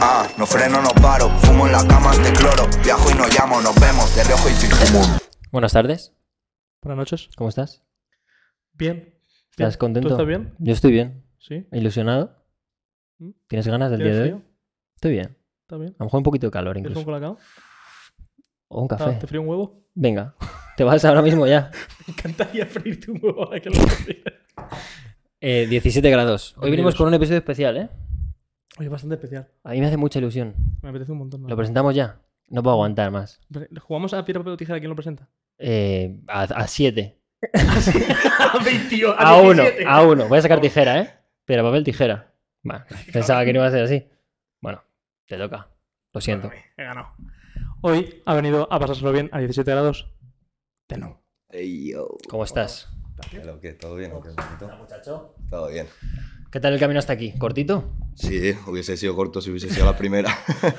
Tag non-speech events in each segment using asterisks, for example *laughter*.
Ah, no freno, no paro. Fumo en las camas de cloro. Viajo y no llamo, nos vemos de reojo y fijemos. Buenas tardes, Buenas noches. ¿cómo estás? Bien. ¿Estás Bien. contento? ¿Tú estás bien? Yo estoy bien. Sí. ¿Ilusionado? ¿Mm? ¿Tienes ganas del día ¿Tienes de hoy? Estoy bien. ¿Está bien? A lo mejor un poquito de calor ¿Quieres un incluso. colacao? O un Ah, café. ¿Te frío un huevo? Venga, *laughs* te vas ahora mismo ya. *laughs* Me encantaría freírte un huevo ahora que lo *laughs* cocinas. Eh, 17 grados. Hoy venimos con un episodio especial, ¿eh? Oye, bastante especial. A mí me hace mucha ilusión. Me apetece un montón. ¿no? ¿Lo presentamos ya? No puedo aguantar más. ¿Jugamos a piedra, papel o tijera? ¿Quién lo presenta? Eh, a 7. a 21. *laughs* A 1. *laughs* A 1. Voy a sacar tijera, ¿eh? Pero papel, tijera. *laughs* Pensaba que no iba a ser así. Bueno, te toca. Lo siento. He ganado. Hoy ha venido a pasárselo bien a 17 grados. De no. ¿Cómo estás? ¿Todo bien o qué, bonito? muchacho? Todo bien. ¿Qué tal el camino hasta aquí? ¿Cortito? Sí, hubiese sido corto si hubiese sido la primera. *laughs*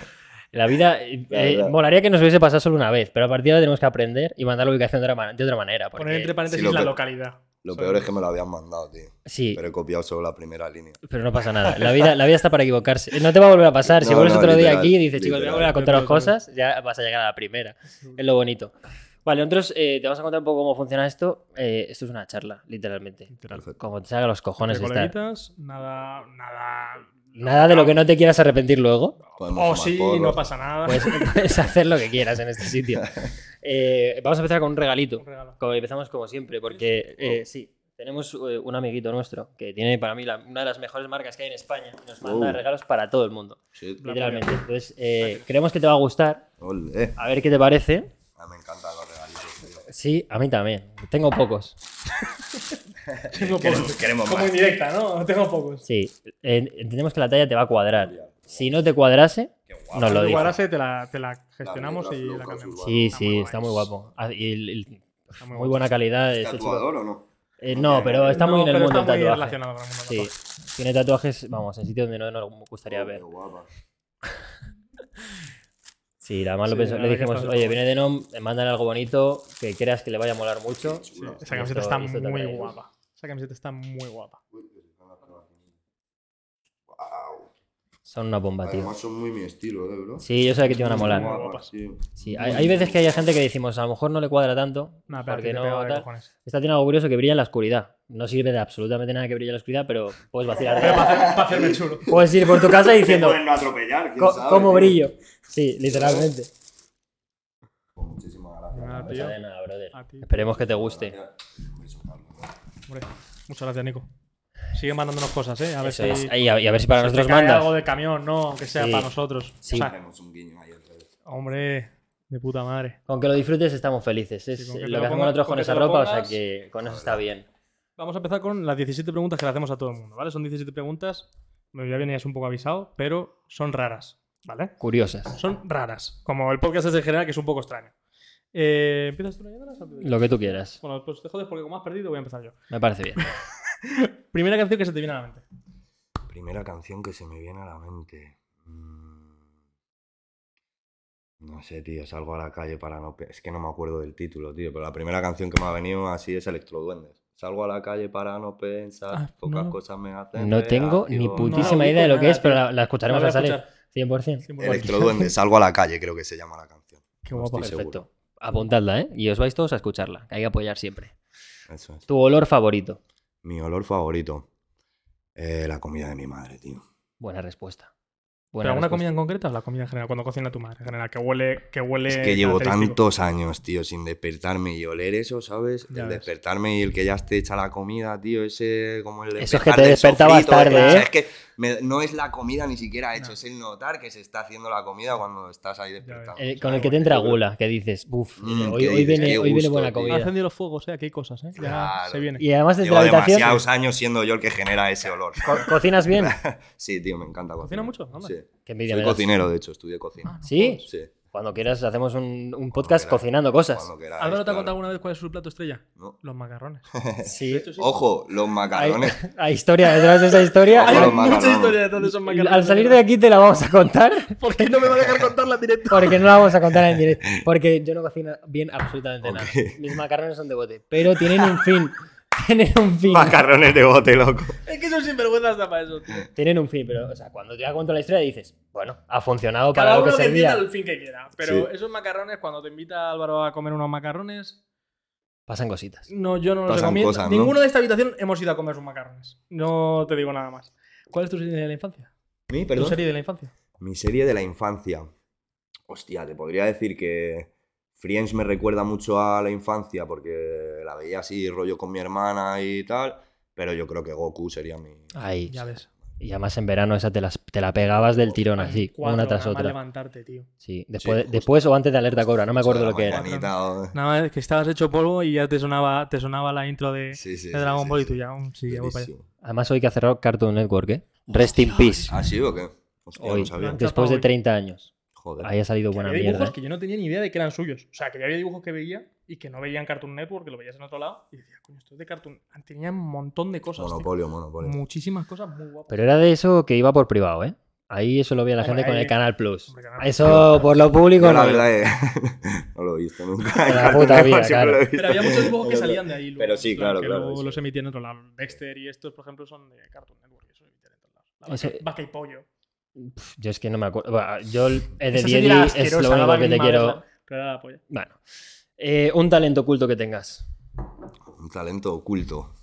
La vida. eh, La eh, molaría que nos hubiese pasado solo una vez, pero a partir de ahora tenemos que aprender y mandar la ubicación de otra, ma- de otra manera. porque- Poner entre paréntesis Sí, la localidad. Lo peor es que me lo habían mandado, tío. Sí, Pero he copiado solo la primera línea. pero no pasa nada. La vida, la vida está para equivocarse. No te va a volver a pasar. Si No, vuelves no, otro día aquí y dices, chicos, voy a volver a contaros cosas, ya vas a llegar a la primera. Es lo bonito. Vale, nosotros eh, te vamos a contar un poco cómo funciona esto. Eh, esto es una charla, literalmente. Perfecto. Como te salga los cojones Entre estar. nada, nada. Nada de lo que no te quieras arrepentir luego. Podemos Oh, sí, no pasa nada. Puedes, puedes hacer lo que quieras en este sitio. *laughs* Eh, vamos a empezar con un regalito. Un regalo. Como empezamos como siempre, porque eh, sí, tenemos eh, un amiguito nuestro que tiene para mí la- una de las mejores marcas que hay en España. y Nos manda Oh. regalos para todo el mundo, Sí. literalmente. Entonces, eh, creemos que te va a gustar. A ver qué te parece. Ah, me encantan los regalitos, tío. Sí, a mí también. Tengo pocos. *laughs* Tengo Queremos, pocos. queremos Como más. indirecta, ¿no? Tengo pocos. Sí, eh, entendemos que la talla te va a cuadrar. Si no te cuadrase, guapo. nos lo Si dices. cuadrase, te la, te la gestionamos y la cambiamos. Sí, Está sí, muy está muy guapo. Ah, y el- el- Está muy muy guapo. buena calidad. ¿Es este chico. tatuador o no? Eh, no, pero está muy en el mundo está del muy tatuaje. relacionado con el mundo Sí, tatuaje. tiene tatuajes, vamos, en sitios donde no nos gustaría Oh, ver. qué guapa. *laughs* Sí, además lo Sí, pensó- la le dijimos, oye, viene de NOM, mándale algo bonito, que creas que le vaya a molar mucho. Sí, esa camiseta Esto- está esto muy guapa. Esa camiseta está muy guapa. Wow. Son una bomba, tío. Además son muy mi estilo, ¿eh, bro? Sí, yo sé que te iban a molar. guapas. Sí, hay, hay veces que hay gente que decimos, a lo mejor no le cuadra tanto, Nah, pero porque no tal. cojones. Esta tiene algo curioso que brilla en la oscuridad. No sirve de absolutamente nada que brille en la oscuridad, pero puedes vacilar. Para hacerme chulo. puedes ir por tu casa diciendo, pueden no atropellar, quién "Co- sabe, ¿cómo tío? brillo? Sí, literalmente. Pues muchísimas gracias. Nada, No de nada, brother. Esperemos que te guste. Muchas gracias, Nico. Sigue mandándonos cosas, ¿eh? A ver Eso si. es. Y a, y a ver si para nosotros cae mandas. algo de camión, no, aunque sea Sí. para nosotros. Sí. O sea, un guiño ahí al revés. hombre, de puta madre. Con que lo disfrutes estamos felices. Es Sí, con que lo que hacemos pongas- nosotros con con que esa te lo ropa, o sea pongas. que con eso está bien. Vamos a empezar con las 17 preguntas que le hacemos a todo el mundo, ¿vale? Son 17 preguntas. Ya venías un poco avisado, pero son raras, ¿vale? Curiosas. Son raras. Como el podcast es en general, que es un poco extraño. Eh, ¿Empiezas tú leyéndolas? o empiezo yo? Lo que tú quieras. Bueno, pues te jodes porque como has perdido voy a empezar yo. Me parece bien. *laughs* *laughs* Primera canción que se te viene a la mente. Primera canción que se me viene a la mente. Mm. No sé, tío, salgo a la calle para no... Es que no me acuerdo del título, tío, pero la primera canción que me ha venido así es Electroduendes. Salgo a la calle para no pensar, Ah, pocas no. cosas me hacen No tengo ni putísima No, idea de lo nada, que es, pero la, la escucharemos La al salir. escuchar. 100%. 100%. Electroduendes, salgo a la calle, creo que se llama la canción. Qué No guapo. seguro. Perfecto. Apuntadla, ¿eh? Y os vais todos a escucharla. que Hay que apoyar siempre. Eso es. Tu olor favorito. Mi olor favorito. Eh, la comida de mi madre, tío. Buena respuesta. ¿Pero Buena alguna comida en concreto o la comida en general? Cuando cocina tu madre en general, que huele. Que huele Es que llevo tantos años, tío, sin despertarme y oler eso, ¿sabes? Ya el ves. despertarme y el que ya esté hecha la comida, tío, ese como el Eso es que te despertabas tarde, o sea, ¿eh? Es que me- no es la comida ni siquiera hecho, No. es el notar que se está haciendo la comida cuando estás ahí. Eh, con el que te entra gula, que dices, uff, Mm, hoy, ¿qué hoy dices? viene, Qué hoy viene gusto, buena tío. Ha comida. encendido los fuegos, ¿eh? Aquí hay cosas, ¿eh? Ya Claro. se viene. Y además desde Llevo la habitación, demasiados años siendo yo el que genera ese olor. co- cocinas bien. *laughs* Sí, tío, me encanta cocinar. ¿Cocina mucho? Anda. Sí. Qué envidia Soy me das. cocinero, de hecho, estudié cocina. Ah, no ¿Sí? Sí. Cuando quieras hacemos un, un podcast queráis. cocinando cosas. Queráis, ¿Álvaro te ha claro. contado alguna vez cuál es su plato estrella? No. Los macarrones. *laughs* Sí. Ojo, los Hay, macarrones. hay historia detrás de esa historia. Ojo, Hay mucha historia detrás de esos macarrones. Al salir de aquí te la vamos a contar. ¿Por qué no me va a dejar contarla en directo? Porque no la vamos a contar en directo. *laughs* Porque yo no cocino bien absolutamente Ok. nada. Mis macarrones son de bote. Pero tienen un fin. Tienen un fin. Macarrones de bote, loco. Es que son sinvergüenzas da para eso, tío. Tienen un fin, pero, o sea, cuando te cuento la historia dices, bueno, ha funcionado para Cada lo que uno servía. entienda el fin que quiera. Pero Sí. esos macarrones, cuando te invita Álvaro a comer unos macarrones, Pasan cositas. no, yo no los Pasan recomiendo. cosas, ¿no? Ninguno de esta habitación hemos ido a comer sus macarrones. No te digo nada más. ¿Cuál es tu serie de la infancia? ¿Mi? ¿Tu Perdón. serie de la infancia? Mi serie de la infancia. Hostia, te podría decir que Friends me recuerda mucho a la infancia porque la veía así, rollo con mi hermana y tal. Pero yo creo que Goku sería mi. Ahí. Ya ves. Y además en verano esa te, las- te la pegabas del tirón así, Cuatro, una tras nada más otra. levantarte, tío. Sí, después, después o antes de alerta cobra, no me acuerdo lo que era. Nada más que estabas hecho polvo y ya te sonaba, te sonaba la intro de, Sí, sí, de sí, Dragon sí, Ball y tú ya. sí, ya voy para allá. Buenísimo. Además hoy que ha cerrado Cartoon Network, ¿eh? Rest in peace. ¿Ah, sí o qué? Hostia, Hoy, no sabía. Después de hoy. 30 años. Joder. Ahí ha salido Que buena había mierda. dibujos que yo no tenía ni idea de que eran suyos. O sea, que ya había dibujos que veía y que no veían Cartoon Network, que lo veías en otro lado. Y decía, coño, esto es de Cartoon. Tenían un montón de cosas. tío. Monopolio, monopolio. Muchísimas cosas muy guapas. Pero era de eso que iba por privado, ¿eh? Ahí eso lo veía la Hombre, gente con el Canal Plus. Hombre, Canal Plus. Eso por lo público Yo la no. verdad es *laughs* no lo he visto nunca. *laughs* De la puta vida, Siempre claro. lo he visto. Pero había muchos dibujos que salían de ahí. luego, Pero sí, claro, que claro. los emitían en otro lado. Dexter y estos, por ejemplo, son de Cartoon Network. y Eso emitían en todos lados. La Eso- vaca, vaca y pollo. Yo es que no me acuerdo. Bueno, Yo el de era es lo único que te quiero. la. Bueno. Eh, un talento oculto que tengas. Un talento oculto.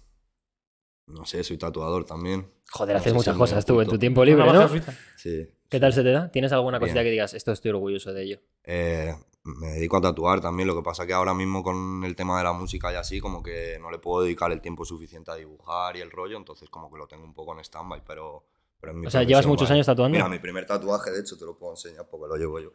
No sé, soy tatuador también. Joder, No haces muchas cosas tú en tu tiempo libre, ¿no? Sí. ¿Qué tal se te da? ¿Tienes alguna cosita Bien. que digas, esto estoy orgulloso de ello? Eh, me dedico a tatuar también, lo que pasa que ahora mismo con el tema de la música y así, como que no le puedo dedicar el tiempo suficiente a dibujar y el rollo, entonces como que lo tengo un poco en stand-by, pero, pero es O sea, ¿llevas muchos años tatuando? Mira, mi primer tatuaje, de hecho, te lo puedo enseñar porque lo llevo yo.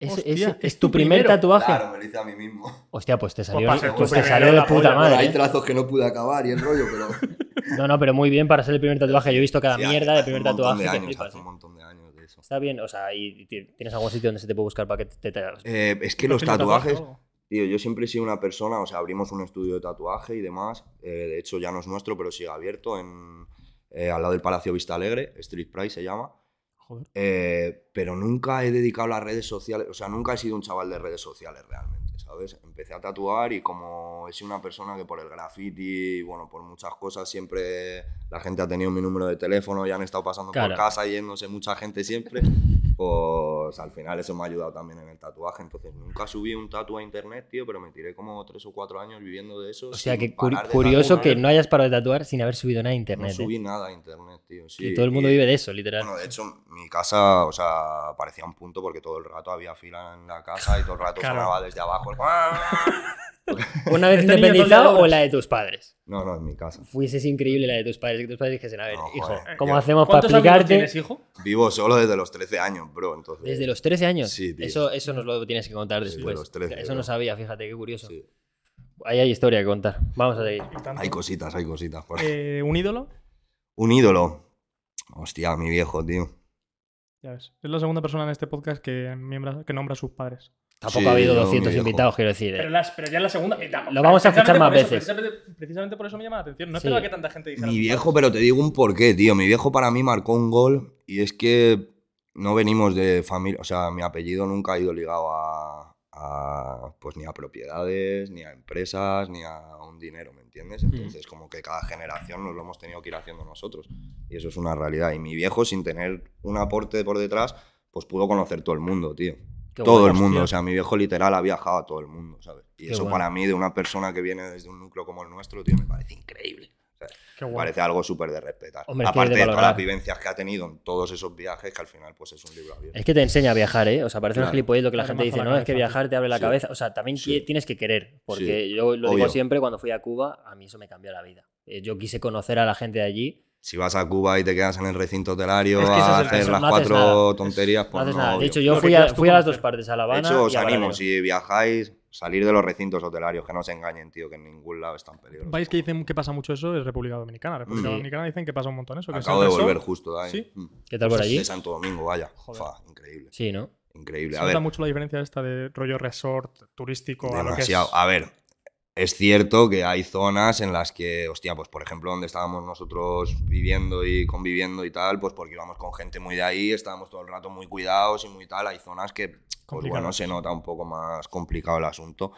Ese- Hostia, ¿es ¿Es tu tu primer primero? tatuaje? Claro, me lo hice a mí mismo. Hostia, pues te salió, para ser tu pues te salió de puta polla, madre. Hay ¿eh? trazos que no pude acabar y el rollo, pero... *laughs* No, no, pero muy bien para ser el primer tatuaje. Yo he visto cada Sí, hace- mierda de hace primer un montón tatuaje de que años, flipas, hace ¿eh? un montón de años de eso. Está bien, o sea, y ti- tienes algún sitio donde se te puede buscar para que te, te- Eh, es que ¿Un los de tatuajes... Tío, yo siempre he sido una persona, o sea, abrimos un estudio de tatuaje y demás. eh, de hecho, ya no es nuestro, pero sigue abierto en, eh, al lado del Palacio Vista Alegre, Street Price se llama. Joder. Eh, pero nunca he dedicado las redes sociales, o sea, nunca he sido un chaval de redes sociales realmente, ¿sabes? Empecé a tatuar y como he sido una persona que por el graffiti, bueno, por muchas cosas siempre la gente ha tenido mi número de teléfono y han estado pasando Claro. por casa yéndose mucha gente siempre, *laughs* pues al final eso me ha ayudado también en el tatuaje. Entonces nunca subí un tatu a internet, tío, pero me tiré como tres o cuatro años viviendo de eso. O sea, que curioso que no hayas parado de tatuar sin haber subido nada a No internet. ¿eh? subí nada a internet, tío. Sí, Que todo el mundo y- vive de eso, literal. bueno, de hecho, mi casa, o sea, parecía un punto porque todo el rato había fila en la casa y todo el rato *laughs* Claro. sonaba desde abajo. el- *laughs* ¿Una vez Este independizado de o la de tus padres? No, no, en mi casa. Fuese increíble la de tus padres. Que tus padres dijesen, a ver, No, hijo, joder. ¿cómo Yo- hacemos para ¿Cuántos amigos explicarte? tienes, hijo? Vivo solo desde los 13 años, bro. Entonces, Desde los 13 años. Sí, tío. Eso, eso nos lo tienes que contar Desde después. los 13, eso no sabía, fíjate, qué curioso. sí. Ahí hay historia que contar. Vamos a seguir. Hay cositas, hay cositas. por- Eh, ¿Un ídolo? Un ídolo. Hostia, mi viejo, tío. Ya ves. Es la segunda persona en este podcast que, miembra- que nombra a sus padres. Tampoco Sí, ha habido yo, 200 mi viejo. invitados, quiero decir. ¿eh? Pero, las, pero ya es la segunda. Lo vamos a precisamente escuchar más por eso- veces. precisamente, precisamente por eso me llama la atención. No Sí. esperaba que tanta gente dijera. Mi viejo, pero te digo un porqué, tío. Mi viejo para mí marcó un gol y es que no venimos de familia, o sea, mi apellido nunca ha ido ligado a, a, pues ni a propiedades, ni a empresas, ni a un dinero, ¿me entiendes? Entonces, como que cada generación nos lo hemos tenido que ir haciendo nosotros y eso es una realidad. Y mi viejo, sin tener un aporte por detrás, pues pudo conocer todo el mundo, tío. Qué todo el mundo, hostia. o sea, mi viejo literal ha viajado a todo el mundo, ¿sabes? Y Qué eso bueno. para mí, de una persona que viene desde un núcleo como el nuestro, tío, me parece increíble. O sea, Qué me guay. parece algo súper de respetar. Hombre, Aparte de de todas las vivencias que ha tenido en todos esos viajes, que al final pues es un libro abierto. Es que te enseña a viajar, ¿eh? O sea, parece un Claro. gilipollez lo que la Te gente dice, la no, es que viajar te abre la Sí. cabeza. O sea, también Sí. tienes que querer, porque Sí. yo lo digo siempre, cuando fui a Cuba, a mí eso me cambió la vida. Eh, Yo quise conocer a la gente de allí. Si vas a Cuba y te quedas en el recinto hotelario Es que a hacer eso las no cuatro nada. tonterías, No pues haces no, nada. De hecho, yo fui a, fui a las dos partes, a La De Habana hecho, os y a animo, si viajáis, salir de los recintos hotelarios, que no se engañen, tío, que en ningún lado están peligrosos. Un país que dicen que pasa mucho eso es República Dominicana. República Sí. Dominicana dicen que pasa un montón eso. Que Acabo de volver justo de ahí. ¿Sí? Mm. ¿Qué tal por allí? De Santo Domingo, vaya. Joder. Fa, increíble. Sí, ¿no? Increíble. Se A ver, nota mucho la diferencia esta de rollo resort turístico a lo que es. Demasiado. A ver, es cierto que hay zonas en las que, hostia, pues por ejemplo, donde estábamos nosotros viviendo y conviviendo y tal, pues porque íbamos con gente muy de ahí, estábamos todo el rato muy cuidados y muy tal. Hay zonas que, pues bueno, se nota un poco más complicado el asunto.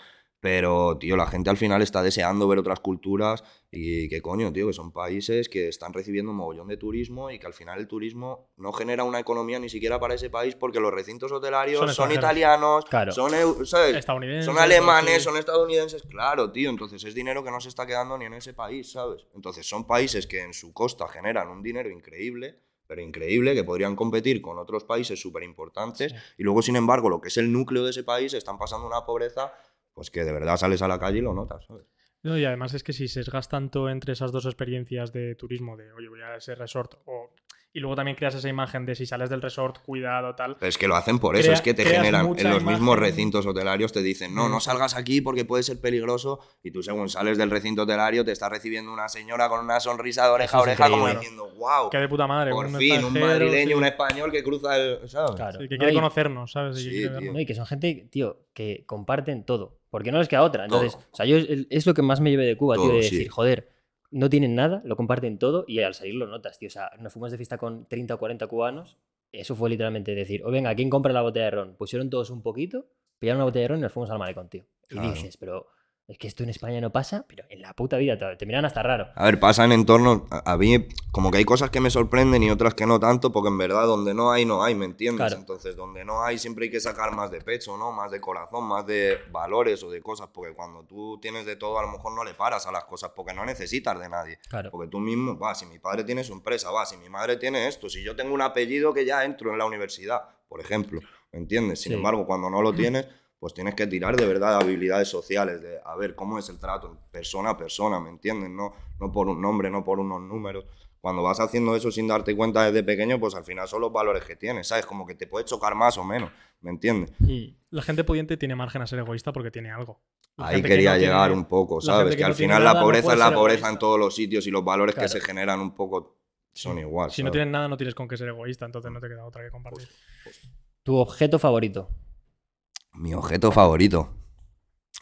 Pero, tío, la gente al final está deseando ver otras culturas y que coño, tío, que son países que están recibiendo un mogollón de turismo y que al final el turismo no genera una economía ni siquiera para ese país porque los recintos hotelarios Son italianos, Claro. son, ¿sabes? Estadounidenses. son alemanes, son estadounidenses, claro, tío. Entonces es dinero que no se está quedando ni en ese país, ¿sabes? Entonces son países que en su costa generan un dinero increíble, pero increíble, que podrían competir con otros países súper importantes. Y luego, sin embargo, lo que es el núcleo de ese país están pasando una pobreza, pues que de verdad sales a la calle y lo notas, ¿sabes? No, y además es que si sesgas tanto entre esas dos experiencias de turismo, de oye, voy a ese resort, o... y luego también creas esa imagen de si sales del resort, cuidado, tal. Pero es que lo hacen por eso, Crea- es que te generan en los mismos recintos hotelarios te dicen, no, no Mm. salgas aquí porque puede ser peligroso y tú según sales del recinto hotelario te está recibiendo una señora con una sonrisa de oreja a oreja como diciendo, wow, Que de puta madre. por un fin, un madrileño, sí, un español que cruza el... ¿sabes? Claro. sí, que No, quiere y- conocernos, ¿sabes? Y que Sí, quiere tío. vernos. No, y que son gente, tío, que comparten todo. Porque no les queda otra. Entonces, Todo. o sea, yo es, lo que más me llevé de Cuba, tío, de sí. decir, joder, no tienen nada, lo comparten todo y al salir lo notas, tío. O sea, nos fuimos de fiesta con 30 o 40 cubanos. Eso fue literalmente decir, o venga, ¿quién compra la botella de ron? Pusieron todos un poquito, pillaron una botella de ron y nos fuimos al malecón, tío. Y Claro. dices, pero es que esto en España no pasa, pero en la puta vida te, miran hasta raro. A ver, pasa en entornos. A, a mí, como que hay cosas que me sorprenden y otras que no tanto, porque en verdad donde no hay, no hay, ¿me entiendes? Claro. Entonces, donde no hay, siempre hay que sacar más de pecho, ¿no? Más de corazón, más de valores o de cosas, porque cuando tú tienes de todo, a lo mejor no le paras a las cosas, porque no necesitas de nadie. Claro. Porque tú mismo, va, si mi padre tiene su empresa, va, si mi madre tiene esto, si yo tengo un apellido que ya entro en la universidad, por ejemplo, ¿me entiendes? Sin Sí. embargo, cuando no lo *clears throat* tienes, pues tienes que tirar de verdad de habilidades sociales, de a ver cómo es el trato, persona a persona, ¿me entiendes? No, no por un nombre, no por unos números. Cuando vas haciendo eso sin darte cuenta desde pequeño, pues al final son los valores que tienes, ¿sabes? Como que te puede chocar más o menos, ¿me entiendes? La gente pudiente tiene margen a ser egoísta porque tiene algo. La Ahí que quería tiene- llegar un poco, ¿sabes? Que, que al no final nada la pobreza es la pobreza egoísta. en todos los sitios y los valores Claro. que se generan un poco son igual. Si no tienes nada, no tienes con qué ser egoísta, entonces no te queda otra que compartir. Tu objeto favorito. Mi objeto favorito.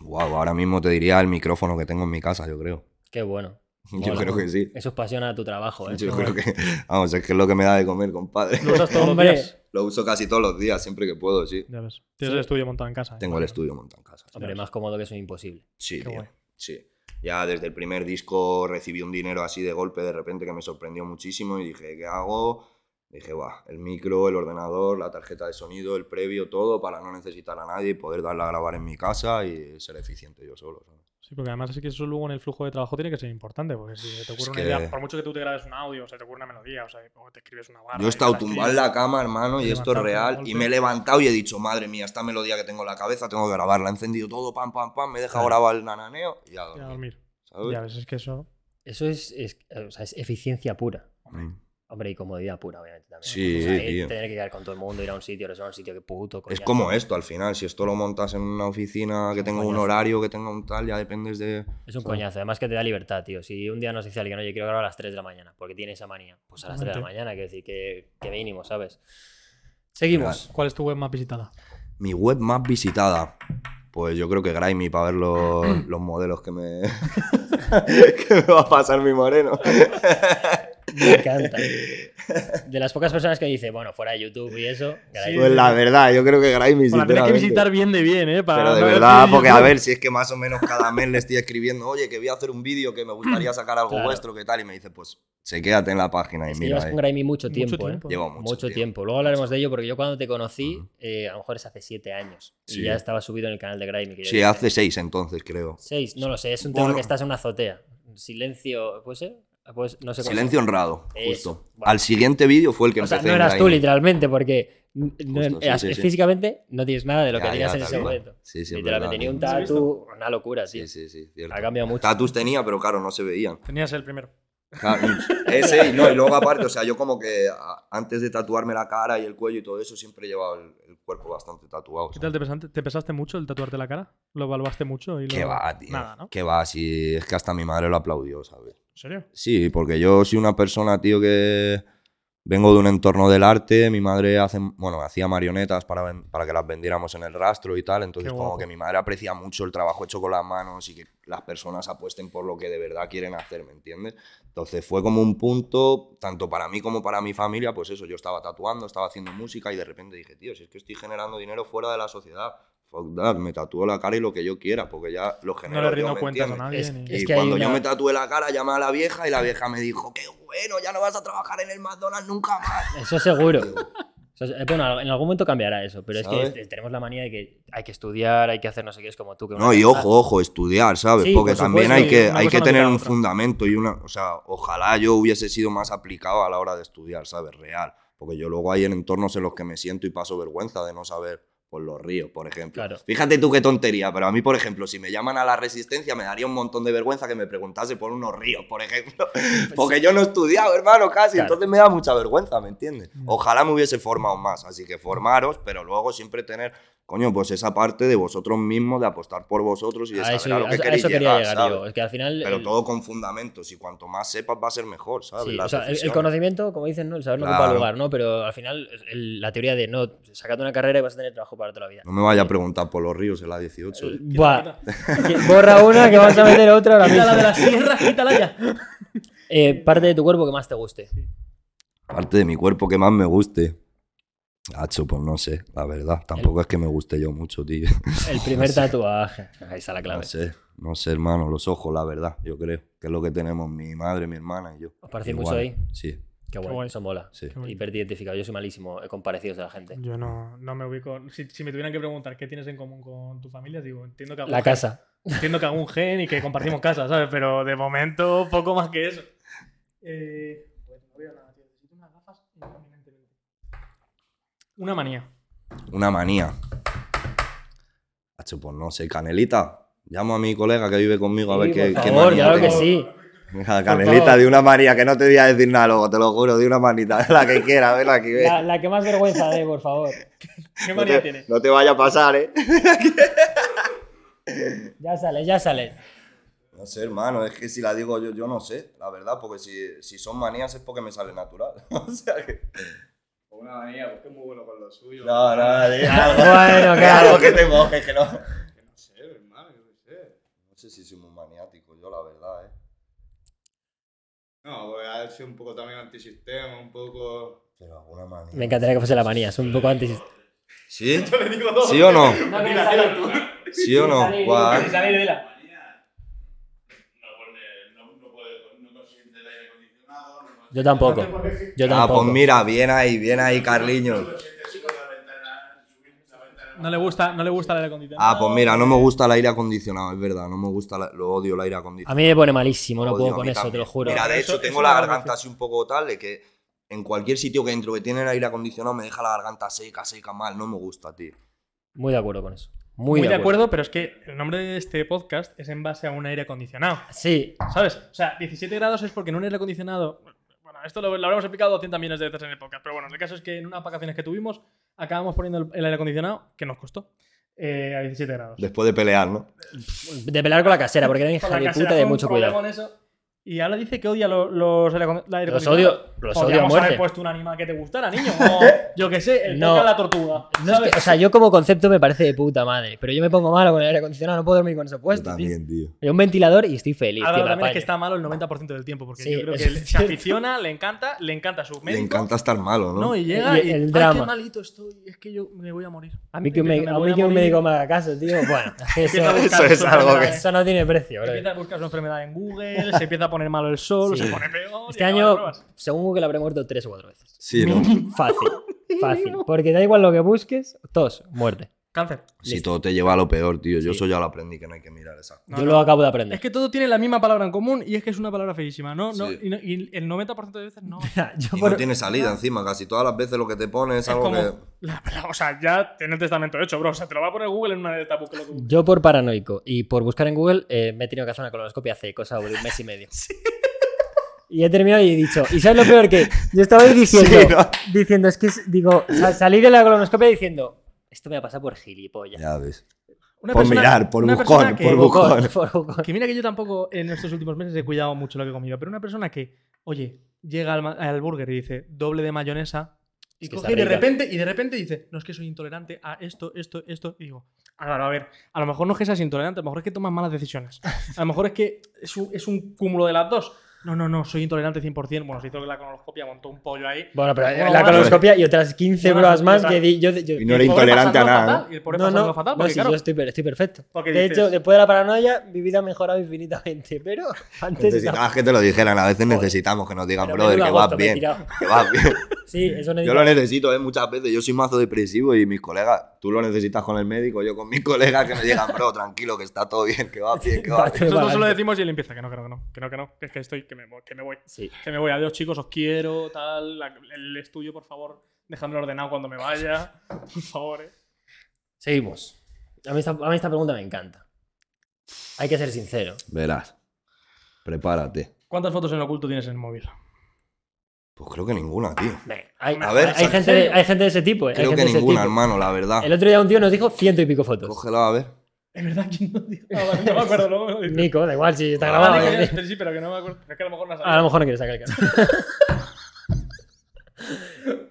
Wow, ahora mismo te diría el micrófono que tengo en mi casa, yo creo. Qué bueno. *laughs* Yo creo que sí. Eso es pasión a tu trabajo, ¿eh? Yo creo que, vamos, es que es lo que me da de comer, compadre. ¿Lo usas todos los días? Lo uso casi todos los días, siempre que puedo, sí. Ya ves. Tienes Sí. el estudio montado en casa. ¿eh? Tengo el estudio montado en casa. Hombre, más cómodo que eso es imposible. Sí, Qué tío. guay. Sí. Ya desde el primer disco recibí un dinero así de golpe de repente que me sorprendió muchísimo y dije, ¿qué hago? Dije, va, el micro, el ordenador, la tarjeta de sonido, el previo, todo para no necesitar a nadie y poder darle a grabar en mi casa y ser eficiente yo solo. ¿sabes? Sí, porque además es que eso luego en el flujo de trabajo tiene que ser importante, porque si te ocurre Es una que- idea, por mucho que tú te grabes un audio, o se te ocurre una melodía, o sea, o te escribes una barra. Yo he estado tumbado en la cama, hermano, y esto es real. Y me he levantado y he dicho, madre mía, esta melodía que tengo en la cabeza tengo que grabarla. He encendido todo, pam, pam, pam, me he dejado Claro. grabar el nananeo y a Y a dormir. dormir. ¿sabes? Ya ves, es que eso. Eso es, es, o sea, es eficiencia pura. Mm. Hombre, y comodidad pura, obviamente también. Sí, O sea, tío. Tener que quedar con todo el mundo, ir a un sitio, reservar un sitio, que puto. Es coñazo. como esto al final, si esto lo montas en una oficina que tenga un coñazo. horario, que tenga un tal, ya dependes de... Es un ¿sabes? coñazo. Además que te da libertad, tío. Si un día nos dice alguien, oye, quiero grabar a las 3 de la mañana, porque tiene esa manía, pues a las 3 de la mañana, quiero decir que, que mínimo, ¿sabes? Seguimos. ¿Cuál es tu web más visitada? Mi web más visitada. Pues yo creo que Grimy para ver los, *clears throat* los modelos que me, *laughs* que me va a pasar mi moreno. *laughs* Me encanta. De las pocas personas que dice, bueno, fuera de YouTube y eso, ahí- Pues la verdad, yo creo que Grimy Bueno, la tienes que visitar bien de bien, ¿eh? Para Pero de verdad, porque a ver, si es que más o menos cada mes le estoy escribiendo, oye, que voy a hacer un vídeo que me gustaría *clears throat* sacar algo Claro. vuestro, ¿qué tal? Y me dice, pues, se quédate en la página y Es que mira. llevas con Grimy mucho Mucho tiempo, tiempo. ¿eh? Llevo mucho, Mucho tiempo. tiempo. Luego hablaremos de ello porque yo cuando te conocí, eh, a lo mejor es hace 7 años. Y Sí. ya estaba subido en el canal de yo Sí, dije, hace seis entonces, creo. Seis, no lo sé, es un tema que estás en una azotea. Silencio, ¿puede ser? Pues no sé cómo Silencio honrado, justo. Al siguiente vídeo fue el que O sea, empecé no en eras tú literalmente, porque n- no- Justo, sí, sí, sí. físicamente no tienes nada de lo que tenías ya, en ese momento. Sí, sí, literalmente tenía un tatu, una locura, tío. Sí, sí, sí, cierto. Ha cambiado mucho. Tatus tenía, pero claro, no se veían. Tenías el primero. Claro, ese y no, y luego aparte, o sea, yo como que antes de tatuarme la cara y el cuello y todo eso, siempre he llevado el, el cuerpo bastante tatuado. ¿Qué tal te pesaste, te pesaste mucho el tatuarte la cara? ¿Lo evaluaste mucho? Y ¿Qué lo- va, tío? Nada, ¿no? ¿Qué va? Si es que hasta mi madre lo aplaudió, ¿sabes? ¿En serio? Sí, porque yo soy una persona, tío, que vengo de un entorno del arte. Mi madre hace, bueno, hacía marionetas para, ven- para que las vendiéramos en el rastro y tal. Entonces, Qué como guapo. que mi madre aprecia mucho el trabajo hecho con las manos y que las personas apuesten por lo que de verdad quieren hacer, ¿me entiendes? Entonces, fue como un punto, tanto para mí como para mi familia, pues eso, yo estaba tatuando, estaba haciendo música y de repente dije, tío, si es que estoy generando dinero fuera de la sociedad, fuck that, me tatúo la cara y lo que yo quiera, porque ya lo No genero le yo, rindo ¿me cuentas a nadie. Es- ni- es y que cuando yo una- me tatué la cara, llamé a la vieja y la vieja me dijo, qué bueno, ya no vas a trabajar en el McDonald's nunca más. Eso seguro. *laughs* Bueno, en algún momento cambiará eso, pero es que es- tenemos la manía de que hay que estudiar, hay que hacer no sé qué, es como tú que No, y ojo, ojo, estudiar, ¿sabes? Sí, Porque por también supuesto, hay que, hay que no tener un otra. fundamento y una. O sea, ojalá yo hubiese sido más aplicado a la hora de estudiar, ¿sabes? Real. Porque yo luego hay en entornos en los que me siento y paso vergüenza de no saber por los ríos, por ejemplo. Claro. Fíjate tú qué tontería, pero a mí, por ejemplo, si me llaman a la resistencia, me daría un montón de vergüenza que me preguntase por unos ríos, por ejemplo. *laughs* Porque yo no he estudiado, hermano, casi. Claro. Entonces me da mucha vergüenza, ¿me entiendes? Ojalá me hubiese formado más. Así que formaros, pero luego siempre tener, coño, pues esa parte de vosotros mismos, de apostar por vosotros y de A saber eso, a lo a que eso- a queréis eso quería llegar, llegar ¿sabes? yo. Es que al final. Pero el- todo con fundamentos y cuanto más sepas va a ser mejor, ¿sabes? sí, Las o sea, el- conocimiento, como dicen, ¿no? el saber no ocupa Claro. lugar, ¿no? Pero al final, el- la teoría de no, sacate una carrera y vas a tener trabajo para toda la vida. No me vaya a preguntar por los ríos en la 18. ¿eh? *laughs* Borra una que vas a meter otra ahora Quítala mismo. de la sierra, quítala ya. *laughs* Eh, parte de tu cuerpo que más te guste. Parte de mi cuerpo que más me guste. Hacho, pues no sé, la verdad. Tampoco es que me guste yo mucho, tío. El *laughs* primer tatuaje. Ahí está la clave. No sé, no sé, hermano, los ojos, la verdad, yo creo. Que es lo que tenemos mi madre, mi hermana y yo. ¿Os parecéis Igual, mucho ahí? Sí, Qué guay, guay. eso mola. sí. Hiperidentificado. Yo soy malísimo con parecidos de la gente. Yo no, no me ubico. Si, si me tuvieran que preguntar qué tienes en común con tu familia, digo, entiendo que algún La gen- casa. Entiendo que algún gen y que compartimos *laughs* casa, ¿sabes? Pero de momento, poco más que eso. Eh, pues no veo nada, tío. Necesito unas gafas inminentemente. Una manía. Una manía. Hacho, pues no sé, Canelita. Llamo a mi colega que vive conmigo a ver qué, por qué favor, manía claro que sí. Canelita, favor. de una manía que no te voy a decir nada luego, te lo juro, de una manita, *laughs* la que quiera, ven aquí, ven. La, la que más vergüenza dé, por favor. *laughs* ¿Qué No manía te, tiene? no te vaya a pasar, ¿eh? *laughs* Ya sales, ya sales. No sé, hermano, es que si la digo yo, yo no sé, la verdad, porque si, si son manías es porque me sale natural. o sea que. Una manía, porque es muy bueno con lo suyo. No, no, di algo. Bueno, Di claro. algo que te mojes, que no. Que no sé, hermano, yo qué sé. No sé si soy muy maniático, yo la verdad, ¿eh? No, voy a ser un poco también antisistema, un poco. Pero alguna manía. Me encantaría que fuese la manía, es un poco antes. ¿Sí? *laughs* ¿Sí o no? *laughs* No. ¿Sí o no? *laughs* Guau. Yo tampoco. Yo Ah, tampoco. pues mira, bien ahí, bien ahí, Carliño. No le gusta, no le gusta el aire acondicionado. Ah, pues mira, no me gusta el aire acondicionado, es verdad, no me gusta, la- lo odio el aire A acondicionado. mí me pone malísimo, no Odio, puedo a con mí eso, te también. lo juro. Mira, de Eso- hecho, eso tengo la garganta así un poco tal de que en cualquier sitio que entro que tiene aire acondicionado me deja la garganta seca, seca, mal. No me gusta, tío. Muy de acuerdo con eso. Muy, Muy, de acuerdo, pero es que el nombre de este podcast es en base a un aire acondicionado. Sí, ¿Sabes? O sea, 17 grados es porque en un aire acondicionado. Esto lo, lo habremos explicado 200 millones de veces en el podcast, pero bueno, el caso es que en unas vacaciones que tuvimos acabamos poniendo el, el aire acondicionado, que nos costó, eh, a 17 grados. Después de pelear, ¿no? de pelear con la casera, porque era hija de puta de mucho cuidado. con eso. Y ahora dice que odia lo- los, aire Los odio, los odio a Podríamos haber muerte. puesto un animal que te gustara, niño. *laughs* O, yo qué sé, el No. toca la tortuga. No es que- o sea, yo como concepto me parece de puta madre, pero yo me pongo malo con el aire acondicionado, no puedo dormir con eso Yo puesto. tío. también, tío. Yo un ventilador y estoy feliz. Ahora tío, me también es que está malo el 90% del tiempo, porque Sí, yo creo que él se aficiona, le encanta, le encanta su Le médico. encanta estar malo, ¿no? No, y llega Y y, el "Ay, drama". qué malito estoy, es que yo me voy a morir. A mí que un, Empieza, me- a mí que un médico me haga caso, tío. Bueno, es *laughs* que eso, Eso es algo enfermedad. eso no tiene precio, bro. Empieza a buscar su enfermedad en Google, se empieza a poner malo el sol, Sí. se pone peor. Este año, según Google, habré muerto tres o cuatro veces. Sí, ¿no? *laughs* Fácil, *laughs* fácil. Porque da igual lo que busques, tos, muerte. Cáncer. Si todo te lleva a lo peor, tío. Yo Sí. eso ya lo aprendí, que no hay que mirar esa. No, Yo no. lo acabo de aprender. Es que todo tiene la misma palabra en común y es que es una palabra feísima, ¿no? no, Sí. y, no- y el 90% de veces no. *laughs* Yo Y por, no tiene salida encima, casi todas las veces lo que te pones es Es algo como. que. la- la- o sea, ya tiene el testamento hecho, bro. O sea, te lo va a poner Google en una de que lo que- yo por paranoico y por buscar en Google eh, me he tenido que hacer una colonoscopia hace cosa de un mes y medio. *laughs* Y he terminado y he dicho, ¿y sabes lo peor que? Yo estaba ahí *laughs* diciendo, Sí, ¿no? diciendo, es que, es- digo, sa- salí de la colonoscopia diciendo, esto me va a pasar por gilipollas. Ya ves. Una Por persona- mirar, por una que- por buscón. Por *laughs* buscón. Que mira que yo tampoco en estos últimos meses he cuidado mucho lo que he comido, pero una persona que, oye, llega al, al burger y dice doble de mayonesa y coge y de repente y de repente dice, no es que soy intolerante a esto, esto, esto, y digo, a ver, a ver, a lo mejor no es que seas intolerante, a lo mejor es que tomas malas decisiones. A lo mejor es que es un, es un cúmulo de las dos. No, no, no, soy intolerante 100%. Bueno, se hizo la colonoscopia, montó un pollo ahí. Bueno, pero Bueno, la más- colonoscopia y otras 15 Bueno, pruebas y más que di- yo, yo- Y no era intolerante a nada. fatal, ¿no? Y el pobre no, no, fatal, no, sí, claro, yo estoy, estoy perfecto. Porque de dices- hecho, después de la paranoia, mi vida ha mejorado infinitamente, *laughs* pero antes Necesitabas que te lo dijeran, a veces necesitamos que nos digan, Pero brother, que vas bien, que vas bien. Sí, eso Yo necesito. lo necesito, ¿eh? Muchas veces. Yo soy mazo depresivo y mis colegas, tú lo necesitas con el médico, yo con mis colegas que me digan, bro, tranquilo, que está todo bien, que va bien, que va *laughs* bien. Nosotros se lo decimos y él empieza que no, que no, que no, que no, que no, que es que estoy, que me voy, que me voy. Sí. Que me voy, adiós chicos, os quiero, tal. la- el estudio, por favor, dejadme ordenado cuando me vaya. *laughs* Por favor, eh. Seguimos. A mí, esta, a mí esta pregunta me encanta. Hay que ser sincero. Verás, prepárate. ¿Cuántas fotos en oculto tienes en el móvil? Pues creo que ninguna, tío. Hay, A ver, hay, ¿en gente de, hay gente de ese tipo. eh, hay Creo gente que de ese ninguna, tipo. hermano, la verdad. El otro día un tío nos dijo ciento y pico fotos. Cógelo a ver. Es verdad que no, tío. Ah, vale, no me *laughs* acuerdo, luego dices. Nico, da igual si está Ah, grabado. Vale, eh. sí, pero que no me acuerdo. Es que a lo mejor no ha A lo mejor no quieres sacar el *laughs* canal.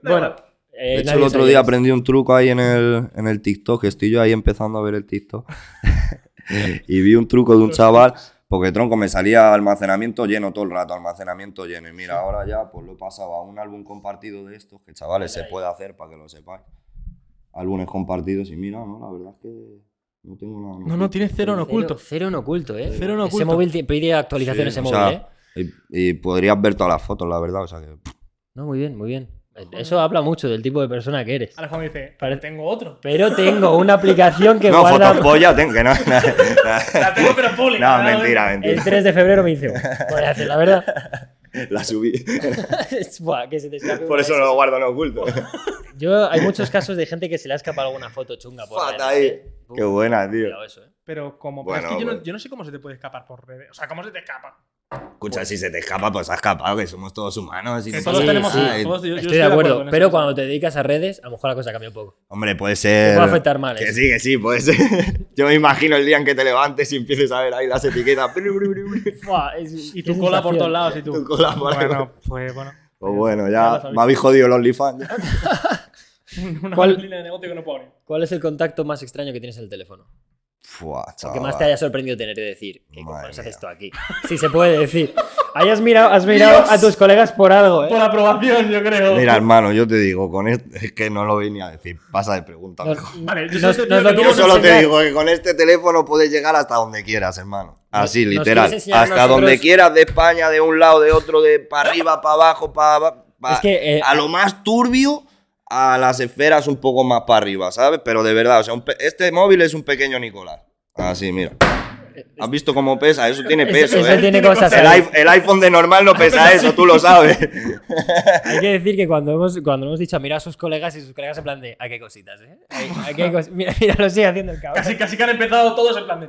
bueno, eh, De hecho, nadie el otro sabe día eso. aprendí un truco ahí en el, en el TikTok, que estoy yo ahí empezando a ver el TikTok. *laughs* y vi un truco de un chaval, porque tronco me salía almacenamiento lleno todo el rato, almacenamiento lleno. Y mira, ahora ya pues lo he pasado a un álbum compartido de estos, que chavales se puede hacer para que lo sepáis. Álbumes compartidos y mira, no, la verdad es que no tengo nada. No, no, tienes cero en oculto. Cero, cero en oculto, ¿eh? Cero en Ese oculto. móvil ti- pide actualización Sí, ese o móvil, sea, ¿eh? Y, y podrías ver todas las fotos, la verdad. O sea que. No, muy bien, muy bien. Eso habla mucho del tipo de persona que eres. Ahora Juan me dice, Pare- tengo otro. Pero tengo una *laughs* aplicación que no, guarda. fotos polla, tengo que no. *laughs* *laughs* La tengo, pero pública. no, mentira, mentira. El 3 de febrero me hizo. Voy a decir la verdad. La subí. *laughs* Buah, que se te Por eso no lo guardo en oculto. Yo, hay muchos casos de gente que se le ha escapado alguna foto chunga por Fata redes, ahí. ¿eh? Uf, Qué buena, tío. eso, ¿eh? Pero como. Bueno, pero es que yo, no, pues. yo no sé cómo se te puede escapar por redes. O sea, ¿cómo se te escapa? Escucha, si se te escapa, pues ha escapado, que somos todos humanos. y Que todos tenemos. nada. todos- yo- yo Estoy, de acuerdo, pero eso. cuando te dedicas a redes, a lo mejor la cosa cambia un poco. Hombre, puede ser. Te puede afectar mal Que eso. sí, que sí, puede ser. *laughs* Yo me imagino el día en que te levantes y empieces a ver ahí las etiquetas. *laughs* Buah, es- Y tu cola por todos *laughs* lados y tú. Tu cola por ahí. Bueno, pues bueno. Pues bueno, Ya me habéis jodido los OnlyFans. Una ¿Cuál- línea de negocio que no puedo abrir. ¿Cuál es el contacto más extraño que tienes en el teléfono? Fua, Que más te haya sorprendido tener que decir. ¿Qué cojones haces esto aquí? Si se puede decir. Hayas mirado, has mirado a tus colegas por algo, Por ¿eh? aprobación, yo creo. Mira, hermano, yo te digo, con esto es que no lo ni a decir. Pasa de pregunta. Nos- mejor. Vale, yo Nos- solo te nos digo lo que Yo te digo con este teléfono puedes llegar hasta donde quieras, hermano. Así, nos literal. Hasta nosotros- donde quieras, de España, de un lado, de otro, de para arriba, para abajo, para Es que, eh, a lo más turbio, a las esferas un poco más para arriba, ¿sabes? Pero de verdad, o sea, un este móvil es un pequeño Nicolás. Así, mira. ¿Has visto cómo pesa? Eso tiene *laughs* Eso- peso, eso ¿eh? tiene cosas el, iPhone, el iPhone de normal no pesa eso, tú lo sabes. *laughs* Hay que decir que cuando hemos, cuando hemos dicho mira a sus colegas y sus colegas en plan de ¿a qué cositas, eh? ¿A, a qué cos- *laughs* Mira, mira, lo sigue haciendo el cabrón. Casi, casi que han empezado todos en plan de.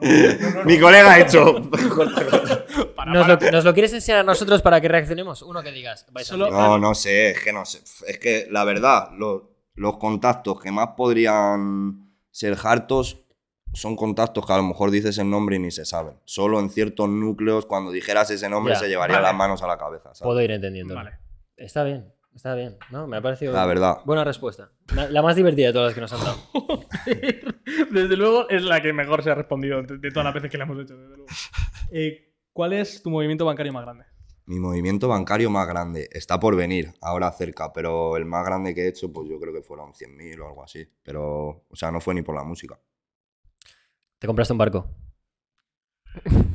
No, Mi colega ha hecho. *laughs* ¿Nos lo, ¿Nos lo quieres enseñar a nosotros para que reaccionemos? Uno que digas. vais Solo-. No, no sé, es que no sé. Es que la verdad, lo- los contactos que más podrían ser hartos son contactos que a lo mejor dices el nombre y ni se saben. Solo en ciertos núcleos, cuando dijeras ese nombre, Ya, se llevaría vale. las manos a la cabeza. ¿sabes? Puedo ir entendiendo. Vale. Está bien, está bien. ¿no? Me ha parecido. La verdad. Buena respuesta. La más divertida de todas las que nos han dado. *laughs* Desde luego es la que mejor se ha respondido de, de todas las veces que la hemos hecho, desde luego. Eh, ¿Cuál es tu movimiento bancario más grande? Mi movimiento bancario más grande está por venir, ahora cerca, pero el más grande que he hecho, pues yo creo que fueron 100.000 o algo así. Pero, o sea, no fue ni por la música. Te compraste un barco. *laughs*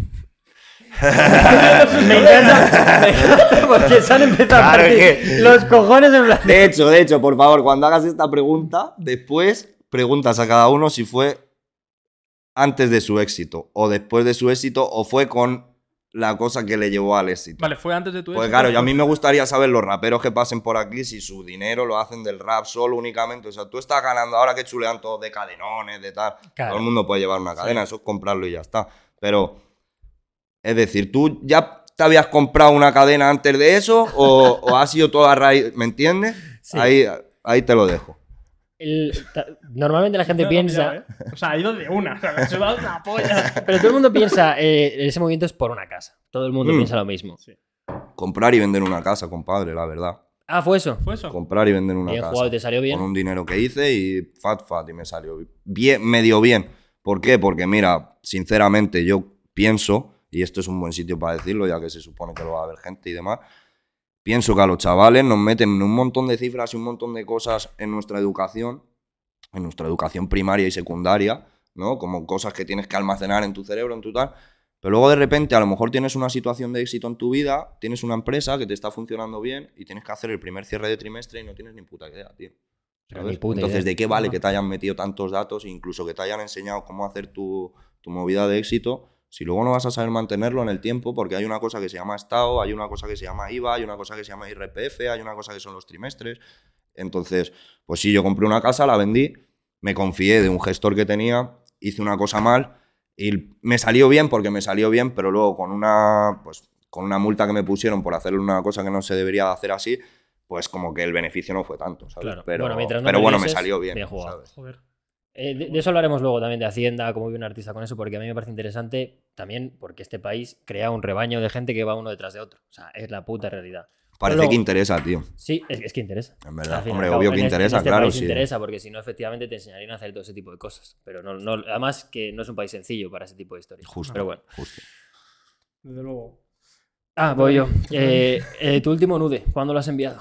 me encanta, me encanta porque se han empezado a Claro, partir es que- los cojones en plan. De hecho, de hecho, por favor, cuando hagas esta pregunta, después preguntas a cada uno si fue antes de su éxito, o después de su éxito, o fue con la cosa que le llevó al éxito. Vale, fue antes de tu Pues éxito? claro, yo a mí me gustaría saber los raperos que pasen por aquí si su dinero lo hacen del rap solo únicamente. O sea, tú estás ganando ahora que chulean todos de cadenones, de tal. Claro. Todo el mundo puede llevar una cadena, eso es comprarlo y ya está. Pero, es decir, ¿tú ya te habías comprado una cadena antes de eso o, *laughs* o ha sido toda raíz? ¿Me entiendes? Sí. Ahí, ahí te lo dejo. El- ta- normalmente la gente No, no, piensa. ¿eh? O sea, ha ido de una. O sea, le ha sudado una polla. *laughs* Pero todo el mundo piensa, eh, ese movimiento es por una casa. Todo el mundo Mm. piensa lo mismo. Comprar y vender una casa, compadre, la verdad. Ah, fue eso. ¿Fue eso? Comprar y vender una Bien casa. jugado, te salió bien. con un dinero que hice y fat fat y me salió bien, medio bien. ¿Por qué? Porque mira, sinceramente yo pienso y esto es un buen sitio para decirlo, ya que se supone que lo va a haber gente y demás. Pienso que a los chavales nos meten un montón de cifras y un montón de cosas en nuestra educación, en nuestra educación primaria y secundaria, ¿no? Como cosas que tienes que almacenar en tu cerebro, en tu tal. Pero luego de repente a lo mejor tienes una situación de éxito en tu vida, tienes una empresa que te está funcionando bien y tienes que hacer el primer cierre de trimestre y no tienes ni puta idea, tío. Ni puta Entonces, idea. ¿de qué vale que te hayan metido tantos datos e incluso que te hayan enseñado cómo hacer tu, tu movida de éxito si luego no vas a saber mantenerlo en el tiempo? Porque hay una cosa que se llama Estado, hay una cosa que se llama IVA, hay una cosa que se llama IRPF, hay una cosa que son los trimestres. Entonces, pues sí, yo compré una casa, la vendí, me confié de un gestor que tenía, hice una cosa mal y me salió bien porque me salió bien, pero luego con una, pues, con una multa que me pusieron por hacer una cosa que no se debería de hacer así, pues como que el beneficio no fue tanto, ¿sabes? Claro. Pero Bueno, mientras no pero me bueno me lises, salió bien. bien jugado. ¿sabes? Joder. Eh, de, de eso hablaremos luego también de Hacienda, cómo vive un artista con eso, porque a mí me parece interesante también porque este país crea un rebaño de gente que va uno detrás de otro. O sea, es la puta realidad. Parece Luego- que interesa, tío. Sí, es, es que interesa. En verdad. Hombre, cabo, obvio que en este- interesa, este claro, sí. interesa, porque si no, efectivamente te enseñarían a hacer todo ese tipo de cosas. Pero no, no, además que no es un país sencillo para ese tipo de historias. Justo. Pero bueno. Justo. Desde luego. Ah, voy yo. Eh, eh, tu último nude, ¿cuándo lo has enviado?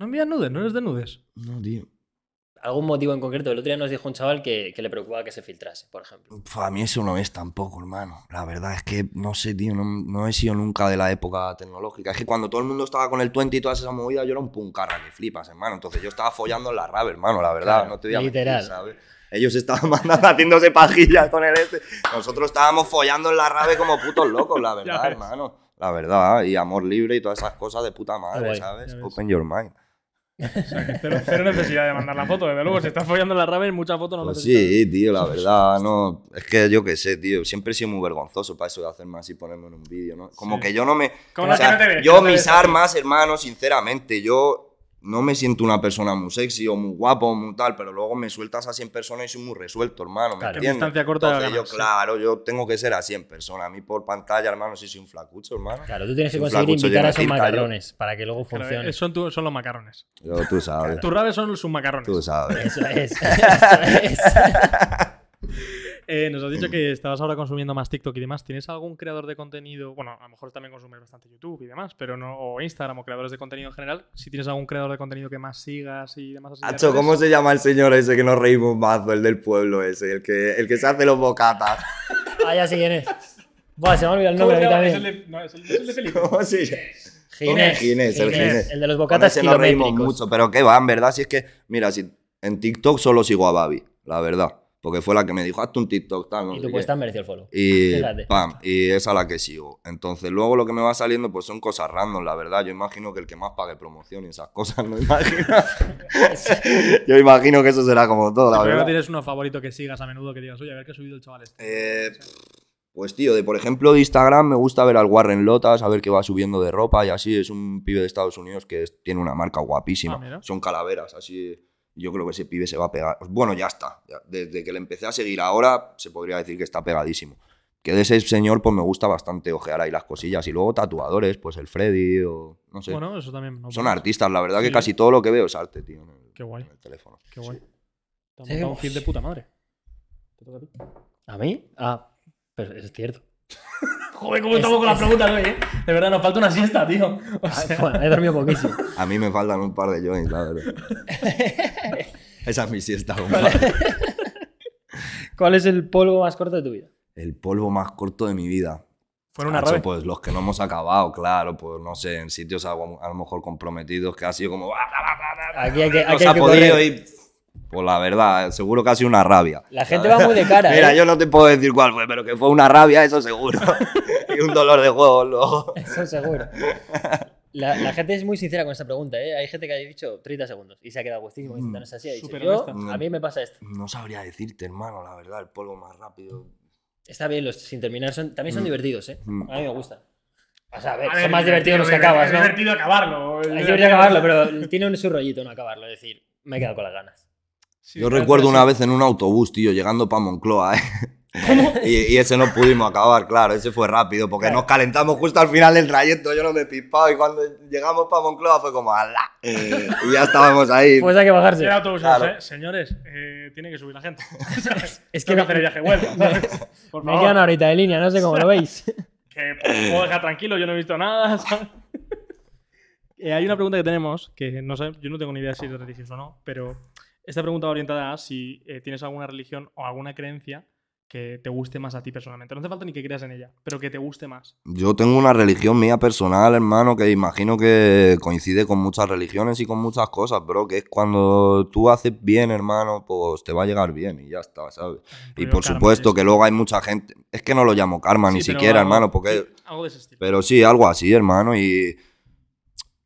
No envías nudes, no eres de nudes. No, tío. ¿Algún motivo en concreto? El otro día nos dijo un chaval que, que le preocupaba que se filtrase, por ejemplo. A mí eso no es tampoco, hermano. La verdad es que, no sé, tío, no, no he sido nunca de la época tecnológica. Es que cuando todo el mundo estaba con el 20 y todas esas movidas, yo era un puncarra que flipas, hermano. Entonces yo estaba follando en la rave, hermano, la verdad. Claro, no te voy a mentir, literal. ¿sabes? Ellos estaban *laughs* mandando, haciéndose pajillas con el este. Nosotros estábamos follando en la rave como putos locos, la *laughs* verdad, hermano. La verdad, y amor libre y todas esas cosas de puta madre, ¿sabes? Open your mind. Cero, cero necesidad de mandar la foto, desde luego. Si estás follando la rave, mucha foto no Pues necesitas. sí, tío, la verdad, no. Es que yo qué sé, tío. Siempre he sido muy vergonzoso para eso de hacerme así y ponerme en un vídeo, ¿no? Como Sí. que yo no me. Como o no, sea, que no te ves, que yo, no te mis ves armas, hermano, sinceramente, yo no me siento una persona muy sexy o muy guapo o muy tal, pero luego me sueltas así en persona y soy muy resuelto, hermano. ¿me Claro. En entiendes? distancia corta Entonces, yo, ganas, sí. claro, yo tengo que ser así en persona. A mí por pantalla, hermano, sí soy un flacucho, hermano. Claro, tú tienes que conseguir invitar a esos yo. macarrones para que luego funcione. eh, son, tu- son los macarrones. Yo, tú sabes. Tus raves son sus macarrones. Tú sabes. Eso es. *laughs* Eso es. *laughs* Eh, nos has dicho que estabas ahora consumiendo más TikTok y demás. ¿Tienes algún creador de contenido? Bueno, a lo mejor también consumes bastante YouTube y demás, pero no, o Instagram o creadores de contenido en general. Si tienes algún creador de contenido que más sigas y demás así. Hacho. ¿cómo se llama el señor ese que nos reímos mazo, el del pueblo ese? El que, el que se hace los bocatas. Ah, ya sé quién es. Buah, se me ha olvidado el ¿Cómo nombre llama? también. Es el de, no, es el, es el de Felipe. ¿Cómo se llama? Ginés. Ginés, el Ginés. El de los Con bocatas ese nos reímos mucho, pero qué va, en verdad, si es que, mira, si en TikTok solo sigo a Babi, la verdad. Porque fue la que me dijo, hazte un TikTok, tal, no Y tu qué". puesta mereció el follow. Y *laughs* Fíjate. pam, y es a la que sigo. Entonces, luego lo que me va saliendo, pues son cosas random, la verdad. Yo imagino que el que más pague promoción y esas cosas, no *laughs* imagino. *laughs* Yo imagino que eso será como todo, la Pero no verdad. tienes uno favorito que sigas a menudo que digas, oye, a ver qué ha subido el chaval este. Eh, pues tío, de por ejemplo de Instagram me gusta ver al Warren Lotas, a ver qué va subiendo de ropa y así. Es un pibe de Estados Unidos que es- tiene una marca guapísima. Ah. Son calaveras, así. Yo creo que ese pibe se va a pegar. Bueno, ya está. ya. Desde que le empecé a seguir ahora, se podría decir que está pegadísimo. Que de ese señor, pues me gusta bastante ojear ahí las cosillas. Y luego tatuadores, pues el Freddy o no sé. Bueno, eso también. no Son artistas, la verdad que Sí. casi todo lo que veo es arte, tío. en el- Qué guay. en el teléfono. Qué guay. Te has montado un feed de puta madre. Te toca a ti. ¿A mí? Ah, pero es cierto. Joder, cómo Es- estamos con las preguntas hoy, eh. De verdad, nos falta una siesta, tío. O sea, bueno, he dormido poquísimo. *laughs* A mí me faltan un par de joints, la verdad. *laughs* Esa es mi siesta, *laughs* compadre. ¿Cuál es el polvo más corto de tu vida? El polvo más corto de mi vida. Fueron una rave. pues los que no hemos acabado, claro, pues no sé, en sitios a lo mejor comprometidos que ha sido como. Aquí hay que, No aquí se hay ha que podido correr. y. Pues la verdad, seguro que ha sido una rabia. La gente va muy de cara, Mira, ¿eh? yo no te puedo decir cuál fue, pero que fue una rabia, eso seguro. *laughs* y un dolor de juego luego. Eso seguro. La, la gente es muy sincera con esta pregunta, ¿eh? Hay gente que ha dicho 30 segundos y se ha quedado gustísimo. Mm, No es así. Ha dicho, yo, a mí me pasa esto. No sabría decirte, hermano, la verdad, el polvo más rápido. Está bien, los sin terminar son, también son Mm. divertidos, ¿eh? Mm. A mí me gustan. O sea, a ver, A ver, son más divertidos los que divertido, acabas, ¿no? Es divertido acabarlo. Hay que divertido acabarlo, pero tiene un su rollito no acabarlo. Es decir, me he quedado con las ganas. Sí, Yo claro, recuerdo una vez en un autobús, tío, llegando para Moncloa, ¿eh? *laughs* *laughs* y, y ese no pudimos acabar, claro, ese fue rápido, porque nos calentamos justo al final del trayecto, yo no me he pispado y cuando llegamos para Moncloa fue como ¡ala! Eh, y ya estábamos ahí. *laughs* Pues hay que bajarse. Era autobús, Claro. eh, Señores, eh, tiene que subir la gente. Es que me, hacer el viaje vuelta. Por me favor, queda una horita de línea, no sé cómo lo veis. que puedo dejar tranquilo, yo no he visto nada. ¿sabes? Eh, hay una pregunta que tenemos, que no sé, yo no tengo ni idea si es religioso o no, pero esta pregunta va orientada a si eh, tienes alguna religión o alguna creencia que te guste más a ti personalmente. No hace falta ni que creas en ella, pero que te guste más. Yo tengo una religión mía personal, hermano, que imagino que coincide con muchas religiones y con muchas cosas, bro, que es cuando tú haces bien, hermano, pues te va a llegar bien y ya está, ¿sabes? Y por supuesto que luego hay mucha gente, es que no lo llamo karma ni Sí, siquiera, algo- hermano, porque... sí, algo de ese estilo. Pero sí, algo así, hermano. Y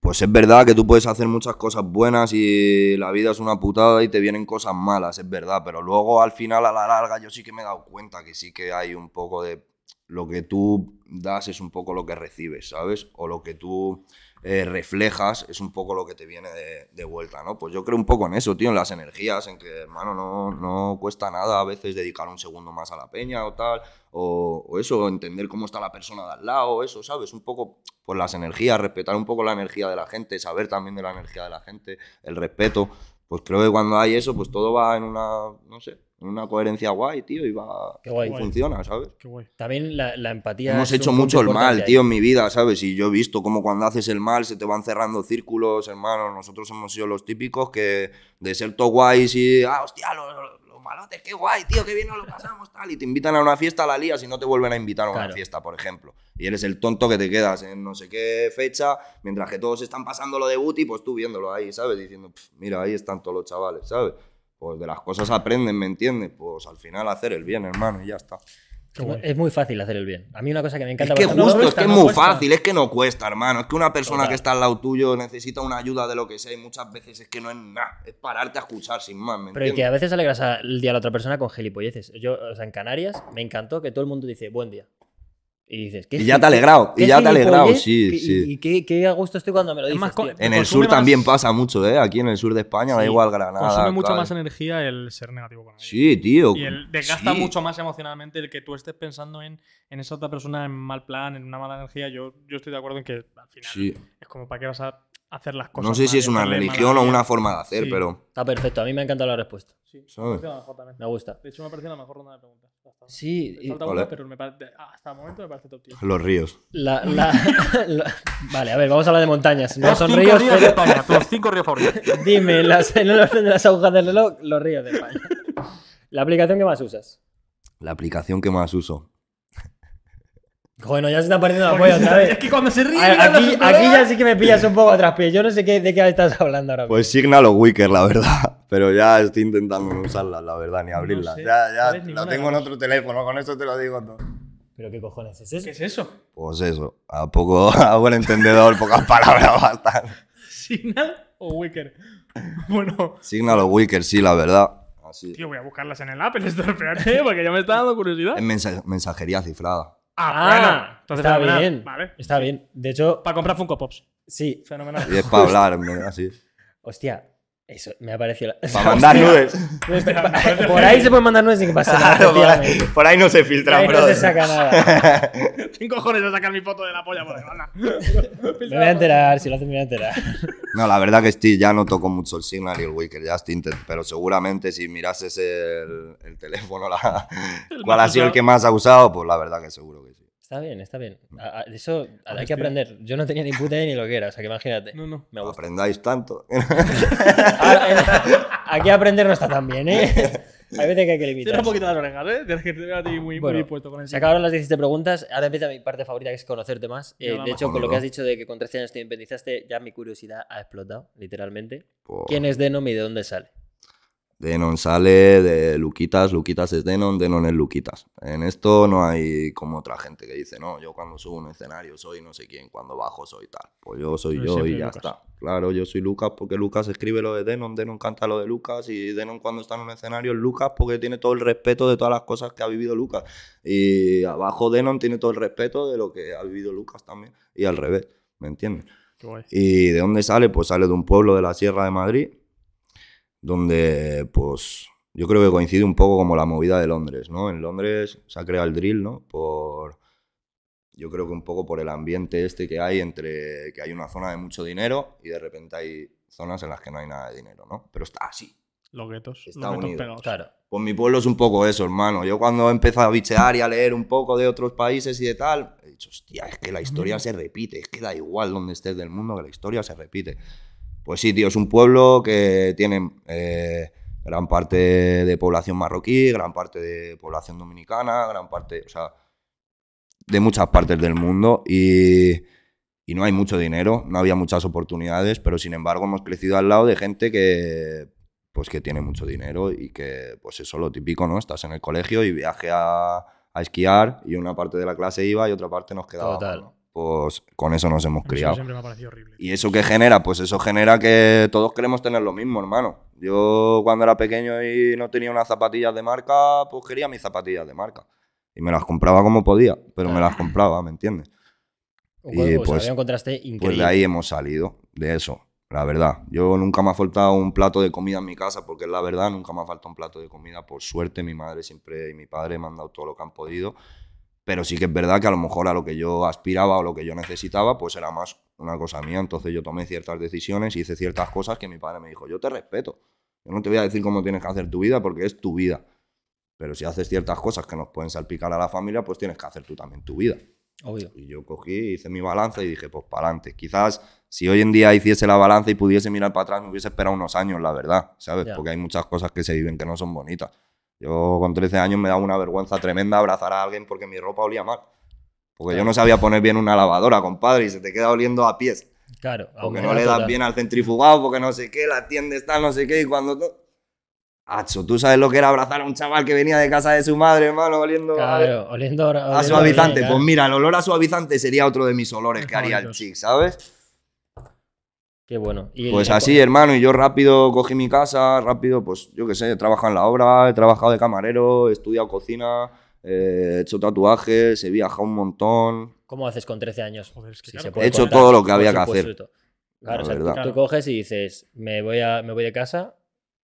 pues es verdad que tú puedes hacer muchas cosas buenas y la vida es una putada y te vienen cosas malas, es verdad. Pero luego al final, a la larga, yo sí que me he dado cuenta que sí que hay un poco de... Lo que tú das es un poco lo que recibes, ¿sabes? O lo que tú eh, reflejas es un poco lo que te viene de, vuelta, ¿no? Pues yo creo un poco en eso, tío, en las energías, en que, hermano, no, no cuesta nada a veces dedicar un segundo más a la peña o tal, o, o eso, entender cómo está la persona de al lado, eso, ¿sabes? Un poco, pues las energías, respetar un poco la energía de la gente, saber también de la energía de la gente, el respeto, pues creo que cuando hay eso, pues todo va en una, no sé, una coherencia guay, tío, y va, Qué guay. y funciona, ¿sabes? Qué guay. También la, la empatía. Hemos hecho mucho el mal, ahí. tío, en mi vida, ¿sabes? Y yo he visto cómo cuando haces el mal se te van cerrando círculos, hermano. Nosotros hemos sido los típicos que de ser todo guays y, ah, hostia, los, los- los malotes, qué guay, tío, qué bien nos lo pasamos, tal. Y te invitan a una fiesta, la lías y no te vuelven a invitar a una Claro. fiesta, por ejemplo. Y eres el tonto que te quedas en no sé qué fecha, mientras que todos están pasando lo de Buti, pues tú viéndolo ahí, ¿sabes? Diciendo, "Pf, mira, ahí están todos los chavales, ¿sabes? Pues de las cosas aprenden, ¿me entiendes? Pues al final hacer el bien, hermano, y ya está. Es muy fácil hacer el bien. A mí una cosa que me Es encanta. que por ejemplo, justo, cuesta, es que es no muy cuesta. fácil, es que no cuesta, hermano. Es que una persona Total. que está al lado tuyo necesita una ayuda de lo que sea y muchas veces es que no es nada, es pararte a escuchar sin más, ¿me Pero y que a veces alegras el día a la otra persona con gilipolleces. Yo, o sea, en Canarias me encantó que todo el mundo dice buen día. Y dices, ¿qué Y ya te ha alegrado, y ya te ha alegrado, sí, ¿Qué- sí. Y, y qué, qué a gusto estoy cuando me lo Es dices. más co- tío. En el sur también pasa mucho, ¿eh? Aquí en el sur de España, da igual Granada. Consume mucha claro. más energía el ser negativo con alguien. Sí, tío. Y el desgasta sí. mucho más emocionalmente el que tú estés pensando en, en esa otra persona en mal plan, en una mala energía. Yo, yo estoy de acuerdo en que al final Sí. es como para qué vas a hacer las cosas. No sé si es una religión o una forma de hacer, Sí. pero. Está perfecto, a mí me ha encantado la respuesta. Sí, me ¿Sabes? parece la mejor también. Me gusta. De hecho, me parece la mejor ronda de preguntas. Ahora. Sí, Me y- falta Vale. una, pero me parece, hasta el momento me parece top tío. Los ríos. la, la- *laughs* la- Vale, a ver, vamos a hablar de montañas. No son ríos, pero tus cinco ríos favoritos. *laughs* dime, las, en el orden de las agujas del reloj, los ríos de España. *laughs* La aplicación que más usas. La aplicación que más uso. Bueno, ya se está perdiendo la polla otra vez. Es que cuando se ríe. A- Aquí, aquí ya sí que me pillas un poco atrás, pero yo no sé qué, de qué estás hablando ahora mismo. Pues Signal o Wicker, la verdad. *laughs* Pero ya estoy intentando no usarla, la verdad, ni abrirla. sé ya, ya, la tengo en otro teléfono, con eso te lo digo todo. ¿Pero qué cojones es eso? ¿Qué es eso? Pues eso, a poco, *laughs* a buen entendedor, pocas palabras *laughs* bastan. ¿Signal o Wicker? Bueno, Signal o Wicker, sí, la verdad. Así. tío, voy a buscarlas en el Apple Store, espérate, porque ya me está dando curiosidad. Es mensa- mensajería cifrada. Ah, bueno. Entonces, está fenomenal. bien. Vale. Está bien. De hecho, Para comprar Funko Pops. sí. Fenomenal. Y es para hablar, en verdad, sí. Hostia, eso me ha parecido. la- Para *laughs* *laughs* mandar nudes. Por ahí se puede mandar nudes sin que pase nada. Claro, por, por ahí no se Por filtran, ahí no se saca nada. *laughs* Sin cojones a sacar mi foto de la polla por ahí. Me voy a enterar, si lo hacen me voy a enterar. No, la verdad que estoy, ya no toco mucho el Signal y el Wicker, ya estoy intent- pero seguramente si mirases el, el teléfono, la, cuál ha sido el que más ha usado, pues la verdad que seguro que sí. Está bien, está bien. A- a- Eso hay Hostia. que aprender. Yo no tenía ni puta idea ni lo que era, o sea que imagínate. No, no. Me gusta. Aprendáis tanto. *laughs* *laughs* Ahora, en- Aquí aprender no está tan bien, ¿eh? Hay veces que hay que limitar. un poquito las orejas, ¿eh? Tienes que tener a ti muy, Bueno, muy puesto con el Se acabaron las 17 preguntas. Ahora empieza mi parte favorita, que es conocerte más. Eh, de hecho, con lo que has dicho de que con 13 años te independizaste, ya mi curiosidad ha explotado, literalmente. ¿Quién es Denom y de dónde sale? Denon sale de Luquitas, Luquitas es Denon, Denon es Luquitas. En esto no hay como otra gente que dice, no, yo cuando subo un escenario soy no sé quién, cuando bajo soy tal. Pues yo soy Pero yo y ya Lucas. está. Claro, yo soy Lucas porque Lucas escribe lo de Denon, Denon canta lo de Lucas y Denon cuando está en un escenario es Lucas porque tiene todo el respeto de todas las cosas que ha vivido Lucas. Y abajo Denon tiene todo el respeto de lo que ha vivido Lucas también. Y al revés, ¿me entiendes? ¿Y de dónde sale? Pues sale de un pueblo de la Sierra de Madrid, donde pues yo creo que coincide un poco como la movida de Londres, ¿no? En Londres se ha creado el drill, ¿no? Por, yo creo que un poco por el ambiente este que hay entre que hay una zona de mucho dinero y de repente hay zonas en las que no hay nada de dinero, ¿no? Pero está así. Los guetos. Está los unido. pegados. Claro. Pues mi pueblo es un poco eso, hermano. Yo cuando he empezado a bichear y a leer un poco de otros países y de tal, he dicho, hostia, es que la historia se repite, es que da igual donde estés del mundo, que la historia se repite. Pues sí, tío, es un pueblo que tiene eh, gran parte de población marroquí, gran parte de población dominicana, gran parte, o sea, de muchas partes del mundo y, y no hay mucho dinero, no había muchas oportunidades, pero sin embargo hemos crecido al lado de gente que pues que tiene mucho dinero y que pues eso lo típico, ¿no? Estás en el colegio y viaje a, a esquiar y una parte de la clase iba y otra parte nos quedaba. Total. Pues con eso nos hemos mí eso criado. siempre me ha parecido horrible. ¿Y eso qué genera? Pues eso genera que todos queremos tener lo mismo, hermano. Yo cuando era pequeño y no tenía unas zapatillas de marca, pues quería mis zapatillas de marca. Y me las compraba como podía, pero me las compraba, ¿me entiendes? Y, pues- había un contraste increíble. Pues de ahí hemos salido, de eso, la verdad. Yo nunca me ha faltado un plato de comida en mi casa, porque es la verdad, nunca me ha faltado un plato de comida. Por suerte, mi madre siempre y mi padre me han dado todo lo que han podido. Pero sí que es verdad que a lo mejor a lo que yo aspiraba o lo que yo necesitaba, pues era más una cosa mía. Entonces yo tomé ciertas decisiones, hice ciertas cosas que mi padre me dijo, yo te respeto. Yo no te voy a decir cómo tienes que hacer tu vida porque es tu vida. Pero si haces ciertas cosas que nos pueden salpicar a la familia, pues tienes que hacer tú también tu vida. Obvio. Y yo cogí, hice mi balanza y dije, pues para adelante. Quizás si hoy en día hiciese la balanza y pudiese mirar para atrás, me hubiese esperado unos años, la verdad, ¿sabes? Ya. Porque hay muchas cosas que se viven que no son bonitas. Yo con 13 años me daba una vergüenza tremenda abrazar a alguien porque mi ropa olía mal. Porque yo no sabía poner bien una lavadora, compadre, y se te queda oliendo a pies. Claro. Porque no le das total. bien al centrifugado, porque no sé qué, la tienda está no sé qué, y cuando... Acho, ¿tú sabes lo que era abrazar a un chaval que venía de casa de su madre, hermano, oliendo a- Claro, oliendo, a oliendo suavizante. bien, claro. Pues mira, el olor a suavizante sería otro de mis olores que haría el chic, ¿sabes? Qué bueno. Y Pues así, hermano, y yo rápido cogí mi casa, rápido, pues yo qué sé, he trabajado en la obra, he trabajado de camarero, he estudiado cocina, eh, he hecho tatuajes, he viajado un montón. ¿Cómo haces con 13 años? Joder, es que Si claro. se puede He hecho contar, todo lo que había que hacer. supuesto. Claro, La o sea, tú- tú, coges y dices, me voy, a, me voy de casa.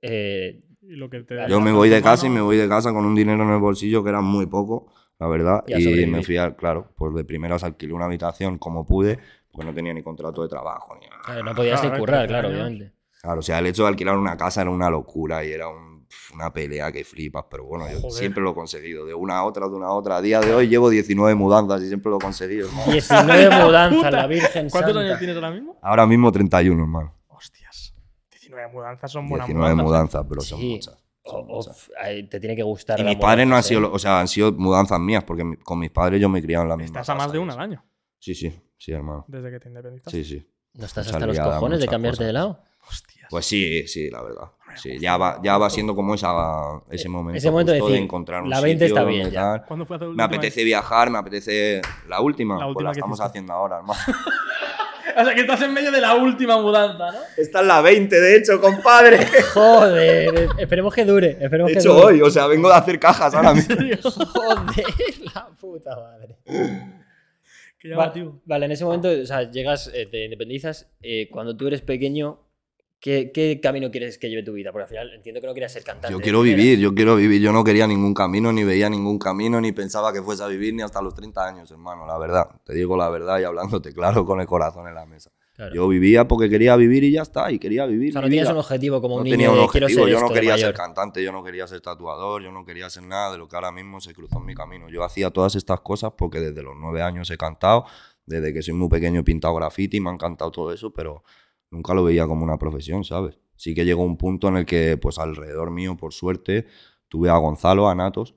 eh, Y lo que te Yo Yo me voy de casa y me voy de casa con un dinero en el bolsillo que era muy poco, la verdad. Y a Y me fui, al, claro, pues de primeras alquilé una habitación como pude, porque no tenía ni contrato de trabajo ni nada. claro, no podías ni currar, 13 claro, obviamente. Claro, o sea, el hecho de alquilar una casa era una locura y era un- una pelea que flipas, pero bueno, yo Joder. siempre lo he conseguido, de una a otra, de una a otra. A día de hoy llevo 19 mudanzas y siempre lo he conseguido. hermano. 19 *laughs* mudanzas, la Virgen ¿Cuántos Santa. años tienes ahora mismo? Ahora mismo 31, hermano. Hostias. 19 mudanzas son buenas 19 mudanzas. ¿eh? mudanzas, pero son Sí. muchas. O- son o- muchas. ay, te tiene que gustar. Y la mis padres no han sido, ¿eh? o sea, han sido mudanzas mías, porque con mis padres yo me he criado en la misma Estás a más casa de una al año Sí, sí, sí, hermano. desde que te independizaste. Sí, sí. ¿No estás mucha hasta los cojones de cambiarte de lado? Hostias. Pues sí, sí, la verdad. Sí, ya va, ya va siendo como esa, ese momento, ese momento de justo de, decir, encontrar un la 20 está bien, ya. tal. ¿Cuándo fue la Me apetece vez? viajar, me apetece. La última, La pues última la que estamos hiciste. haciendo ahora, hermano. *laughs* O sea, que estás en medio de la última mudanza, ¿no? Esta es la 20, de hecho, compadre. *laughs* Joder, esperemos que dure. Esperemos De que hecho, dure. hoy, o sea, vengo de hacer cajas ahora *laughs* mismo. Joder, la puta madre. Qué Va- llamativo. Vale, en ese momento, o sea, llegas, eh, te independizas. eh, cuando tú eres pequeño, ¿qué, qué camino quieres que lleve tu vida? Porque al final entiendo que no quieras ser cantante. Yo quiero vivir, yo quiero vivir. Yo no quería ningún camino, ni veía ningún camino, ni pensaba que fuese a vivir ni hasta los 30 años, hermano, la verdad. Te digo la verdad y hablándote claro con el corazón en la mesa. Claro. Yo vivía porque quería vivir y ya está, y quería vivir. o sea, no vida. un objetivo como un no niño tenía un de quiero objetivo, ser yo no esto quería ser mayor. cantante, yo no quería ser tatuador, yo no quería ser nada de lo que ahora mismo se cruzó en mi camino. Yo hacía todas estas cosas porque desde los nueve años he cantado, desde que soy muy pequeño he pintado graffiti, me ha encantado todo eso, pero nunca lo veía como una profesión, ¿sabes? Sí que llegó un punto en el que, pues alrededor mío, por suerte, tuve a Gonzalo, a Natos,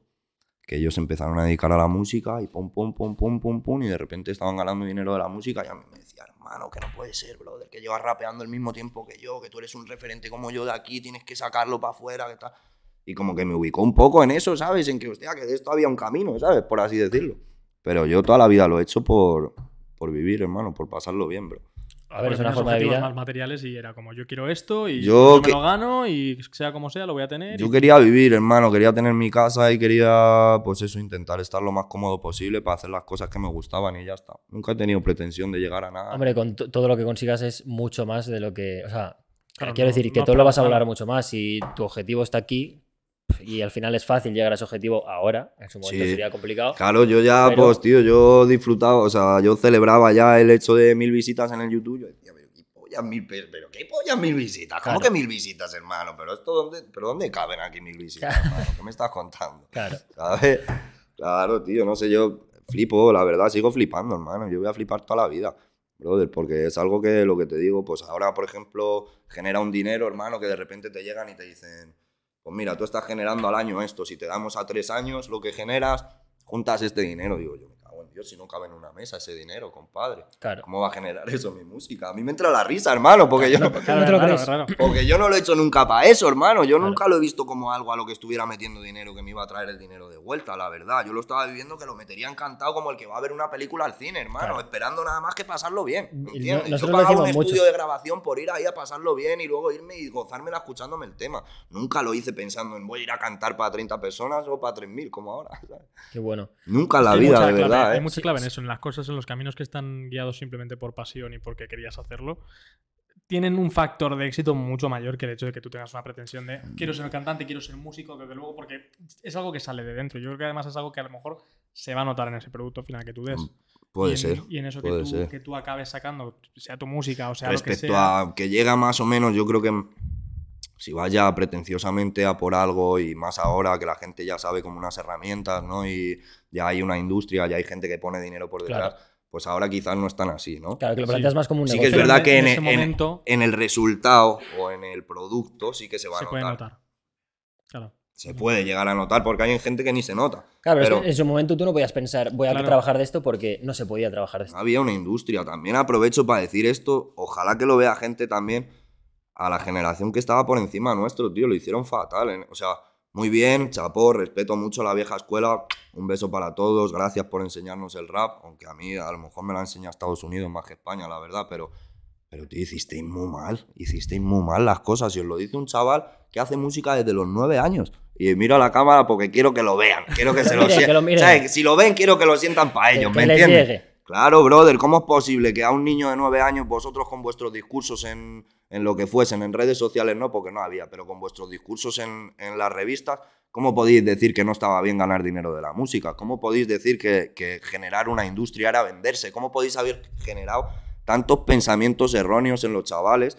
que ellos empezaron a dedicar a la música y pum, pum, pum, pum, pum, pum, y de repente estaban ganando dinero de la música y a mí me decía, que no puede ser, brother, que llevas rapeando el mismo tiempo que yo, que tú eres un referente como yo de aquí, tienes que sacarlo para afuera, que tal. Y como que me ubicó un poco en eso, ¿sabes? En que, hostia, que de esto había un camino, ¿sabes? Por así decirlo. Pero yo toda la vida lo he hecho por, por vivir, hermano, por pasarlo bien, bro. A ver, es una forma de vida. más materiales y era como yo quiero esto y Yo yo, que- me lo gano y sea como sea lo voy a tener. Yo y- quería vivir, hermano, quería tener mi casa y quería, pues eso, intentar estar lo más cómodo posible para hacer las cosas que me gustaban y ya está. Nunca he tenido pretensión de llegar a nada. Hombre, con to- todo lo que consigas es mucho más de lo que. O sea, Claro, quiero no- decir que no todo lo vas a valorar mucho más. Si tu objetivo está aquí, y al final es fácil llegar a ese objetivo ahora, en su momento Sí. sería complicado. Claro, yo ya, Pero- pues, tío, yo disfrutaba, o sea, yo celebraba ya el hecho de mil visitas en el YouTube. Yo decía, pero qué pollas mil, pe- pero qué pollas mil visitas. ¿Cómo Claro. que mil visitas, hermano? Pero esto, ¿dónde, pero ¿dónde caben aquí mil visitas, hermano? ¿Qué me estás contando? Claro. ¿Sabes? Claro, tío, no sé, yo flipo, la verdad, sigo flipando, hermano. Yo voy a flipar toda la vida, brother, porque es algo que, lo que te digo, pues ahora, por ejemplo, genera un dinero, hermano, que de repente te llegan y te dicen, pues mira, tú estás generando al año esto, si te damos a tres años lo que generas, juntas este dinero. Digo, yo Dios, si no cabe en una mesa ese dinero, compadre. Claro. ¿Cómo va a generar eso mi música? A mí me entra la risa, hermano, porque yo... No, no te lo crees. Porque yo no lo he hecho nunca para eso, hermano. Yo Claro. nunca lo he visto como algo a lo que estuviera metiendo dinero que me iba a traer el dinero de vuelta, la verdad. Yo lo estaba viviendo que lo metería encantado como el que va a ver una película al cine, hermano, Claro. esperando nada más que pasarlo bien. ¿me Y ¿Entiendes? no- yo pagaba un mucho. estudio de grabación por ir ahí a pasarlo bien y luego irme y gozármela escuchándome el tema. Nunca lo hice pensando en voy a ir a cantar para 30 personas o para 3.000 como ahora. *laughs* ¿sabes? Qué bueno. Nunca en la Hay vida, de verdad. ¿eh? Mucha clave en eso, en las cosas, en los caminos que están guiados simplemente por pasión y porque querías hacerlo. Tienen un factor de éxito mucho mayor que el hecho de que tú tengas una pretensión de quiero ser cantante, quiero ser músico, desde luego, porque es algo que sale de dentro. Yo creo que además es algo que a lo mejor se va a notar en ese producto final que tú des. Puede y en, ser. Y en eso que tú, ser. que tú acabes sacando, sea tu música o sea lo que Respecto sea. a que llega más o menos, yo creo que si vas ya pretenciosamente a por algo y más ahora que la gente ya sabe como unas herramientas, ¿no? Y ya hay una industria, ya hay gente que pone dinero por detrás, Claro. pues ahora quizás no están así, ¿no? Claro, que lo Sí. planteas más como un Sí que es verdad en- que en en, ese en- momento- en el resultado o en el producto sí que se va se a puede notar. notar. Claro. Se puede llegar a notar porque hay gente que ni se nota. Claro, pero es en su momento tú no podías pensar, voy a Claro. trabajar de esto porque no se podía trabajar de esto. había una industria. También aprovecho para decir esto, ojalá que lo vea gente también a la generación que estaba por encima nuestro, tío, lo hicieron fatal. ¿eh? O sea, muy bien, chapó, respeto mucho a la vieja escuela, un beso para todos, gracias por enseñarnos el rap, aunque a mí a lo mejor me lo ha enseñado Estados Unidos más que España, la verdad, pero, pero tío, hicisteis muy mal, hicisteis muy mal las cosas, y os lo dice un chaval que hace música desde los nueve años. Y miro a la cámara porque quiero que lo vean, quiero que *laughs* se lo sientan. miren. O sea, si lo ven, quiero que lo sientan para ellos, que ¿me entiendes? llegue. Claro, brother, ¿cómo es posible que a un niño de nueve años, vosotros con vuestros discursos en, en lo que fuesen, en redes sociales no, porque no había, pero con vuestros discursos en, en las revistas, ¿cómo podéis decir que no estaba bien ganar dinero de la música? ¿Cómo podéis decir que, que generar una industria era venderse? ¿Cómo podéis haber generado tantos pensamientos erróneos en los chavales?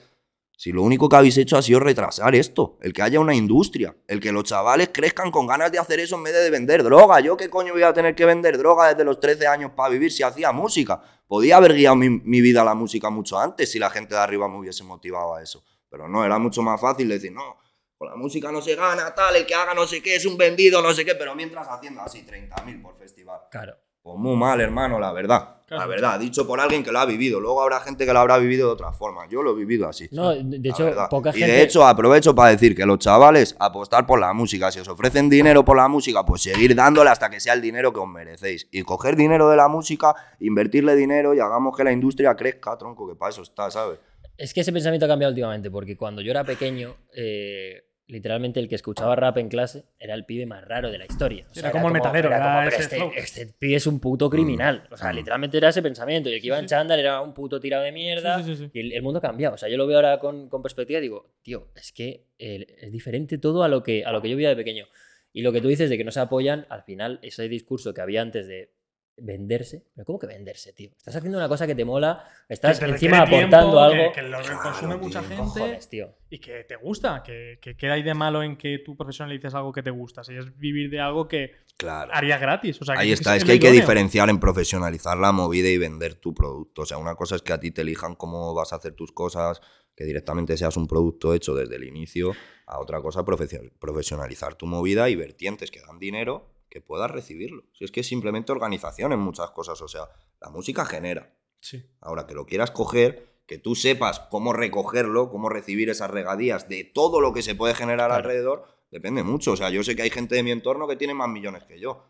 Si lo único que habéis hecho ha sido retrasar esto, el que haya una industria, el que los chavales crezcan con ganas de hacer eso en vez de vender droga. ¿Yo qué coño voy a tener que vender droga desde los 13 años para vivir si hacía música? Podía haber guiado mi, mi vida a la música mucho antes si la gente de arriba me hubiese motivado a eso. Pero no, era mucho más fácil decir, no, con la música no se gana, tal, el que haga no sé qué es un vendido, no sé qué, pero mientras haciendo así 30.000 por festival. Claro. Pues muy mal, hermano, la verdad. Claro. La verdad, dicho por alguien que lo ha vivido. Luego habrá gente que lo habrá vivido de otra forma. Yo lo he vivido así. No, de hecho, y de hecho, aprovecho para decir que los chavales, apostar por la música. Si os ofrecen dinero por la música, pues seguir dándole hasta que sea el dinero que os merecéis. Y coger dinero de la música, invertirle dinero y hagamos que la industria crezca, tronco, que para eso está, ¿sabes? Es que ese pensamiento ha cambiado últimamente, porque cuando yo era pequeño, eh, literalmente el que escuchaba rap en clase era el pibe más raro de la historia. O sea, Era como el metalero, era como, ese este, este pibe es un puto criminal. O sea, Mm. literalmente era ese pensamiento. Y el que iba en sí. chándal era un puto tirado de mierda. Sí, sí, sí, sí. Y el, el mundo ha cambiado. O sea, yo lo veo ahora con, con perspectiva y digo, tío, es que eh, es diferente todo a lo, que, a lo que yo veía de pequeño. Y lo que tú dices de que no se apoyan, al final, ese discurso que había antes de venderse. ¿Pero cómo que venderse, tío? Estás haciendo una cosa que te mola, estás Que te encima aportando tiempo, algo. Que, que lo Claro, consume tío, mucha gente Cojones, tío. y que te gusta. Que, que, ¿Qué hay de malo en que tú profesionalices algo que te gusta? Si es vivir de algo que Claro. harías gratis. O sea, Ahí que está, es que hay que diferenciar en profesionalizar la movida y vender tu producto. O sea, una cosa es que a ti te elijan cómo vas a hacer tus cosas, que directamente seas un producto hecho desde el inicio, a otra cosa profesio- profesionalizar tu movida y vertientes que dan dinero que puedas recibirlo. Si es que es simplemente organización en muchas cosas. O sea, la música genera. Sí. Ahora que lo quieras coger, que tú sepas cómo recogerlo, cómo recibir esas regadías de todo lo que se puede generar Claro. alrededor, depende mucho. O sea, yo sé que hay gente de mi entorno que tiene más millones que yo.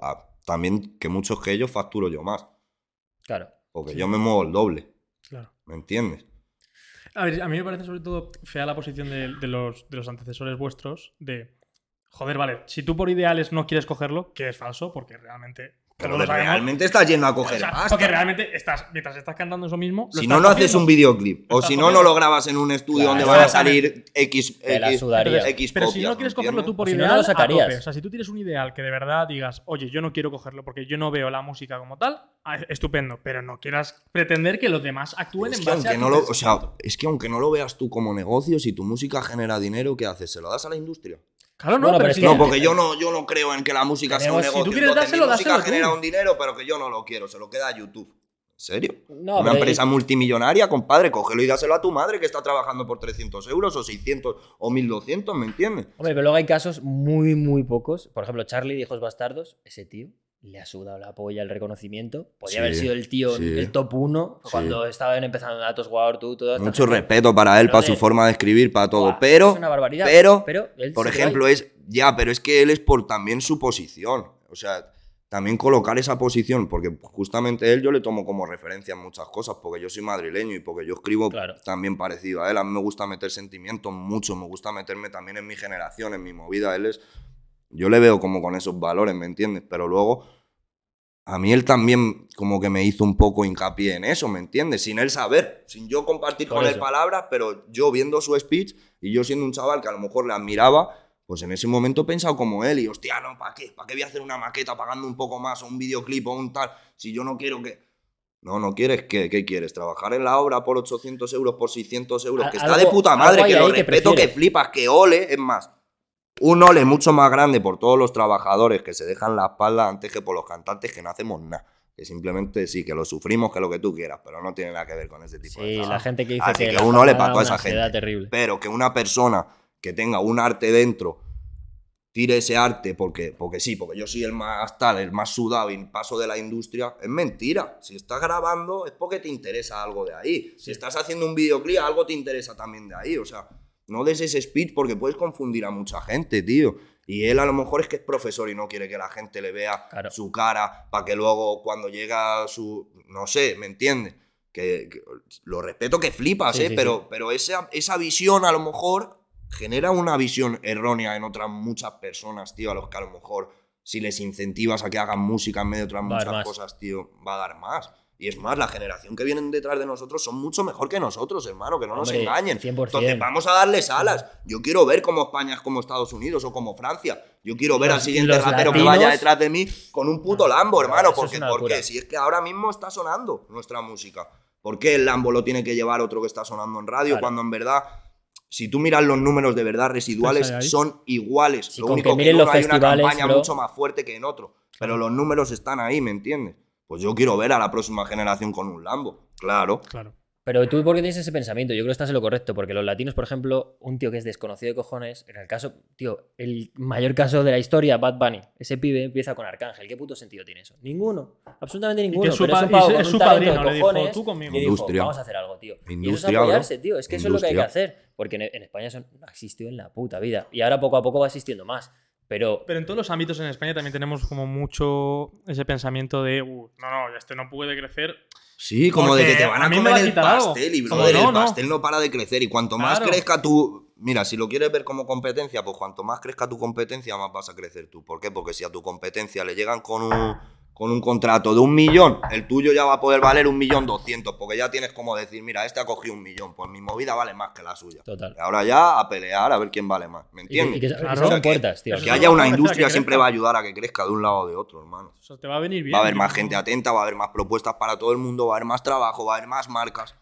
Ah, también que muchos que ellos facturo yo más. Claro. Porque Sí. yo me muevo el doble. Claro. ¿Me entiendes? A ver, a mí me parece sobre todo fea la posición de, de los, de los antecesores vuestros de, joder, vale, si tú por ideales no quieres cogerlo, que es falso, porque realmente Pero lo sabemos. realmente estás yendo a O coger sea, pasta. porque realmente estás, mientras estás cantando eso mismo. lo Si no, no haces cogiendo. un videoclip. O si no, no lo grabas en un estudio Claro, donde van a salir X, X, Pero si no quieres ¿me cogerlo tú por Si no, no ideal, lo a sacarías. tope. O sea, si tú tienes un ideal que de verdad digas, oye, yo no quiero cogerlo porque yo no veo la música como tal, ah, estupendo. Pero no quieras pretender que los demás actúen Es en base a aunque no lo, o sea, es que aunque no lo veas tú como negocio, si tu música genera dinero, ¿qué haces? ¿Se lo das a la industria? Claro, no, Bueno, pero, pero es si que- No, porque yo no, yo no creo en que la música sea un Tenemos- si tú negocio. quieres dárselo, mi música dáselo tú. genera un dinero, pero que yo no lo quiero, se lo queda a YouTube. ¿En serio? No, Una empresa multimillonaria, compadre, cógelo y dáselo a tu madre que está trabajando por 300 euros o 600 o 1200, ¿me entiendes? Hombre, pero luego hay casos muy, muy pocos. Por ejemplo, Charlie de Hijos Bastardos, ese tío le ha sudado la polla el reconocimiento. Podría Sí, haber sido el tío, sí. el top 1, Sí. cuando estaban empezando Datos War, tú, todo. Mucho respeto para él, Pero para su forma de escribir, para todo. Pero, es una barbaridad. pero, pero él por ejemplo, ahí. es. Ya, pero es que él es por también su posición. O sea, también colocar esa posición, porque justamente él yo le tomo como referencia en muchas cosas, porque yo soy madrileño y porque yo escribo Claro. también parecido a él. A mí me gusta meter sentimientos mucho, me gusta meterme también en mi generación, en mi movida. Él es. Yo le veo como con esos valores, ¿me entiendes? Pero luego. A mí él también como que me hizo un poco hincapié en eso, ¿me entiendes? Sin él saber, sin yo compartir con él palabras, pero yo viendo su speech y yo siendo un chaval que a lo mejor le admiraba, pues en ese momento he pensado como él y hostia, no, ¿para qué? ¿Para qué voy a hacer una maqueta pagando un poco más o un videoclip o un tal? Si yo no quiero que... No, no quieres, ¿qué, qué quieres? ¿Trabajar en la obra por 800 euros, por 600 euros? Que está de puta madre, que lo que respeto, que prefieres. flipas, que ole, es más. Un ole mucho más grande por todos los trabajadores que se dejan la espalda antes que por los cantantes que no hacemos nada. Que simplemente sí, que lo sufrimos, que lo que tú quieras, pero no tiene nada que ver con ese tipo de Sí, la trabajo. gente que dice Así que, que la un ole para da toda esa gente. terrible. Pero que una persona que tenga un arte dentro tire ese arte porque, porque sí, porque yo soy el más tal, el más sudado y paso de la industria, es mentira. Si estás grabando es porque te interesa algo de ahí. Si estás haciendo un videoclip, algo te interesa también de ahí. O sea, no des ese speech porque puedes confundir a mucha gente, tío. Y él a lo mejor es que es profesor y no quiere que la gente le vea Claro. su cara para que luego cuando llega su... No sé, ¿me entiendes? Que, que lo respeto que flipas, Sí, ¿eh? sí, pero, sí. pero esa, esa visión a lo mejor genera una visión errónea en otras muchas personas, tío, a los que a lo mejor si les incentivas a que hagan música en medio de otras Va muchas cosas, tío, va a dar más. Y es más, la generación que vienen detrás de nosotros son mucho mejor que nosotros, hermano, que no nos engañen. 100%. Entonces vamos a darles alas. Yo quiero ver cómo España es como Estados Unidos o como Francia. Yo quiero ver Los- al siguiente los ratero que latinos- vaya detrás de mí con un puto Lambo, hermano. Porque, porque si es que ahora mismo está sonando nuestra música. ¿Por qué el Lambo lo tiene que llevar otro que está sonando en radio Claro. cuando en verdad si tú miras los números de verdad residuales, son iguales. Sí, Lo único que que miren en uno los hay una campaña bro. mucho más fuerte que en otro. Pero los números están ahí, ¿me entiendes? Pues yo quiero ver a la próxima generación con un Lambo. Claro. Claro. Pero tú, ¿por qué tienes ese pensamiento? Yo creo que estás en lo correcto, porque los latinos, por ejemplo, un tío que es desconocido de cojones, en el caso, tío, el mayor caso de la historia, Bad Bunny, ese pibe empieza con Arcángel. ¿Qué puto sentido tiene eso? Ninguno. Absolutamente Y ninguno. que su, pero es pa- un pavo con es un su padrino, de le dijo, cojones tú conmigo. y dijo, Industria. vamos a hacer algo, tío. y eso es Industria, apoyarse, tío. Es que eso es lo que hay que Industria. hacer. Porque en, en España eso no ha existido en la puta vida. Y ahora poco a poco va existiendo más. Pero Pero en todos los ámbitos en España también tenemos como mucho ese pensamiento de, uh, no, no, este no puede crecer. Sí, como de que te van a a va comer a el algo. pastel y, brother, no, el no. pastel no para de crecer. Y cuanto más Claro. crezca tu... Mira, si lo quieres ver como competencia, pues cuanto más crezca tu competencia, más vas a crecer tú. ¿Por qué? Porque si a tu competencia le llegan con un, con un contrato de un millón, el tuyo ya va a poder valer un millón doscientos. Porque ya tienes como decir, mira, este ha cogido un millón, pues mi movida vale más que la suya. Total. Y ahora ya a pelear a ver quién vale más. ¿Me y que, entiendes? y que- Claro. abran que- puertas, tío. Que haya una industria que siempre va a ayudar a que crezca de un lado o de otro, hermano. O sea, te va a venir bien. Va a haber más gente atenta, va a haber más propuestas para todo el mundo, va a haber más trabajo, va a haber más marcas.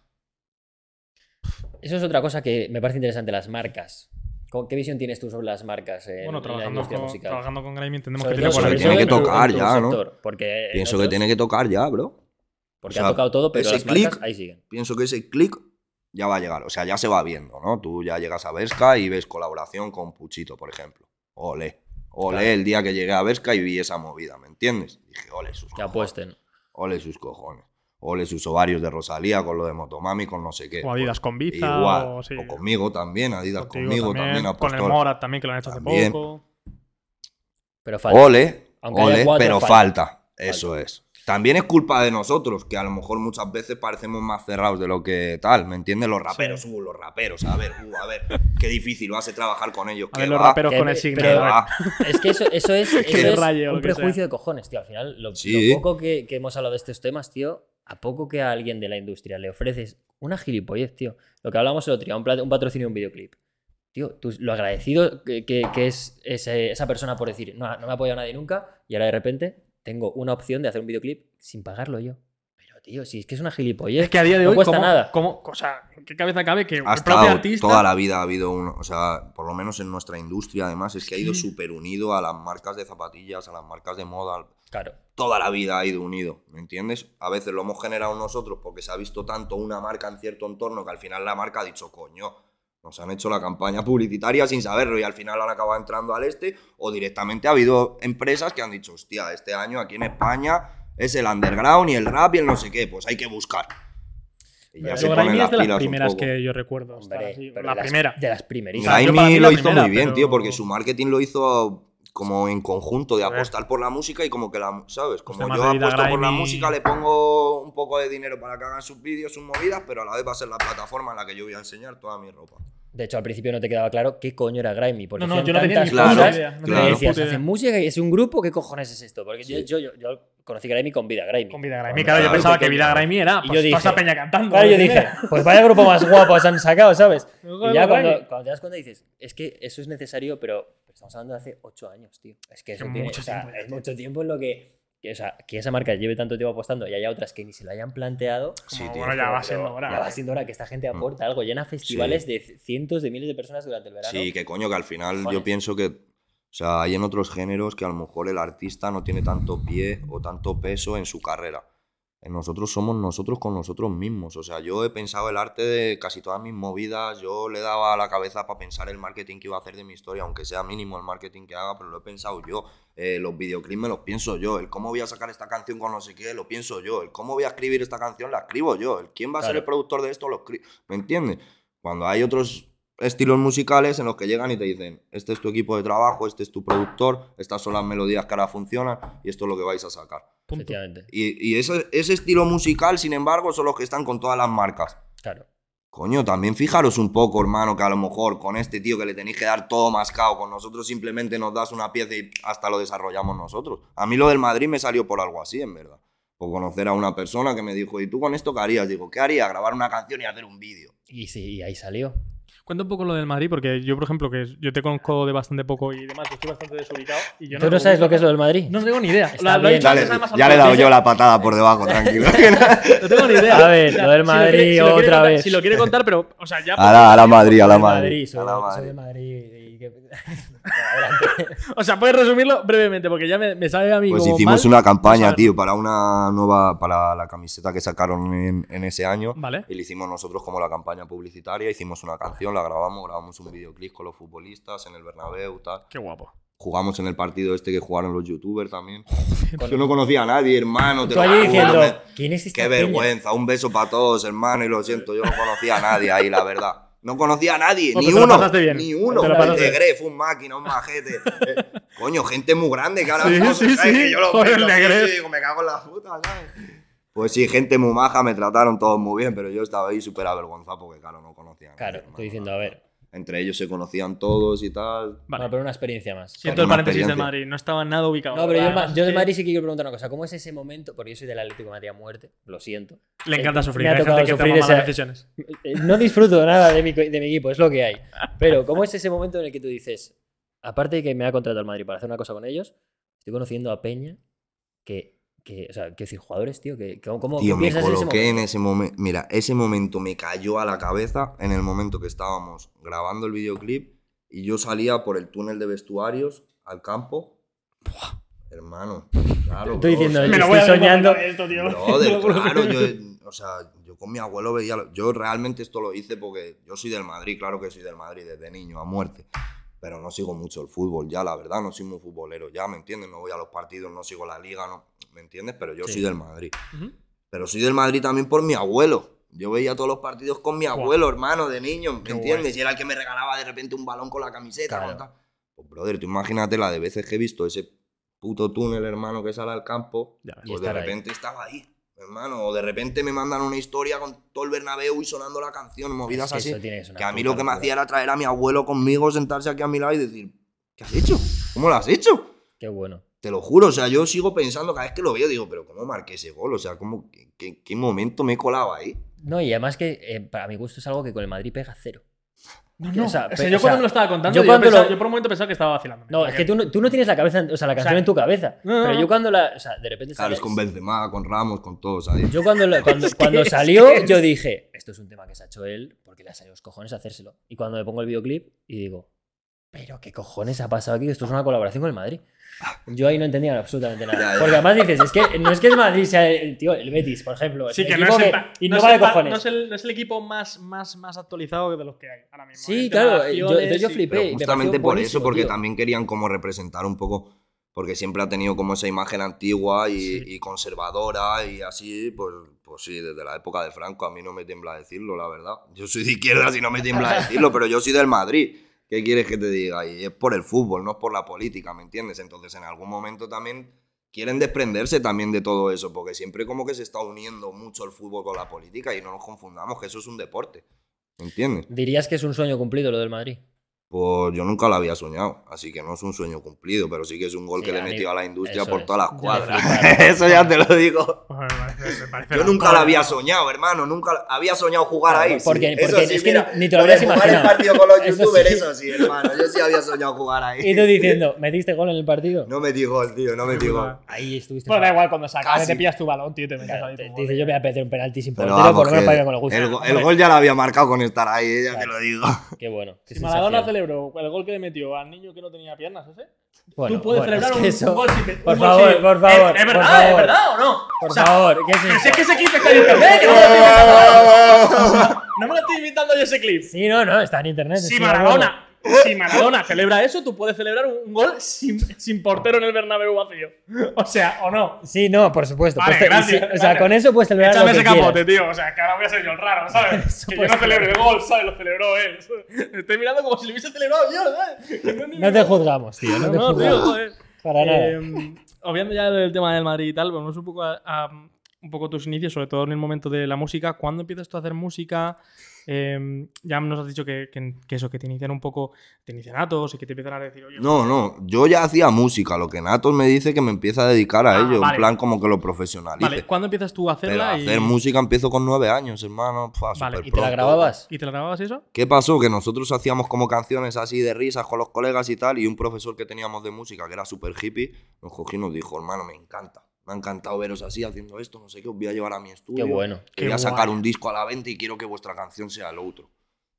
Eso es otra cosa que me parece interesante, las marcas. ¿Con- ¿Qué visión tienes tú sobre las marcas en, Bueno, en la trabajando industria con, musical? trabajando con Grimy entendemos Sobre que tiene que tiene que tu- tocar tu ya, ¿no? Porque en Pienso que tiene que tocar ya, bro. Porque o sea, ha tocado todo, pero ese las marcas ahí siguen. Pienso que ese click ya va a llegar. O sea, ya se va viendo, ¿no? Tú ya llegas a Vesca y ves colaboración con Puchito, por ejemplo. Ole. Ole Claro. el día que llegué a Vesca y vi esa movida, ¿me entiendes? Dije, ole sus Que cojones. apuesten. Ole sus cojones. Ole sus ovarios de Rosalía con lo de Motomami, con no sé qué. O Adidas Pues, con Biza. Igual. O, sí, O conmigo también, Adidas contigo conmigo también, Con el. Morat también, que lo han hecho También. hace poco. Pero falta. Ole, ole, cuatro, pero falta. falta. Eso es. También es culpa de nosotros, que a lo mejor muchas veces parecemos más cerrados de lo que tal, ¿me entiendes? Los raperos, uh, los raperos, a ver, uh, a ver, qué difícil va a ser trabajar con ellos. A ver, los va, raperos que- con el signo. *laughs* Es que eso, eso es, *laughs* eso es o un sea. prejuicio de cojones, tío. Al final, lo, Sí. lo poco que, que hemos hablado de estos temas, tío, a poco que a alguien de la industria le ofreces una gilipollez, tío. Lo que hablábamos el otro día, un, un patrocinio de un videoclip. Tío, tú- lo agradecido que, que- que es ese- esa persona por decir, no, no me ha apoyado nadie nunca, y ahora de repente tengo una opción de hacer un videoclip sin pagarlo yo. Pero, tío, si es que es una gilipollez. Es que a día de no hoy, cuesta ¿cómo, nada. cómo- o sea, ¿en qué cabeza cabe que Ha el propio artista. toda la vida ha habido uno, o sea, por lo menos en nuestra industria, además, es que ha ido súper unido a las marcas de zapatillas, a las marcas de moda, al- Claro. toda la vida ha ido unido, ¿me entiendes? A veces lo hemos generado nosotros porque se ha visto tanto una marca en cierto entorno que al final la marca ha dicho, coño, nos han hecho la campaña publicitaria sin saberlo y al final han acabado entrando al este o directamente ha habido empresas que han dicho, hostia, este año aquí en España es el underground y el rap y el no sé qué, pues hay que buscar. Y ya Pero se Grimy ponen las es de las primeras que yo recuerdo. Hombre, así, la de las- primera. De las primerísimas. Grimy lo hizo primera, muy bien, pero- tío, porque su marketing lo hizo como en conjunto de apostar por la música y como que la, ¿sabes? Como temas yo apuesto por la música, le pongo un poco de dinero para que hagan sus vídeos, sus movidas, pero a la vez va a ser la plataforma en la que yo voy a enseñar toda mi ropa. De hecho, al principio no te quedaba claro qué coño era Grimy. Porque No, no, yo no tenía ni idea. No ni decías, hacen música y es un grupo, ¿qué cojones es esto? Porque yo, Sí. yo, yo, yo conocí Grimy con Vida Grimy. Con Vida Grimy. Claro, yo pensaba que Vida. Grimy era Y pues, yo toda dije- esa peña cantando. Claro, yo dije, pues vaya grupo más guapo se han sacado, ¿sabes? *laughs* Y ya cuando, cuando te das cuenta dices, es que eso es necesario, pero estamos hablando de hace ocho años, tío. Es que eso Es tiene- mucho o sea, tiempo es mucho tiempo en lo que, que, o sea, que esa marca lleve tanto tiempo apostando y haya otras que ni se lo hayan planteado. Sí, tío, bueno, ya va siendo hora. Ya va siendo hora que esta gente aporta algo. Llena festivales de cientos de miles de personas durante el verano. Sí, que coño, que al final yo pienso que, o sea, hay en otros géneros que a lo mejor el artista no tiene tanto pie o tanto peso en su carrera. En nosotros somos nosotros con nosotros mismos. O sea, yo he pensado el arte de casi todas mis movidas, yo le daba a la cabeza para pensar el marketing que iba a hacer de mi historia, aunque sea mínimo el marketing que haga, pero lo he pensado yo. Eh, los videoclips me los pienso yo. El cómo voy a sacar esta canción con no sé qué, lo pienso yo. El cómo voy a escribir esta canción, la escribo yo. El quién va a ser el productor de esto, lo escribo. ¿Me entiendes? Cuando hay otros estilos musicales en los que llegan y te dicen, este es tu equipo de trabajo, este es tu productor, estas son las melodías que ahora funcionan y esto es lo que vais a sacar. Y, y ese, ese estilo musical, sin embargo, son los que están con todas las marcas. Claro. Coño, también fijaros un poco, hermano, que a lo mejor con este tío que le tenéis que dar todo mascado, con nosotros simplemente nos das una pieza y hasta lo desarrollamos nosotros. A mí lo del Madrid me salió por algo así, en verdad. Por conocer a una persona que me dijo, ¿y tú con esto qué harías? Digo, ¿qué haría? Grabar una canción y hacer un vídeo. Y sí, y ahí salió. Cuenta un poco lo del Madrid, porque yo, por ejemplo, que yo te conozco de bastante poco y demás, yo estoy bastante desubicado. Y yo ¿Tú no sabes lo que es lo del Madrid? No tengo ni idea. Está La- lo he bien. dicho Dale, antes, además, ya le he dado yo la patada por debajo, *laughs* tranquilo. *laughs* No tengo ni idea. A ver, lo del Si quiere- Madrid si lo quiere otra contar- vez. Si lo quiere contar, pero, o sea, ya. A la, a la Madrid, a la Soy Madrid. soy, a la soy Madrid. de Madrid. Y que- *laughs* Adelante. O sea, puedes resumirlo brevemente, porque ya me, me sabe a mí Pues como hicimos mal una campaña, tío, para una nueva, para la camiseta que sacaron en, en ese año. Vale. Y le hicimos nosotros como la campaña publicitaria, hicimos una canción, la grabamos, grabamos un videoclip con los futbolistas en el Bernabéu, tal. Qué guapo. Jugamos en el partido este que jugaron los youtubers también. Yo no conocía a nadie, hermano. te lo diciendo, ¿quién es esta Qué peña? vergüenza, un beso para todos, hermano, y lo siento, yo no conocía a nadie ahí, la verdad. No conocía a nadie, No, ni uno, ni uno. De bien. Gref, un máquina, un majete. *laughs* Eh, coño, gente muy grande que ahora Sí, sí, ¿sabes? sí. Que yo lo Joder, veo, digo, me cago en la puta, ¿sabes? Pues sí, gente muy maja, me trataron todos muy bien, pero yo estaba ahí súper avergonzado porque, claro, no conocía a nadie, Claro, estoy diciendo, a ver. Entre ellos se conocían todos y tal. Vale. Bueno, pero una experiencia más. Siento el paréntesis del experiencia. Madrid, no estaba nada ubicado. No, pero yo, Además, yo del Madrid sí que quiero preguntar una cosa. ¿Cómo es ese momento? Porque yo soy del Atlético de Madrid a muerte, lo siento. Le encanta sufrir. me ha Hay tocado gente que sufrir toma malas esa- decisiones. Eh, No disfruto nada de mi, de mi equipo, es lo que hay. Pero, ¿cómo es ese momento en el que tú dices, aparte de que me ha contratado el Madrid para hacer una cosa con ellos, estoy conociendo a Peña que, que o sea, quiero decir, jugadores, tío, que, que- ¿cómo, Tío, me coloqué en ese momento. Mira, ese momento me cayó a la cabeza en el momento que estábamos grabando el videoclip y yo salía por el túnel de vestuarios al campo. Buah, hermano, *laughs* claro. Estoy bro, diciendo, o sea, Me lo estoy voy hacer soñando. esto, tío. Brother, que- *laughs* claro, yo, o sea, yo con mi abuelo veía. Yo realmente esto lo hice porque yo soy del Madrid, claro que soy del Madrid desde niño, a muerte. Pero no sigo mucho el fútbol ya, la verdad, no soy muy futbolero ya, ¿me entiendes? No voy a los partidos, no sigo la liga, no, ¿me entiendes? Pero yo Sí. soy del Madrid. Ujú. Pero soy del Madrid también por mi abuelo. Yo veía todos los partidos con mi abuelo, hermano, de niño, ¿me Qué entiendes? guay. Y era el que me regalaba de repente un balón con la camiseta. Claro. tal. Pues, brother, tú imagínate la de veces que he visto ese puto túnel, hermano, que sale al campo, Ya pues de estar ahí. repente estaba ahí, hermano. O de repente me mandan una historia con todo el Bernabéu y sonando la canción, movidas Es que así. que a mí lo que me hacía era traer a mi abuelo conmigo, sentarse aquí a mi lado y decir, ¿qué has hecho? ¿Cómo lo has hecho? Qué bueno. Te lo juro, o sea, yo sigo pensando cada vez que lo veo, digo, pero ¿cómo marqué ese gol? O sea, ¿cómo, qué, qué- qué momento me he colado ahí? No, y además que eh, para mi gusto es algo que con el Madrid pega cero. No, no. o sea, o sea, pe- yo o cuando sea, me lo estaba contando, yo yo, cuando pensaba- lo- yo por un momento pensaba que estaba vacilando. No, es que tú no, tú no tienes la cabeza, o sea, la canción sea, en tu cabeza. no, no, pero yo cuando la. O sea, de repente Claro, es con Benzema, con Ramos, con todos ahí. Yo cuando, *laughs* cuando, cuando es salió, es- yo dije, esto es un tema que se ha hecho él, porque le ha salido los cojones a hacérselo. Y cuando me pongo el videoclip y digo, pero qué cojones ha pasado aquí, esto es una colaboración con el Madrid. Yo ahí no entendía absolutamente nada. Ya, ya. Porque además dices, es que no es que el Madrid sea el, tío, el Betis, por ejemplo. Sí, el que no es, el, que no, es el pa- cojones. no es el, no es el equipo más, más, más actualizado de los que hay ahora mismo. Sí, de claro, yo- acciones yo flipé. Pero justamente por eso, porque tío. también querían como representar un poco, porque siempre ha tenido como esa imagen antigua y, Sí. y conservadora y así, pues, pues sí, desde la época de Franco a mí no me tiembla decirlo, la verdad. Yo soy de izquierdas y no me tiembla *laughs* decirlo, pero yo soy del Madrid. ¿Qué quieres que te diga? Y es por el fútbol, no es por la política, ¿me entiendes? Entonces en algún momento también quieren desprenderse también de todo eso, porque siempre como que se está uniendo mucho el fútbol con la política y no nos confundamos que eso es un deporte, ¿me entiendes? Dirías que es un sueño cumplido lo del Madrid. Pues yo nunca lo había soñado, así que no es un sueño cumplido, pero sí que es un gol Sí, que le he metido a la industria por es. todas las cuadras. *laughs* Eso ya te lo digo. Parece- parece Yo nunca lo había soñado, hermano. Nunca había soñado jugar Claro, ahí. porque- sí. porque Eso sí, es que mira, ni- te lo habrías jugar imaginado. el partido con los *laughs* Eso youtubers, sí. eso sí, hermano. Yo sí había soñado jugar ahí. *laughs* Y tú diciendo, ¿metiste gol en el partido? No metí gol, tío, no metí gol. Ahí estuviste. Bueno, da igual, cuando se acabe Casi. te pillas tu balón, tío, y te metes ahí. gol. dice, yo voy a pedir un penalti sin Pero portero, por lo menos para que me lo guste. el, gol ya lo había marcado con estar ahí, ya te lo digo. Qué bueno. Si Maradona. Celebró el gol que le metió al niño que no tenía piernas, ese. Bueno, tú puedes bueno, celebrar es un, que eso- un gol sin un Por gol favor, sin- por favor, ¿Es, es por verdad? favor. ¿Es verdad o no? Por O sea, favor, ¿qué es Pero si eso? es que ese clip está en internet, que no me lo estoy inventando. *laughs* No me lo estoy inventando yo ese clip. Sí, no, no, está en internet. Si. Maradona, si Maradona celebra eso, tú puedes celebrar un gol sin, sin portero en el Bernabéu vacío. O sea, o no. Sí, no, por supuesto. Vale, Pues gracias, sí, o sea, con eso puedes celebrar Échame lo ese que quieras. capote, tío. O sea, que ahora voy a ser yo el raro, *laughs* ¿sabes? Eso que yo no celebre el gol, ¿sabes? Lo celebró él. *laughs* Estoy mirando como si lo hubiese celebrado yo, ¿sabes? No mi te juzgamos, tío. No, *laughs* No, te no, tío, juzgamos. joder. Para nada. Eh, obviando ya el tema del Madrid y tal, vamos un poco a, a- un poco tus inicios, sobre todo en el momento de la música. ¿Cuándo empiezas tú a hacer música? Eh, ya nos has dicho que, que- que eso, que te inician un poco, te inician atos y que te empiezan a decir, oye, No, no, yo ya hacía música, lo que Natos me dice que me empieza a dedicar a Ah, ello, vale. en plan como que lo profesionalice. vale, ¿cuándo empiezas tú a Pero hacerla? y, hacer música empiezo con nueve años, hermano. Pua, Vale, ¿Y te la grababas? ¿Y te la grababas eso? ¿Qué pasó? Que nosotros hacíamos como canciones así de risas con los colegas y tal, y un profesor que teníamos de música, que era súper hippie, nos cogió y nos dijo, hermano, me encanta. Me ha encantado veros así haciendo esto, no sé qué, os voy a llevar a mi estudio. Qué bueno. Qué Voy a sacar guay. un disco a la venta y quiero que vuestra canción sea el otro.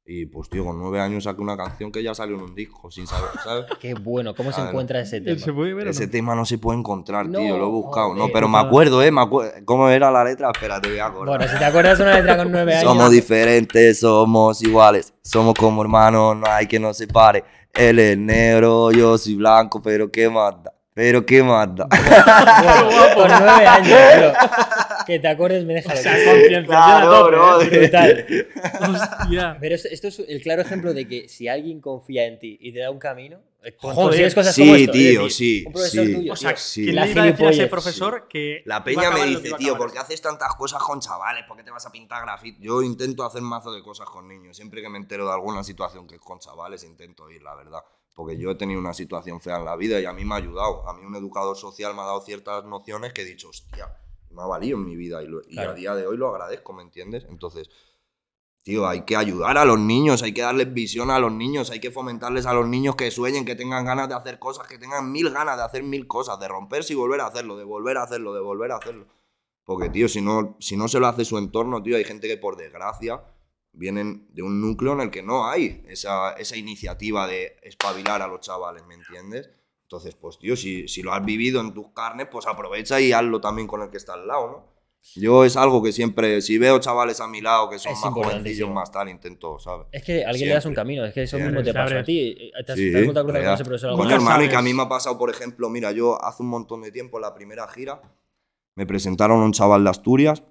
Y pues, tío, con nueve años saqué una canción que ya salió en un disco, sin saber, ¿sabes? *laughs* Qué bueno. ¿Cómo se encuentra ese tema? ¿Se puede ver Ese no? tema no se puede encontrar, No, tío, lo he buscado. joder. No, pero me acuerdo, ¿eh? Me acuerdo. ¿Cómo era la letra? Espérate, voy a acordar. Bueno, si te acuerdas una letra con nueve *laughs* años. Somos diferentes, somos iguales, somos como hermanos, no hay que nos separe. Él es negro, yo soy blanco, pero qué más da, pero qué. Bueno, *laughs* con *laughs* nueve años, *laughs* pero que te acuerdes me deja O sea, concienciación Claro, tope, bro. ¿eh? Brutal. Hostia. Pero esto, esto es el claro ejemplo de que si alguien confía en ti y te da un camino, eh, consigues cosas Sí, como esto. es tío, decir, sí, Un profesor sí. tuyo, O sea, sí. ¿quién la le iba a decir a ese profesor que. La peña me dice, tío, ¿por qué haces tantas cosas con chavales? ¿Por qué te vas a pintar grafiti? Yo intento hacer mazo de cosas con niños. Siempre que me entero de alguna situación que es con chavales, intento ir, la verdad. Porque yo he tenido una situación fea en la vida y a mí me ha ayudado. A mí un educador social me ha dado ciertas nociones que he dicho, hostia, me ha valido en mi vida y, lo- y Claro. a día de hoy lo agradezco, ¿me entiendes? Entonces, tío, hay que ayudar a los niños, hay que darles visión a los niños, hay que fomentarles a los niños que sueñen, que tengan ganas de hacer cosas, que tengan mil ganas de hacer mil cosas, de romperse y volver a hacerlo, de volver a hacerlo, de volver a hacerlo. Porque, tío, si no, si no se lo hace su entorno, tío, hay gente que por desgracia vienen de un núcleo en el que no hay esa, esa iniciativa de espabilar a los chavales, ¿me entiendes? Entonces, pues, tío, si, si lo has vivido en tus carnes, pues aprovecha y hazlo también con el que está al lado, ¿no? Yo es algo que siempre, si veo chavales a mi lado que son Es más jovencillos, más tal, intento, ¿sabes? Es que a alguien le das un Siempre. camino, es que eso Siempre. mismo te abre. a ti. eh, ¿Te has, Sí, te has cruzar con ese profesor Coño, hermano, y que a mí me ha pasado, por ejemplo, mira, yo hace un montón de tiempo, en la primera gira, me presentaron a un chaval de Asturias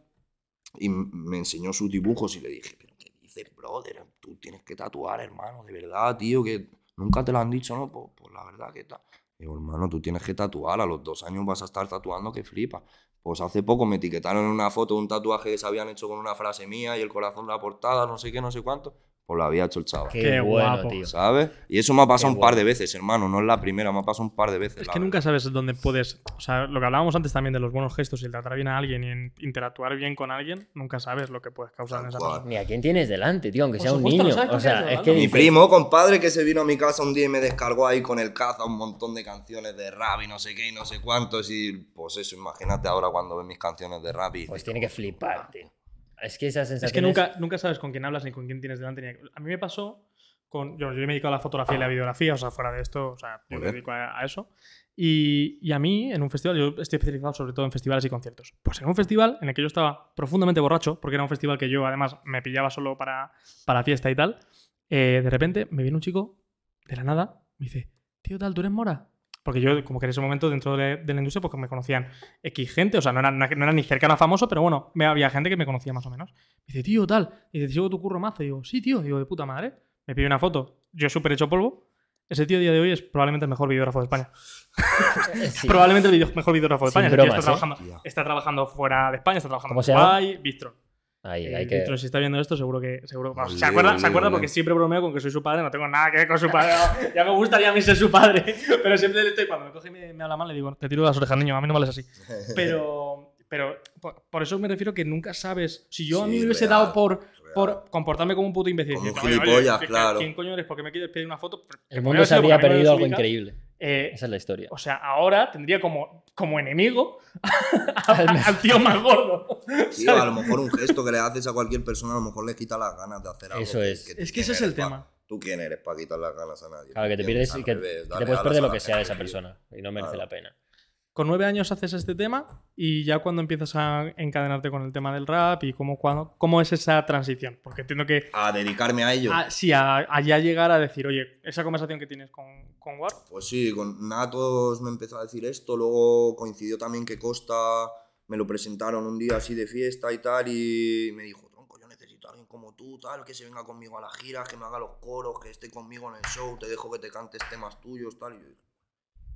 y me enseñó sus dibujos y le dije, pero ¿qué dices, brother? Tú tienes que tatuar, hermano, de verdad, tío, que nunca te lo han dicho, ¿no? Pues, la verdad que tal. Digo, hermano, tú tienes que tatuar, a los dos años vas a estar tatuando que flipa. Pues hace poco me etiquetaron en una foto un tatuaje que se habían hecho con una frase mía y el corazón de la portada, no sé qué, no sé cuánto. Pues lo había hecho el chaval. Qué, Qué bueno, guapo. tío. ¿Sabes? Y eso me ha pasado Qué un par guapo. de veces, hermano. No es la primera, me ha pasado un par de veces. Es la que verdad. nunca sabes dónde puedes. O sea, lo que hablábamos antes también de los buenos gestos y el tratar bien a alguien y en interactuar bien con alguien, nunca sabes lo que puedes causar en esa cual. persona. Ni a quién tienes delante, tío, aunque Por sea un supuesto, niño. sabes O quién sea, estás es que. Mi dices- primo, compadre, que se vino a mi casa un día y me descargó ahí con el caza un montón de canciones de rap y no sé qué y no sé cuántos. Y pues eso, imagínate ahora cuando ves mis canciones de rap y. Pues tiene que flipar, tío. Es que esa sensación Es que nunca, nunca sabes con quién hablas ni con quién tienes delante. ni- A mí me pasó con. Yo, yo me dedico a la fotografía y la videografía, o sea, fuera de esto, o sea, yo me dedico a, a eso. Y, y a mí, en un festival, yo estoy especializado sobre todo en festivales y conciertos. Pues en un festival en el que yo estaba profundamente borracho, porque era un festival que yo además me pillaba solo para, para fiesta y tal, eh, de repente me viene un chico de la nada, me dice, tío, tal, ¿tú eres Mora? Porque yo, como que en ese momento dentro de, de la industria, porque me conocían X gente, o sea, no era, no era ni cercano a famoso, pero bueno, me, había gente que me conocía más o menos. Me dice, tío, tal. Y dice, sigo tu curro mazo. Y digo, sí, tío. Digo, de puta madre. Me pide una foto. Yo súper hecho polvo. Ese tío a día de hoy es probablemente el mejor videógrafo de España. *laughs* Sí. Probablemente el video- mejor videógrafo de España. Bromas, está, trabajando, está trabajando fuera de España, está trabajando ¿Cómo en se llama? Ahí, Eh, hay que... Bistron, si está viendo esto, seguro que. Seguro, vamos, se acuerda, se porque siempre bromeo con que soy su padre, no tengo nada que ver con su padre. ya me gustaría a mí ser su padre, *laughs* pero siempre le estoy. Cuando me coge y me, me habla mal, le digo, te tiro las orejas, niño, a mí no vales así. *laughs* Pero, pero por, por eso me refiero que nunca sabes. Si yo a mí Sí, me hubiese real, dado por, real. por comportarme como un puto imbécil. Como un decirte, "Oye, oye, gilipollas, ¿qué- claro. ¿Quién coño eres? ¿Por qué me quieres pedir una foto? El mundo se habría me perdido algo increíble. Eh, Esa es la historia. o sea, ahora tendría como, como enemigo *laughs* al, *laughs* al tío más gordo. Tío, a lo mejor un gesto que le haces a cualquier persona, a lo mejor le quita las ganas de hacer algo. Eso es. Es que ¿quién ese es el pa- tema. ¿Tú quién eres para quitar las ganas a nadie? Claro, que te pierdes y que revés, que dale te puedes perder a lo que sea de esa persona. Y no merece Claro. la pena. Con nueve años haces este tema y ya cuando empiezas a encadenarte con el tema del rap y cómo, cuándo- cómo es esa transición. Porque entiendo que A dedicarme a ello. a, sí, a, a ya llegar a decir, oye, esa conversación que tienes con, con War, Pues sí, con Natos me empezó a decir esto, luego coincidió también que Costa me lo presentaron un día así de fiesta y tal, y me dijo, tronco, yo necesito a alguien como tú, tal, que se venga conmigo a las giras, que me haga los coros, que esté conmigo en el show, te dejo que te cantes temas tuyos, tal.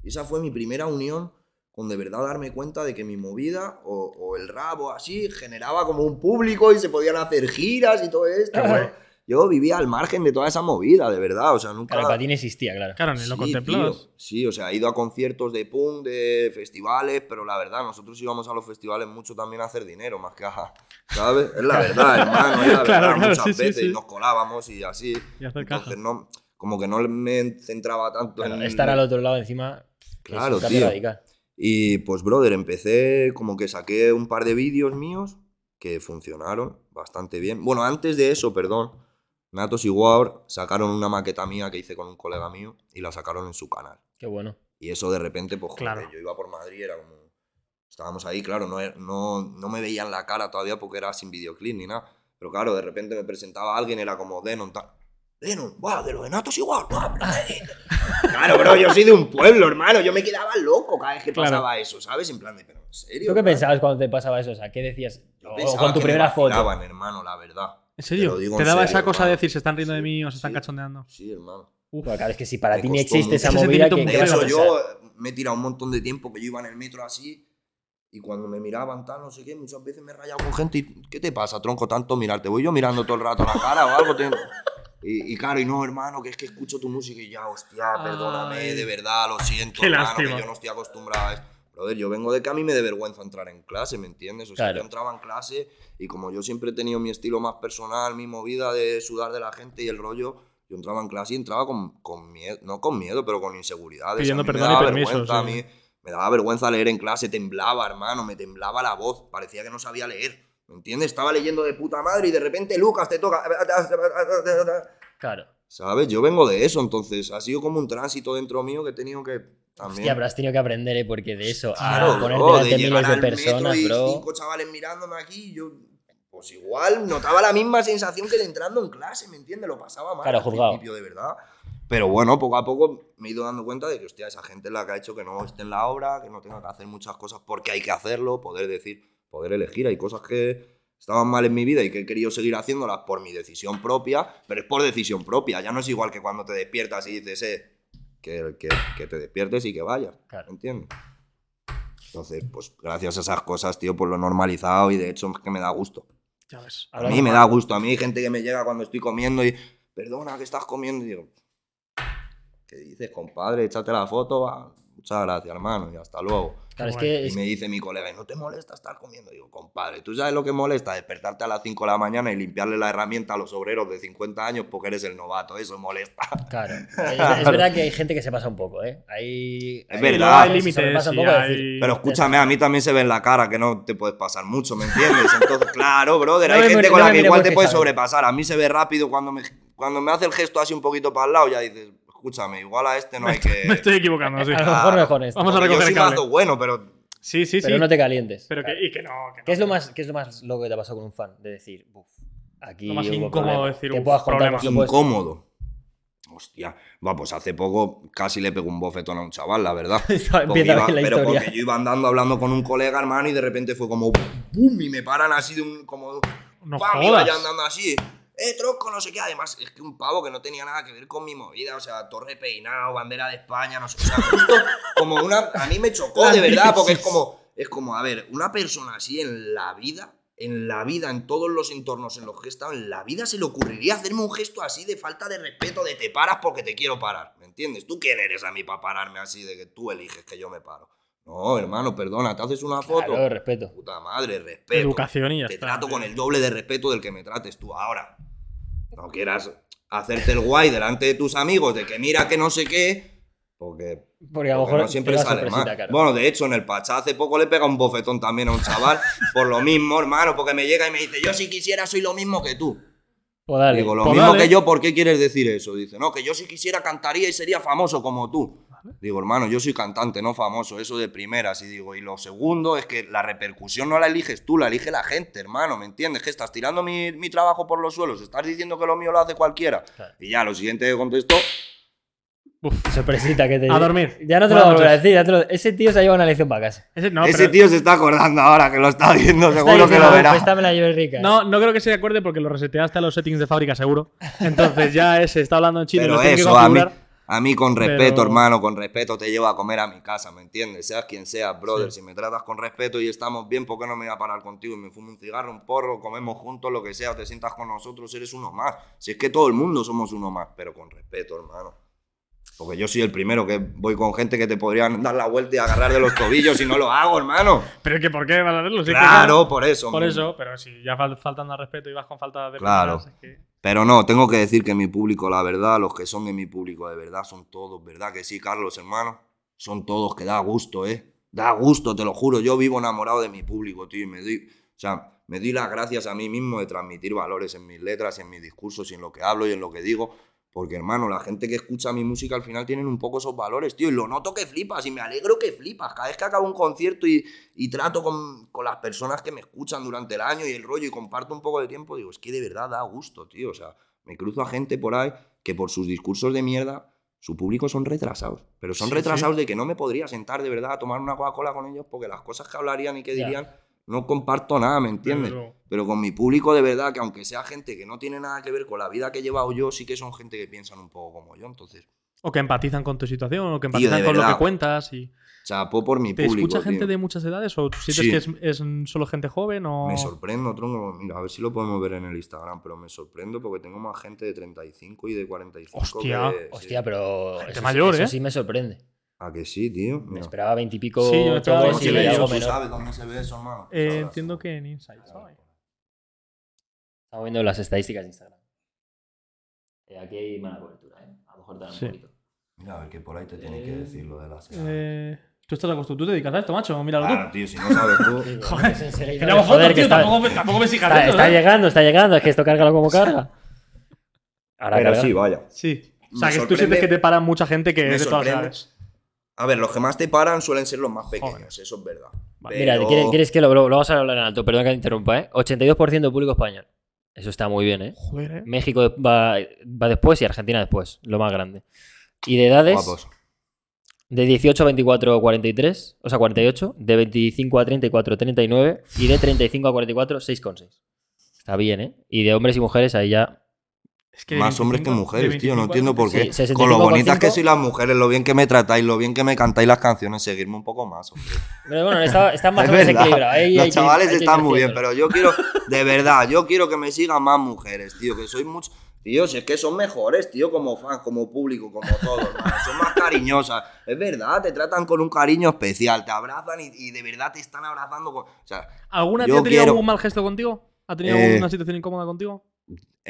Y esa fue mi primera unión con de verdad darme cuenta de que mi movida o, o el rap o así generaba como un público y se podían hacer giras y todo esto. Yo vivía al margen de toda esa movida, de verdad, o sea, nunca... Claro, para ti no existía, claro. claro, ni lo Sí, contemplabas. tío. Sí, o sea, he ido a conciertos de punk, de festivales, pero la verdad, nosotros íbamos a los festivales mucho también a hacer dinero, más que a. ¿Sabes? Es la verdad, *laughs* hermano, es la Claro, verdad. claro, Muchas sí, sí, veces sí. nos colábamos y así. Y hacer Entonces, caja. no, como que no me centraba tanto Claro, en. estar al otro lado encima Claro, tío. radical. Y pues, brother, empecé como que saqué un par de vídeos míos que funcionaron bastante bien. Bueno, antes de eso, perdón, Natos y War sacaron una maqueta mía que hice con un colega mío y la sacaron en su canal. Qué bueno. Y eso de repente, pues joder, Claro. yo iba por Madrid, era como. Estábamos ahí, claro, no, er- no, no me veían la cara todavía porque era sin videoclip ni nada. Pero claro, de repente me presentaba alguien, era como Denon, tal. Va, de los enatos igual, *laughs* eh". Claro, bro, yo soy de un pueblo, hermano. Yo me quedaba loco cada vez que Claro. pasaba eso, ¿sabes? En plan de, pero en serio. ¿Tú qué hermano?". pensabas cuando te pasaba eso? O sea, ¿qué decías? Yo O pensaba con tu que me primera foto. vacilaban, hermano, la verdad. ¿En serio? lo digo ¿Te en daba serio, esa cosa de hermano. decir se están riendo de mí o se están Sí. cachondeando? Sí, hermano. Uf, Claro, es que si para Me ti ni existe esa movida, que De hecho, yo me he tirado un montón de tiempo que yo iba en el metro así y cuando me miraban tal, no sé qué, muchas veces me he rayado con gente y ¿qué te pasa, tronco, tanto mirarte? Voy yo mirando todo el rato la cara o algo. te- Y, y claro, y no, hermano, que es que escucho tu música y ya, hostia, perdóname, Ay. de verdad, lo siento, Qué hermano, lástima. que yo no estoy acostumbrado a esto. Brother, yo vengo de que a mí me de vergüenza entrar en clase, ¿me entiendes? O sea, Claro. yo entraba en clase y como yo siempre he tenido mi estilo más personal, mi movida de sudar de la gente y el rollo, yo entraba en clase y entraba con, con miedo, no con miedo, pero con inseguridades. Pidiendo perdón y permiso, vergüenza, a sí. mí me daba vergüenza leer en clase, temblaba, hermano, me temblaba la voz, parecía que no sabía leer. ¿Me entiendes? Estaba leyendo de puta madre y de repente, Lucas, te toca. Claro. ¿Sabes? Yo vengo de eso, entonces ha sido como un tránsito dentro mío que he tenido que también. Hostia, pero has tenido que aprender, ¿eh? Porque de eso Claro, a ponerte bro, de miles de personas, y bro. cinco chavales mirándome aquí, yo pues igual notaba la misma sensación que de entrando en clase, ¿me entiendes? Lo pasaba mal Claro, al juzgado. principio, de verdad. Pero bueno, poco a poco me he ido dando cuenta de que, hostia, esa gente es la que ha hecho que no esté en la obra, que no tenga que hacer muchas cosas porque hay que hacerlo, poder decir, poder elegir. Hay cosas que estaban mal en mi vida y que he querido seguir haciéndolas por mi decisión propia, pero es por decisión propia. Ya no es igual que cuando te despiertas y dices, eh, que, que- que te despiertes y que vayas. Claro. ¿Entiendes? Entonces, pues gracias a esas cosas, tío, pues lo he normalizado y de hecho es que me da gusto. Ya ves. A mí me da gusto. A mí hay gente que me llega cuando estoy comiendo y, perdona, ¿qué estás comiendo? Y digo, ¿qué dices, compadre? Échate la foto. va. Muchas gracias, hermano, y hasta luego. Claro, es guay. que Y es- me dice mi colega, ¿y no te molesta estar comiendo? Digo, compadre, ¿tú sabes lo que molesta? Despertarte a las 5 de la mañana y limpiarle la herramienta a los obreros de 50 años porque eres el novato. Eso molesta. Claro. *laughs* Es, es verdad que hay gente que se pasa un poco, ¿eh? Hay, Es verdad. Hay Se límites. hay- decir- Pero escúchame, a mí también se ve en la cara que no te puedes pasar mucho, ¿me entiendes? Entonces, *laughs* claro, brother, No hay gente con no la que igual te puedes sobrepasar. A mí se ve rápido cuando me, cuando me hace el gesto así un poquito para el lado, ya dices, escúchame, igual a este no hay que... Me estoy equivocando, sí. A lo mejor mejor esto. Vamos a Porque yo recoger soy cable. bueno, pero Sí, sí, Pero sí. no te calientes. Pero que, y que no. que no. ¿Qué es lo más, qué es lo más loco que te ha pasado con un fan? De decir, uff, aquí. Lo más hubo incómodo problema". decir, Que "Uf, puedas contar, problema". incómodo. Hostia, va, pues hace poco casi le pegó un bofetón a un chaval, la verdad. *laughs* Empieza Porque iba- la pero historia. porque yo iba andando hablando con un colega, hermano, y de repente fue como ¡pum! Y me paran así de un. como. No ¡pam! Iba andando así. Eh, tronco, no sé qué. Además, es que un pavo que no tenía nada que ver con mi movida. O sea, torre peinado, bandera de España, no sé. O sea, justo como una. A mí me chocó, de verdad, porque es como. Es como, a ver, una persona así en la vida. En la vida, en todos los entornos en los que he estado, en la vida se le ocurriría hacerme un gesto así de falta de respeto, de te paras porque te quiero parar. ¿Me entiendes? ¿Tú quién eres a mí para pararme así de que tú eliges que yo me paro? No, hermano, perdona, te haces una foto. Claro, respeto. Puta madre, respeto. Educación y ya Te está. trato con el doble de respeto del que me trates tú ahora. No quieras hacerte el guay delante de tus amigos de que mira que no sé qué, porque, Porque a lo porque mejor no siempre sale mal. claro. Bueno, de hecho, en el Pachá hace poco le pega un bofetón también a un chaval por lo mismo, hermano, porque me llega y me dice, yo si quisiera soy lo mismo que tú. Pues dale. Digo, lo Pues mismo dale. que yo, ¿por qué quieres decir eso? Dice, no, que yo si quisiera cantaría y sería famoso como tú. Digo, hermano, yo soy cantante, no famoso, eso de primeras. Y digo, y lo segundo es que la repercusión no la eliges tú, la elige la gente, hermano, ¿me entiendes? Que estás tirando mi, mi trabajo por los suelos, estás diciendo que lo mío lo hace cualquiera. Claro. Y ya, lo siguiente que contestó, Sorpresita que te A dormir. Ya no te lo voy a decir. ya te lo- Ese tío se ha llevado una lección para casa. Ese, no, ese pero- tío se está acordando ahora que lo está viendo, Está seguro que lo "Uf, verá. Esta me la llevé rica. No, no creo que se acuerde porque lo reseteaste a los settings de fábrica, seguro. Entonces ya se está hablando en chino y Pero tiene que eso, a mí. A mí con respeto, Pero- hermano, con respeto te llevo a comer a mi casa, ¿me entiendes? Seas quien seas, brother. Si me tratas con respeto y estamos bien, ¿por qué no me voy a parar contigo y me fumo un cigarro, un porro, comemos juntos, lo que sea, te sientas con nosotros, eres uno más? Si es que todo el mundo somos uno más, pero con respeto, hermano. Porque yo soy el primero que voy con gente que te podrían dar la vuelta y agarrar de los tobillos y no lo hago, hermano. *laughs* Pero es que ¿por qué vas a hacerlo? Si es que Claro, por eso. Por man. eso, pero si ya fal- faltando al respeto y vas con falta de Claro. primeras, es que- Pero no, tengo que decir que mi público, la verdad, los que son de mi público de verdad son todos, ¿verdad? Que sí, Carlos, hermano. Son todos que da gusto, ¿eh? Da gusto, te lo juro. Yo vivo enamorado de mi público, tío. Me doy, o sea, me doy las gracias a mí mismo de transmitir valores en mis letras, en mis discursos en lo que hablo y en lo que digo. Porque, hermano, la gente que escucha mi música al final tienen un poco esos valores, tío. Y lo noto que flipas y me alegro que flipas. Cada vez que acabo un concierto y, y trato con, con las personas que me escuchan durante el año y el rollo y comparto un poco de tiempo, digo, es que de verdad da gusto, tío. O sea, me cruzo a gente por ahí que por sus discursos de mierda, su público son retrasados. Pero son Sí, retrasados de que no me podría sentar de verdad a tomar una Coca-Cola con ellos porque las cosas que hablarían y que dirían no comparto nada, ¿me entiendes? Pero con mi público de verdad, que aunque sea gente que no tiene nada que ver con la vida que he llevado yo, sí que son gente que piensan un poco como yo. Entonces, O que empatizan con tu situación, o que empatizan con lo que cuentas. y chapó por mi ¿Te público. escucha gente tío. de muchas edades o sientes Sí. que es, es solo gente joven o...? Me sorprendo, tronco. Mira, a ver si lo podemos ver en el Instagram, pero me sorprendo porque tengo más gente de 35 y de 45. Hostia, que- sí. Hostia, pero. Gente eso, sí- mayor, eso ¿eh? sí me sorprende. ¿A que sí, tío? Me esperaba veintipico Sí, yo me esperaba chavales ¿Cómo y se 20 ve eso? ¿Tú menor. sabes dónde se ve eso, hermano? Eh, entiendo que en Insight. ¿sabes? Estamos viendo las estadísticas de Instagram. Eh, aquí hay mala cobertura, ¿eh? A lo mejor te dan Sí. un poquito. Mira, a ver qué por ahí te tiene que decir lo de las. Eh, tú estás acostumbrado, tú te dedicas a esto, macho, míralo tú. Claro, tío, si no sabes tú. *laughs* Joder, joder, fotos, que tío, está, tampoco, me- tampoco me está, ¿eh? llegando, está llegando. Es que esto cárgalo como *laughs* carga. Ahora Pero carga. sí, vaya. Sí. O sea, Me que tú sientes que te paran mucha gente que me es de todas las. A ver, los que más te paran suelen ser los más pequeños, eso es verdad. Vale. Mira, ¿quieres, quieres que lo, lo- lo vamos a hablar en alto? Perdón que te interrumpa, ¿eh? 82% de público español. Eso está muy bien, ¿eh? Joder, ¿eh? México va, va después y Argentina después, lo más grande. Y de edades, Guapos. de 18 a 24 a 43, o sea, 48, de 25 a 34 39 y de 35 a 44 6,6. Está bien, ¿eh? Y de hombres y mujeres ahí ya Es que de Más hombres que 25 mujeres, tío. No 25 entiendo por qué. 65,5. Con lo bonitas que sois las mujeres, lo bien que me tratáis, lo bien que me cantáis las canciones, seguirme un poco más, hombre. Pero bueno, está, está *laughs* más Es o menos equilibrado. Ahí Los chavales hay están muy bien, pero yo quiero, de verdad, yo quiero que me sigan más mujeres, tío, que soy mucho. Tío, si es que son mejores, tío, como fans, como público, como todos. Son más cariñosas. Es verdad, te tratan con un cariño especial, te abrazan y, y de verdad te están abrazando. Con... O sea, ¿Alguna tía ha tenido quiero- algún mal gesto contigo? ¿Ha tenido Eh, alguna situación incómoda contigo?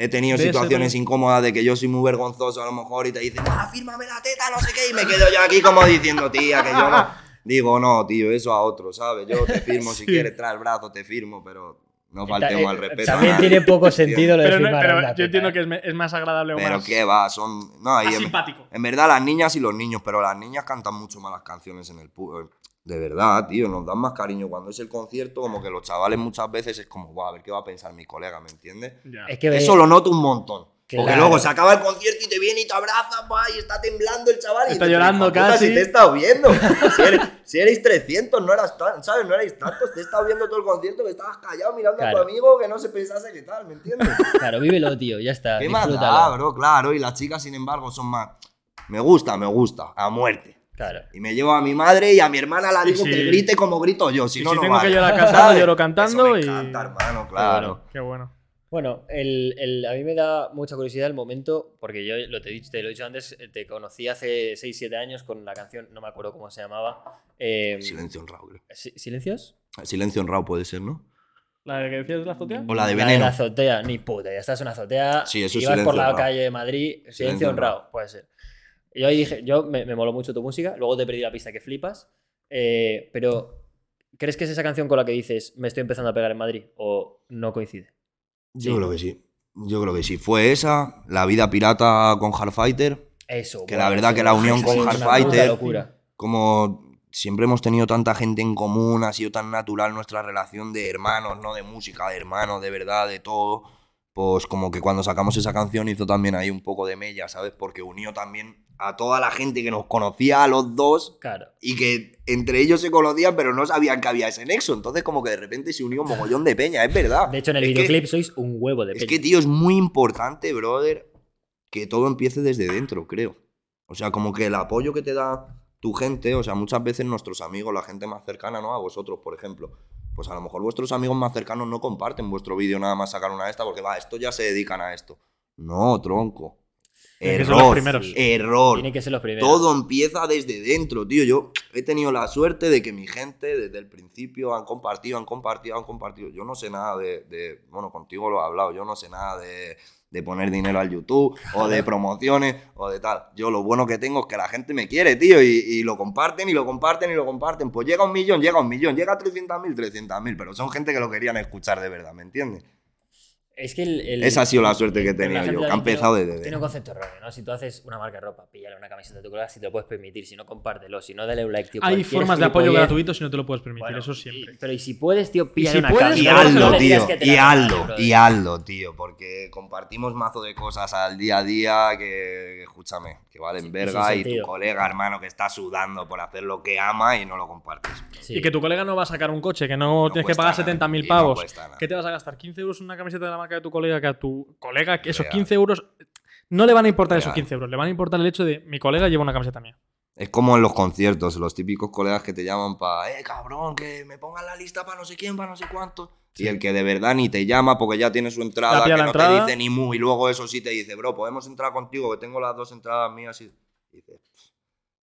He tenido situaciones incómodas de que yo soy muy vergonzoso a lo mejor y te dicen, ah, fírmame la teta, no sé qué, y me quedo yo aquí como diciendo, tía, que yo no. *laughs* Digo, no, tío, eso a otro, ¿sabes? Yo te firmo si *laughs* Sí. quieres, trae el brazo, te firmo, pero no faltemos al eh, respeto. a También tiene *laughs* poco sentido lo de Pero, no- firmar pero una yo entiendo ¿eh? que es, más agradable o Pero más, qué va, son. No, en, simpático. en verdad, las niñas y los niños, pero las niñas cantan mucho más las canciones en el pu- De verdad, tío, nos dan más cariño. Cuando es el concierto, como que los chavales muchas veces es como, "Buah, a ver qué va a pensar mi colega, ¿me entiendes? Ya. Es que ve- Eso lo noto un montón. Porque luego se acaba el concierto y te viene y te abraza, pa, y está temblando el chaval. y Está dices, llorando "Hijo de puta, casi". Si te he estado viendo. *laughs* Si eres, si erais 300, no eras tan, ¿sabes? No erais tantos. Te he estado viendo todo el concierto, que estabas callado mirando a tu amigo que no se pensase que tal, ¿me entiendes? *laughs* Claro, vívelo, tío, ya está. ¿Qué más da, bro? Claro, y las chicas, sin embargo, son más. Me gusta, me gusta, a muerte. Claro. Y me llevo a mi madre y a mi hermana la digo si- que grite como grito yo, si y no, si no tengo que vale. llorar cantando, lloro cantando Eso me y- encanta, hermano, claro. Qué bueno. Bueno, el, el- a mí me da mucha curiosidad el momento, porque yo lo te, he dicho- te lo he dicho antes, eh, te conocí hace 6-7 años con la canción, no me acuerdo cómo se llamaba. eh, Silencio honrado, creo. ¿Si- ¿Silencios? Silencio honrado puede ser, ¿no? ¿La de que decías de la azotea? O la de La veneno. la azotea, ni puta, ya estás en una azotea, Sí, eso es ibas por la honrado. calle de Madrid, silencio, Silencio honrado, honrado. puede ser. Yo ahí dije, yo me, me moló mucho tu música, luego te perdí la pista que flipas, eh, pero ¿crees que es esa canción con la que dices me estoy empezando a pegar en Madrid o no coincide? Yo Sí. creo que sí. Yo creo que sí. Fue esa, La vida pirata con Hardfighter. Eso. Que la verdad eso- que la unión con es una Hardfighter-. Como siempre hemos tenido tanta gente en común, ha sido tan natural nuestra relación de hermanos, no de música, de hermanos, de verdad, de todo. Pues como que cuando sacamos esa canción hizo también ahí un poco de mella, ¿sabes? Porque unió también a toda la gente que nos conocía a los dos Claro. y que entre ellos se conocían pero no sabían que había ese nexo. Entonces como que de repente se unió un mogollón de peña, es verdad. De hecho, en el Es que- videoclip sois un huevo de es peña. que, tío, es muy importante, brother, que todo empiece desde dentro, creo. O sea, como que el apoyo que te da tu gente, o sea, muchas veces nuestros amigos, la gente más cercana, ¿no? A vosotros, por ejemplo. Pues a lo mejor vuestros amigos más cercanos no comparten vuestro vídeo nada más sacar una de esta porque, va, estos ya se dedican a esto. No, tronco. Tienen que ser los Error. primeros. Error. Tiene que ser los primeros. Todo empieza desde dentro, tío. Yo he tenido la suerte de que mi gente desde el principio han compartido, han compartido, han compartido. Yo no sé nada de, de- bueno, contigo lo he hablado, yo no sé nada de, de poner dinero al YouTube o de promociones o de tal. Yo lo bueno que tengo es que la gente me quiere, tío, y, y lo comparten y lo comparten y lo comparten. Pues llega un millón, llega un millón, llega a 300.000, 300.000, pero son gente que lo querían escuchar de verdad, ¿me entiendes? Es que el, el- Esa ha sido la suerte que he tenido yo, que ha empezado desde Tiene un concepto erróneo, ¿no? Si tú haces una marca de ropa, píllale una camiseta de tu colega si te lo puedes permitir. Si no, compártelo. Si no, dale un like, tío. Hay formas de apoyo gratuito si no te lo puedes permitir, Bueno, eso y- siempre. pero y si puedes, tío, píllale si una puedes, camiseta. Y hazlo, tío. que Y hazlo, y hazlo, tío. Porque compartimos mazo de cosas al día a día que, que, escúchame, que valen Sí, verga y tu colega, hermano, que está sudando por hacer lo que ama y no lo compartes. Sí. Y que tu colega no va a sacar un coche, que no, No tienes que pagar nada, 70.000 y no pavos. ¿Qué te vas a gastar? ¿15 euros en una camiseta de la marca de tu colega? Que a tu colega, que esos Real. 15 euros no le van a importar esos Real. 15 euros, le van a importar el hecho de mi colega lleva una camiseta mía. Es como en los conciertos, los típicos colegas que te llaman para, eh, cabrón, que me pongan la lista para no sé quién, para no sé cuánto. Y el que de verdad ni te llama porque ya tiene su entrada, que no la te entrada. dice ni mu, y luego eso sí te dice, bro, podemos entrar contigo, que tengo las dos entradas mías. Y dices,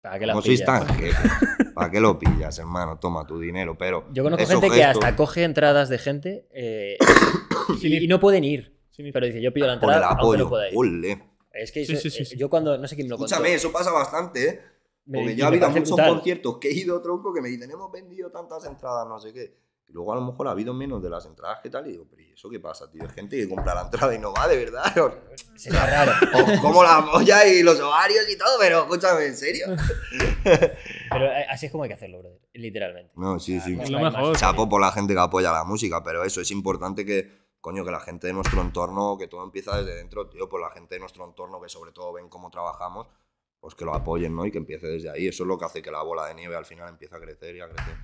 ¿Para qué la no pillas? ¿Para qué lo pillas, hermano? Toma tu dinero, pero. Yo conozco gente que hasta coge entradas de gente eh, *coughs* y, y no pueden ir. Pero dice, yo pido la Por el entrada, aunque no apoyo. pueda ir. Ole. Es que Sí, eso- sí, sí, eh, sí. yo cuando, no sé quién me lo contó. Escúchame, eso pasa bastante, ¿eh? me- Porque y ya ha me habido muchos brutal. conciertos que he ido, tronco, que me dicen, hemos vendido tantas entradas, no sé qué. Y luego a lo mejor ha habido menos de las entradas que tal. Y digo, pero ¿y eso qué pasa, tío? Hay gente que compra la entrada y no va, de verdad. *laughs* Sería raro. *laughs* O como la polla y los ovarios y todo, pero escúchame, ¿en serio? *laughs* Pero eh, así es como hay que hacerlo, brother. Literalmente. No, sí, sí. Lo mejor. Chapo por la gente que apoya la música, pero eso es importante que, coño, que la gente de nuestro entorno, que todo empieza desde dentro, tío, por la gente de nuestro entorno que sobre todo ven cómo trabajamos, pues que lo apoyen, ¿no? Y que empiece desde ahí. Eso es lo que hace que la bola de nieve al final empiece a crecer y a crecer.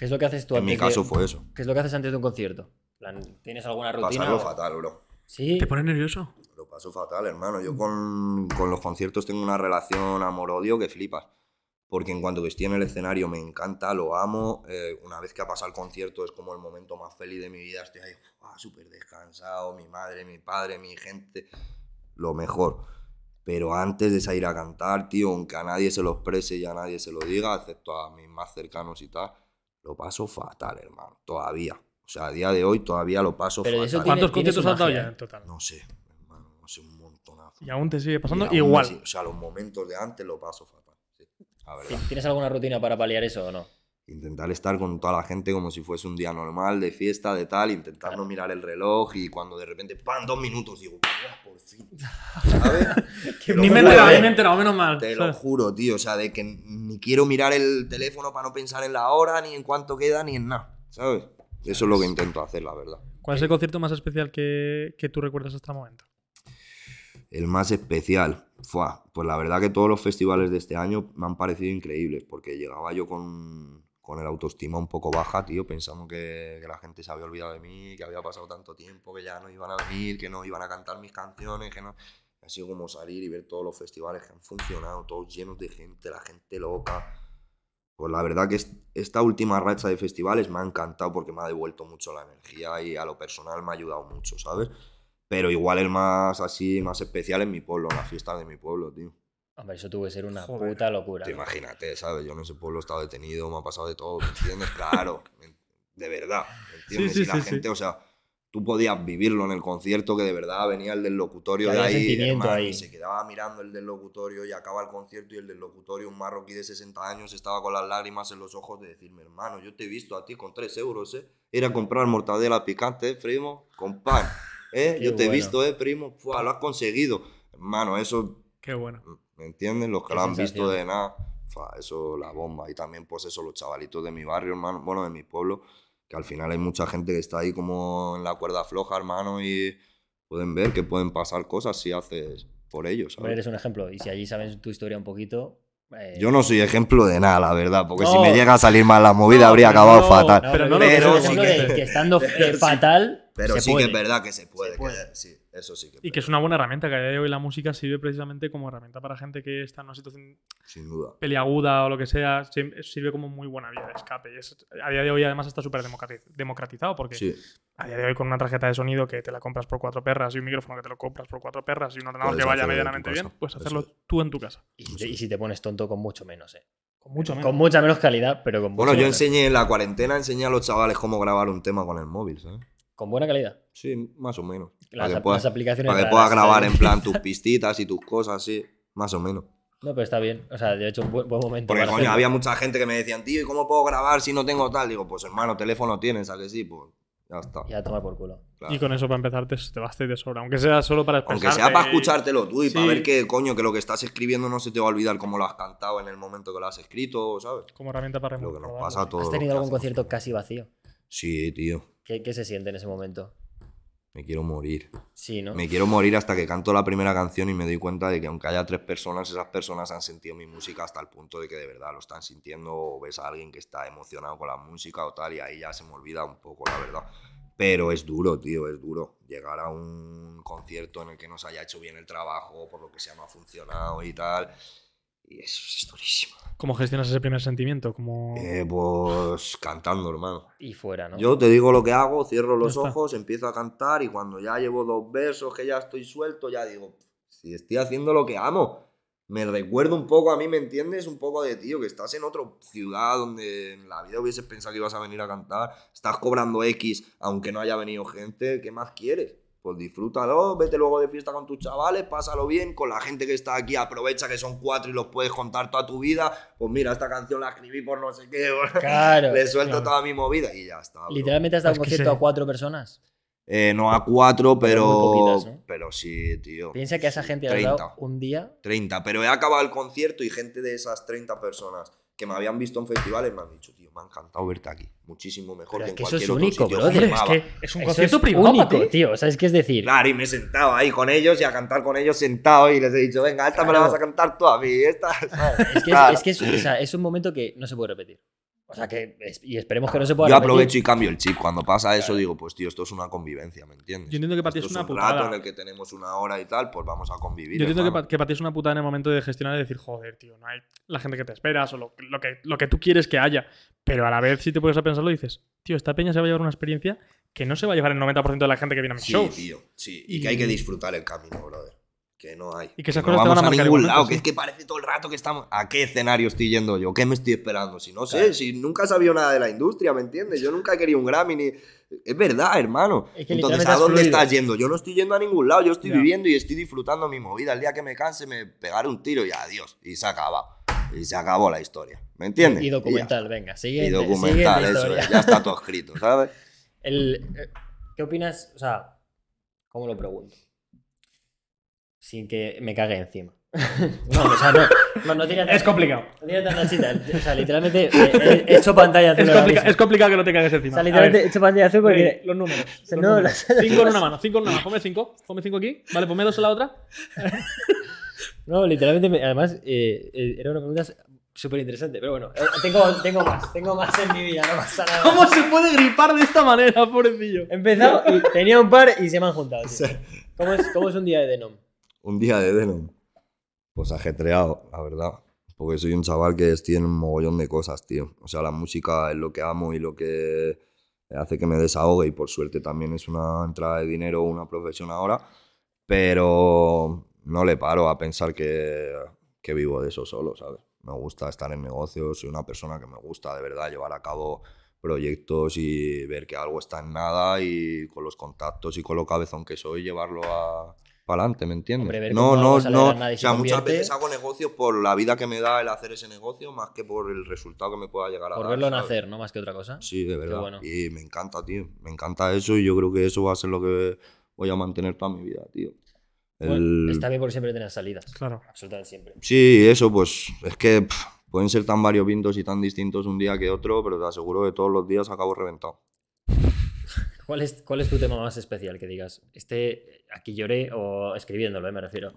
¿Qué es lo que haces tú En mi antes de- caso fue eso. ¿Qué es lo que haces antes de un concierto? En plan, ¿Tienes alguna rutina? Pasarlo o- fatal, bro. Sí. ¿Te pone nervioso? Lo paso fatal, hermano. Yo con, con los conciertos tengo una relación amor-odio que flipas. Porque en cuanto que estoy en el escenario me encanta, lo amo. eh, una vez que ha pasado el concierto es como el momento más feliz de mi vida. Estoy ahí súper descansado, mi madre, mi padre, mi gente. Lo mejor. Pero antes de salir a cantar, tío, aunque a nadie se lo exprese y a nadie se lo diga, excepto a mis más cercanos y tal, lo paso fatal, hermano. Todavía. O sea, a día de hoy todavía lo paso Pero fatal. tiene- ¿Cuántos conciertos has dado ya ¿eh? en total? No sé, hermano, no sé, un montonazo. Y aún te sigue pasando igual. así, o sea, los momentos de antes lo paso fatal. sí, la verdad. ¿Tienes alguna rutina para paliar eso o no? Intentar estar con toda la gente como si fuese un día normal, de fiesta, de tal, intentar no mirar el reloj y cuando de repente, ¡pam! Dos minutos, digo, "Buah, por fin. *laughs* ¿Sabes? Ni me he enterado, eh. ni me he enterado, menos mal. Te lo juro, tío. O sea, de que ni quiero mirar el teléfono para no pensar en la hora, ni en cuánto queda, ni en nada. ¿Sabes? Eso es lo que intento hacer, la verdad. ¿Cuál es el concierto más especial que, que tú recuerdas hasta el momento? El más especial, fua, pues la verdad que todos los festivales de este año me han parecido increíbles, porque llegaba yo con, con el autoestima un poco baja, tío, pensando que, que la gente se había olvidado de mí, que había pasado tanto tiempo, que ya no iban a venir, que no iban a cantar mis canciones, que no... Ha sido como salir y ver todos los festivales que han funcionado, todos llenos de gente, la gente loca. Pues la verdad que es- esta última racha de festivales me ha encantado porque me ha devuelto mucho la energía y a lo personal me ha ayudado mucho, ¿sabes? Pero igual el más así, más especial es mi pueblo, las fiestas de mi pueblo, tío. Hombre, eso tuvo que ser una Joder. puta locura. Te ¿no? imagínate, ¿sabes? Yo en ese pueblo he estado detenido, me ha pasado de todo, ¿me entiendes? Claro, *laughs* de verdad, ¿me entiendes? sí, y la sí, sí. gente, o sea, tú podías vivirlo en el concierto que de verdad venía el del locutorio de ahí, hermano, ahí. y se quedaba mirando el del locutorio y acaba el concierto y el del locutorio, un marroquí de 60 años, estaba con las lágrimas en los ojos de decirme, hermano, yo te he visto a ti con 3 euros, ¿eh? Ir a comprar mortadela picante, ¿eh, primo? Con pan, ¿eh? *laughs* Qué yo te he bueno. visto, ¿eh, primo? Fua, lo has conseguido. Hermano, eso Qué bueno. ¿Me entiendes? Los que lo han visto de nada, fa, eso la bomba. Y también, pues eso, los chavalitos de mi barrio, hermano, bueno, de mi pueblo, que al final hay mucha gente que está ahí como en la cuerda floja, hermano, y pueden ver que pueden pasar cosas si haces por ellos, ¿sabes? eres un ejemplo. Y si allí sabes tu historia un poquito. eh, Yo no soy ejemplo de nada, la verdad, porque si No. me llega a salir mal la movida No, habría pero acabado no, fatal. no, pero que un sí que- de que estando *laughs* pero eh, sí- fatal. Pero se sí que puede. es verdad que se puede. Se que- puede. sí, eso sí que Y que es una buena herramienta, que a día de hoy la música sirve precisamente como herramienta para gente que está en una situación sin duda. peliaguda o lo que sea, sirve como muy buena vía de escape. Y es- a día de hoy además está súper democrati- democratizado porque Sí, a día de hoy con una tarjeta de sonido que te la compras por cuatro perras y un micrófono que te lo compras por cuatro perras y un ordenador Puedes que vaya medianamente bien, puedes hacerlo es. tú en tu casa. Y si, te, y si te pones tonto con mucho menos, eh. Con mucho menos. Con mucha menos calidad, pero con Bueno, mucho yo menos. enseñé en la cuarentena, enseñé a los chavales cómo grabar un tema con el móvil, ¿sabes? Con buena calidad. Sí, más o menos. Las, para que puedas, las aplicaciones. para que puedas grabar en plan tus *laughs* pistitas y tus cosas, sí, más o menos. No, pero está bien. O sea, de hecho, un buen, buen momento. Porque, coño, hacerlo. había mucha gente que me decían, tío, ¿y cómo puedo grabar si no tengo tal? Digo, pues hermano, teléfono tienes, ¿a que sí? Pues ya está. Ya toma por culo. claro. Y con eso para empezar te, te basta y de sobra. Aunque sea solo para Aunque expresarte sea para escuchártelo tú y para ver que, coño, que lo que estás escribiendo no se te va a olvidar cómo lo has cantado en el momento que lo has escrito, ¿sabes? Como herramienta para Lo que nos remontar, pasa a todos. ¿Has tenido algún hacemos concierto casi vacío? Sí, tío. ¿Qué, qué se siente en ese momento? Me quiero morir. Sí, ¿no? Me quiero morir hasta que canto la primera canción y me doy cuenta de que aunque haya tres personas, esas personas han sentido mi música hasta el punto de que de verdad lo están sintiendo o ves a alguien que está emocionado con la música o tal y ahí ya se me olvida un poco, la verdad. Pero es duro, tío, es duro. Llegar a un concierto en el que no se haya hecho bien el trabajo, por lo que sea no ha funcionado y tal. Y eso es durísimo. ¿Cómo gestionas ese primer sentimiento? Como... Eh, pues cantando, hermano. Y fuera, ¿no? Yo te digo lo que hago, cierro los Ya está. ojos, empiezo a cantar y cuando ya llevo dos versos, que ya estoy suelto, ya digo, si estoy haciendo lo que amo. Me recuerdo un poco a mí, ¿me entiendes? Un poco de tío, que estás en otra ciudad donde en la vida hubieses pensado que ibas a venir a cantar, estás cobrando X aunque no haya venido gente, ¿qué más quieres? Pues disfrútalo, vete luego de fiesta con tus chavales, pásalo bien, con la gente que está aquí, aprovecha que son cuatro y los puedes contar toda tu vida. Pues mira, esta canción la escribí por no sé qué, Claro. *laughs* le suelto Claro. toda mi movida y ya está. bro. Literalmente has dado Es un concierto a cuatro personas. Eh, no a cuatro, pero. muy poquitas, ¿no? Pero sí, tío. Piensa que a esa gente 30. dado un día. 30. Pero he acabado el concierto y gente de esas 30 personas que me habían visto en festivales me han dicho, tío, me ha encantado verte aquí. Muchísimo mejor Pero que es en que eso cualquier es otro único, sitio. brother. Hombre, es Firmaba. que es un Eso concierto privado. único, ti. tío. O sea, es que es decir. Claro, y me he sentado ahí con ellos y a cantar con ellos sentado y les he dicho, venga, esta me la vas a cantar tú a mí, esta. *laughs* ¿sabes? Es que, es, Claro. es que es, o sea, es un momento que no se puede repetir. O sea que, y esperemos que no se pueda Yo repetir. aprovecho y cambio el chip. Cuando pasa eso, digo, pues tío, esto es una convivencia, ¿me entiendes? Yo entiendo que para ti Esto es una un rato putada. en el que tenemos una hora y tal, pues vamos a convivir. Yo entiendo que, hermano. pa- que para ti es una putada en el momento de gestionar y decir, joder, tío, no hay la gente que te esperas o lo, lo que, lo que tú quieres que haya. Pero a la vez, si te pones a pensarlo, dices, tío, esta peña se va a llevar una experiencia que no se va a llevar el 90% de la gente que viene a mis Sí, shows. tío, sí. Y- Y que hay que disfrutar el camino, brother. Que no hay. Y que esas no cosas te vamos van a ningún lado. sí. Que es que parece todo el rato que estamos. ¿A qué escenario estoy yendo yo? ¿Qué me estoy esperando? Si no sé, si nunca he sabido nada de la industria, ¿me entiendes? Yo nunca he querido un Grammy ni. Es verdad, hermano. Es que Entonces, ¿a dónde fluido. estás yendo? Yo no estoy yendo a ningún lado. Yo estoy Ya. viviendo y estoy disfrutando mi movida. El día que me canse, me pegaré un tiro y adiós. Y se acaba. Y se acabó la historia. ¿Me entiendes? Y documental, venga. Y, Siguiente, documental, eso es, Ya está todo *laughs* escrito, ¿sabes? El, eh, ¿Qué opinas? O sea, ¿cómo lo pregunto? Sin que me cague encima. *laughs* no, o sea, no. No, no tiene Es complicado. No tiene tanta chita. O sea, literalmente eh, he *laughs* hecho pantalla azul. Es, complica- complicado que no te cagues O encima. sea, A literalmente he hecho pantalla azul porque. Los números. Se- los no, números. las- Cinco en una mano, cinco en una mano. Ponme cinco. Ponme cinco aquí. Vale, ponme dos en la otra. *laughs* No, literalmente, me- además, eh, eh, era una pregunta súper interesante. Pero bueno, eh, tengo, tengo más, tengo más en mi vida, no pasa nada. ¿Cómo se puede gripar de esta manera, pobrecillo? He empezado y tenía un par y se me han juntado. tío. ¿Cómo, es, ¿Cómo es un día de Denom? Un día de Denom. Pues ajetreado, la verdad. Porque soy un chaval que en un mogollón de cosas, tío. O sea, la música es lo que amo y lo que hace que me desahogue. Y por suerte también es una entrada de dinero, una profesión ahora. Pero no le paro a pensar que, que vivo de eso solo, ¿sabes? Me gusta estar en negocios, soy una persona que me gusta de verdad llevar a cabo proyectos y ver que algo está en nada y con los contactos y con lo cabezón que soy llevarlo a para adelante, ¿me entiendes? Hombre, no, no, no. O se sea, muchas veces hago negocios por la vida que me da el hacer ese negocio más que por el resultado que me pueda llegar a Por dar. verlo ¿sabes? nacer, ¿no? Más que otra cosa. Sí, de verdad. bueno. Y me encanta, tío. Me encanta eso y yo creo que eso va a ser lo que voy a mantener toda mi vida, tío. Bueno, está bien porque siempre tienes salidas. Claro. Absolutamente siempre. Sí, eso, pues es que pff, pueden ser tan variopintos y tan distintos un día que otro, pero te aseguro que todos los días acabo reventado. ¿Cuál es, ¿Cuál es tu tema más especial que digas? Este, aquí lloré o escribiéndolo, eh, me refiero.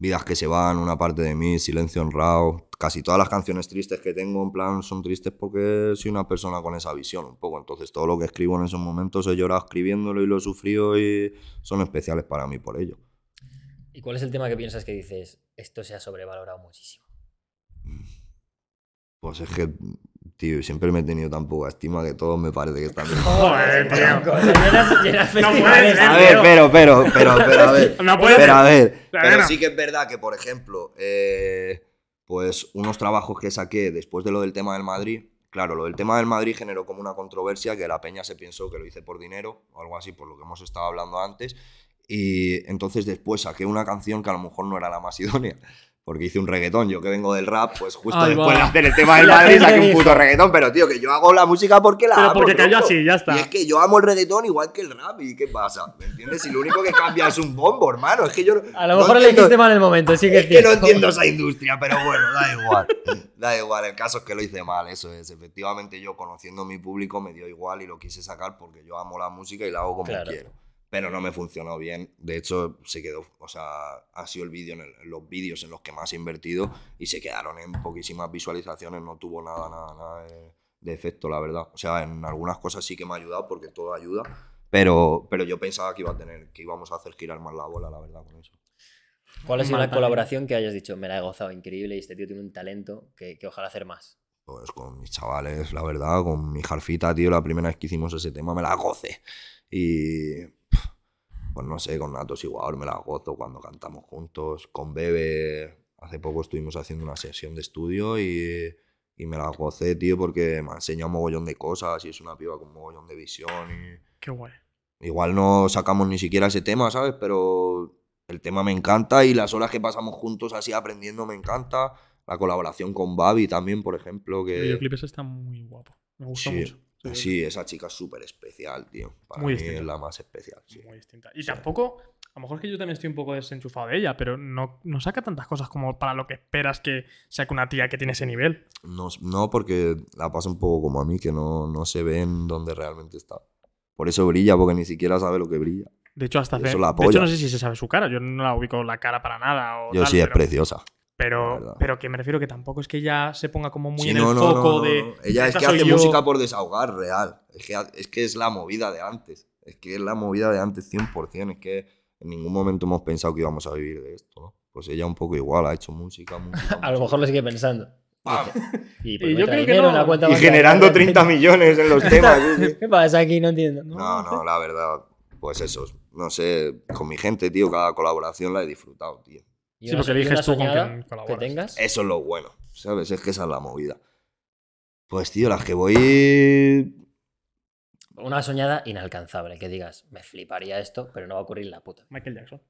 Vidas que se van, una parte de mí, silencio honrado. Casi todas las canciones tristes que tengo, en plan, son tristes porque soy una persona con esa visión un poco. Entonces, todo lo que escribo en esos momentos he llorado escribiéndolo y lo he sufrido y son especiales para mí por ello. ¿Y cuál es el tema que piensas que dices, esto se ha sobrevalorado muchísimo? Pues es que, tío, siempre me he tenido tan poca estima que todos me parece que están. *laughs* Joder, tío. No puede ser, A tío. ver, pero, pero, pero, pero, a ver. No puede pero, a ver. La Pero sí que es verdad que, por ejemplo, eh, pues unos trabajos que saqué después de lo del tema del Madrid. Claro, lo del tema del Madrid generó como una controversia que la peña se pensó que lo hice por dinero o algo así, por lo que hemos estado hablando antes. Y entonces después saqué una canción que a lo mejor no era la más *laughs* idónea. Porque hice un reggaetón, yo que vengo del rap, pues justo después va. de hacer el tema del *laughs* La Madrid saqué un puto reggaetón, pero tío, que yo hago la música porque la Pero amo. porque cayó así, ya está. Y es que yo amo el reggaetón igual que el rap, ¿y qué pasa? ¿Me entiendes? Y lo único que cambia es un bombo, hermano. Es que yo no- A lo no mejor le entiendo- dijiste mal el momento, sí que es *laughs* es que no entiendo esa industria, pero bueno, da igual. *laughs* Da igual, el caso es que lo hice mal, eso es. Efectivamente, yo conociendo mi público me dio igual y lo quise sacar porque yo amo la música y la hago como Claro. quiero. Pero no me funcionó bien. De hecho, se quedó, o sea, ha sido el vídeo en, el- en los vídeos en los que más he invertido y se quedaron en poquísimas visualizaciones, no tuvo nada, nada, nada de, de efecto, la verdad. O sea, en algunas cosas sí que me ha ayudado porque todo ayuda, pero, pero yo pensaba que iba a tener, que íbamos a hacer girar más la bola, la verdad, con eso. ¿Cuál ha sido la colaboración que hayas dicho? Me la he gozado increíble y este tío tiene un talento que, que ojalá hacer más. Pues con mis chavales, la verdad, con mi jarfita, tío, la primera vez que hicimos ese tema me la gocé. Y. Pues no sé, con Natos igual me la gozo cuando cantamos juntos. Con Bebe, hace poco estuvimos haciendo una sesión de estudio y, y me la gocé, tío, porque me ha enseñado un mogollón de cosas y es una piba con un mogollón de visión. Y... Qué guay. Igual no sacamos ni siquiera ese tema, ¿sabes? Pero el tema me encanta y las horas que pasamos juntos así aprendiendo me encanta. La colaboración con Babi también, por ejemplo, El que... videoclip ese está muy guapo. Me gusta Sí, mucho. Sí, Sí, esa chica es súper especial, tío. Para Muy mí distinta. es la más especial. sí. Muy distinta. Y tampoco, a lo mejor es que yo también estoy un poco desenchufado de ella, pero no, no saca tantas cosas como para lo que esperas que saque una tía que tiene ese nivel. No, no, porque la pasa un poco como a mí, que no, no se ve en donde realmente está. Por eso brilla, porque ni siquiera sabe lo que brilla. De hecho, hasta hace, eso la de hecho, no sé si se sabe su cara. Yo no la ubico la cara para nada. O Yo tal, sí, es pero, preciosa. Pero, pero que me refiero que tampoco es que ella se ponga como muy Sí, en no, el no, foco no, de. no. Ella es "Esta que hace yo". música por desahogar, real. Es que, es que es la movida de antes. Es que es la movida de antes 100%. Es que en ningún momento hemos pensado que íbamos a vivir de esto, ¿no? Pues ella un poco igual, ha hecho música, música, *laughs* A lo mejor lo sigue pensando. *laughs* Y, pues Y me yo trae creo que dinero no. en la cuenta Y bancaria. generando *laughs* 30 millones en los temas. sí, sí. ¿Qué pasa aquí? No entiendo. No, no, la verdad, pues eso. No sé, con mi gente, tío, cada colaboración la he disfrutado, tío. Y Sí, porque eliges tú con soñada quién que tengas. Eso es lo bueno, ¿sabes? Es que esa es la movida. Pues, tío, las que voy. Una soñada inalcanzable, que digas, me fliparía esto, pero no va a ocurrir la puta. Michael Jackson.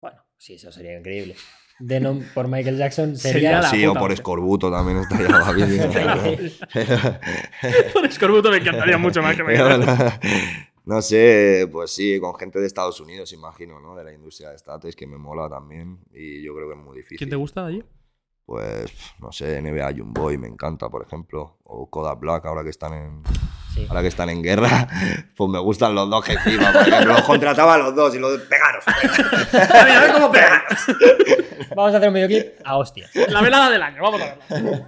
Bueno, sí, eso sería increíble. De no, por Michael Jackson *laughs* Sería sería... la Sí, o por hostia. escorbuto también estaría la *laughs* bien. *laughs* Por Escorbuto me encantaría mucho más que Michael Jackson. No sé, pues sí, con gente de Estados Unidos, imagino, ¿no? De la industria de estates, que me mola también. Y yo creo que es muy difícil. ¿Quién te gusta de allí? Pues, no sé, NBA Boy me encanta, por ejemplo. O Kodak Black, ahora que están en, Sí. ahora que están en guerra. *laughs* Pues me gustan los dos que encima, por ejemplo. Los contrataba a los dos y los pegaros. *laughs* A ver, a ver cómo pega. Vamos a hacer un videoclip a hostias. La velada del año, vamos a verla.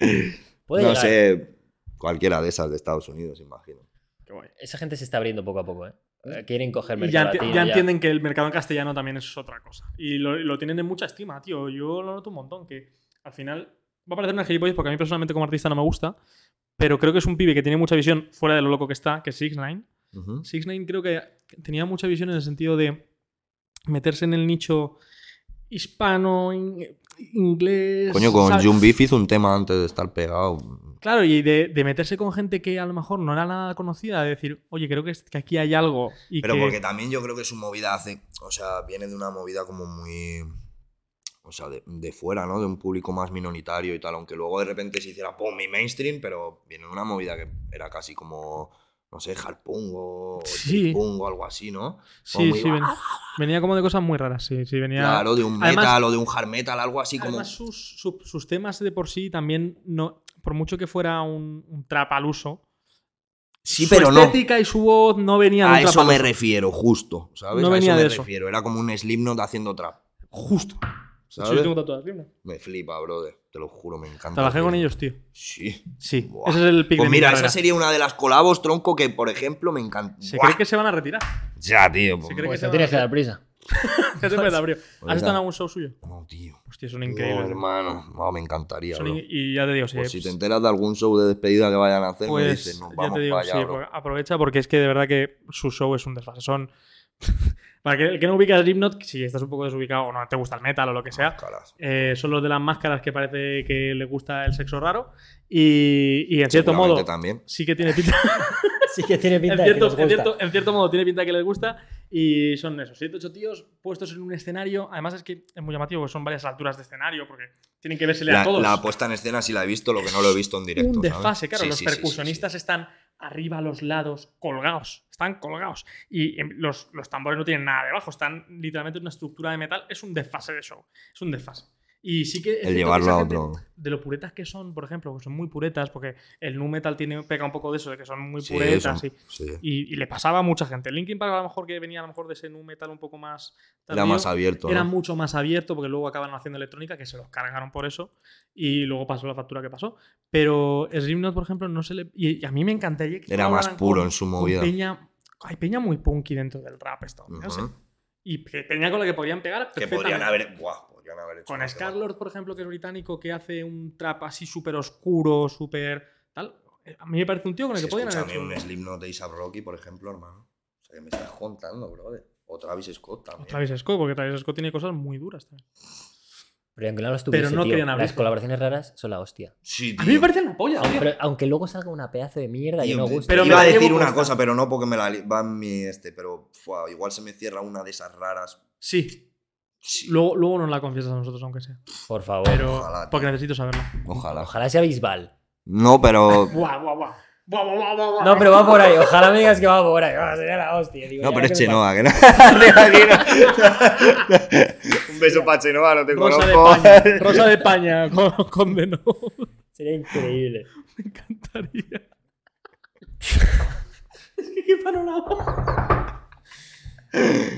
*laughs* No llegar. sé, cualquiera de esas de Estados Unidos, imagino. Qué guay. Esa gente se está abriendo poco a poco, ¿eh? Eh, Quieren coger mercado ya, enti- latino, ya entienden que el mercado en castellano también es otra cosa. Y lo, lo tienen en mucha estima, tío. Yo lo noto un montón. Que al final va a parecer una gilipollas porque a mí personalmente como artista no me gusta. Pero creo que es un pibe que tiene mucha visión fuera de lo loco que está, que es 6 9 Ujú. 6 9 creo que tenía mucha visión en el sentido de meterse en el nicho hispano, inglés. Coño, con ¿sabes? Jun Beef hizo un tema antes de estar pegado. Claro, y de, de meterse con gente que a lo mejor no era nada conocida, de decir, oye, creo que, es- que aquí hay algo. Y Pero que... porque también yo creo que su movida hace. O sea, viene de una movida como muy. O sea, de, de fuera, ¿no? De un público más minoritario y tal. Aunque luego de repente se hiciera pum mi mainstream, pero viene de una movida que era casi como. No sé, hardpunk o Sí. o algo así, ¿no? Sí, sí, ven- venía como de cosas muy raras, sí, sí, venía... Claro, de un Además- metal o de un hard metal, algo así como. Además, sus, su- sus temas de por sí también, no, por mucho que fuera un, un trap al uso, Sí, su pero no. estética y su voz no venían de A eso me refiero, justo. ¿Sabes? No a venía eso me de eso. refiero. Era como un Slipknot haciendo trap. Justo. ¿Sabes? yo tengo tatuadas, ¿sí? Me flipa, brother. Te lo juro, me encanta. Trabajé con ellos, tío. Sí. Sí, Buah. ese es el pick Pues mira, esa sería una de las colabos, tronco, que por ejemplo me encanta. Se Buah. cree que se van a retirar. Ya, tío. pues Se cree Pues que te se tienes que van a- dar prisa. *laughs* Ya te abrir. Pues ¿Has estado en ya. algún show suyo? No, tío. Hostia, son No, increíbles. hermano. No, me encantaría, bro. y ya te digo, sí. Pues si te pues- enteras de algún show de despedida que vayan a hacer, me Pues dices, nos ya vamos te digo, para allá, sí, bro. pues aprovecha porque es que de verdad que su show es un desfase. Son. *laughs* Para que el que no ubica a Slipknot, si estás un poco desubicado o no te gusta el metal o lo que sea, Caras. eh, son los de las máscaras que parece que le gusta el sexo raro. Y, y en cierto modo, también. sí que tiene pinta. *laughs* Sí que tiene *laughs* en, pinta de que cierto, en, gusta. cierto, en cierto modo, tiene pinta que les gusta. Y son esos, 7 8 tíos puestos en un escenario. Además, es que es muy llamativo porque son varias alturas de escenario porque tienen que versele a todos. la puesta en escena sí la he visto, lo que no lo he visto en directo. un ¿sabes? desfase, claro. Sí, los sí, sí, sí, percusionistas sí. están arriba a los lados, colgados. Están colgados. Y em, los, los tambores no tienen nada debajo. Están literalmente en una estructura de metal. Es un desfase de show. Es un desfase. Y sí que. es El llevarlo a gente, otro. De lo puretas que son, por ejemplo, que son muy puretas, porque el nu metal tiene, pega un poco de eso, de que son muy Sí, puretas. y- sí. y, y le pasaba a mucha gente. Linkin Park a lo mejor que venía a lo mejor de ese nu metal un poco más Era más abierto. era ¿no? mucho más abierto porque luego acaban haciendo electrónica que se los cargaron por eso y luego pasó la factura que pasó. Pero Slipknot, por ejemplo, no se le y, y a mí me encantaría que Era más puro con- en su movida. Peña, hay peña muy punky dentro del rap estadounidense. Ujú. Y pe- peña con la que podrían pegar Que podrían haber. Buah, podrían haber hecho Con. Scarlord, por ejemplo, que es británico, que hace un trap así súper oscuro, súper tal. eh, A mí me parece un tío con el Si que podrían haber hecho un Slipknot de A$AP Rocky, por ejemplo, hermano. O sea, que me estás contando, brother. O Travis Scott también. Travis Scott, porque Travis Scott tiene cosas muy duras también. Pero aunque no lo estuviese, no tío, querían las colaboraciones raras son la hostia. Sí, A mí me tío. parece una polla, Aunque, tío. pero- aunque luego salga una pedazo de mierda y Tío, no gusta. Pero me iba la a decir una cosa, pero no porque me la li- va en mi este, pero fua, igual se me cierra una de esas raras. Sí, Sí. luego, luego nos la confiesas a nosotros, aunque sea. Por favor. Pero. Ojalá, tío. porque necesito saberla. Ojalá. Ojalá sea Bisbal. No, pero. Buah, buah, buah. No, pero va por ahí. Ojalá me digas que va por ahí. Ah, sería la hostia. Digo, No, pero es Chenoa, que no. *laughs* Un beso para Chenoa, no te Rosa de conozco. paña. Rosa de paña con. Sería increíble. Me encantaría. es que qué panorama.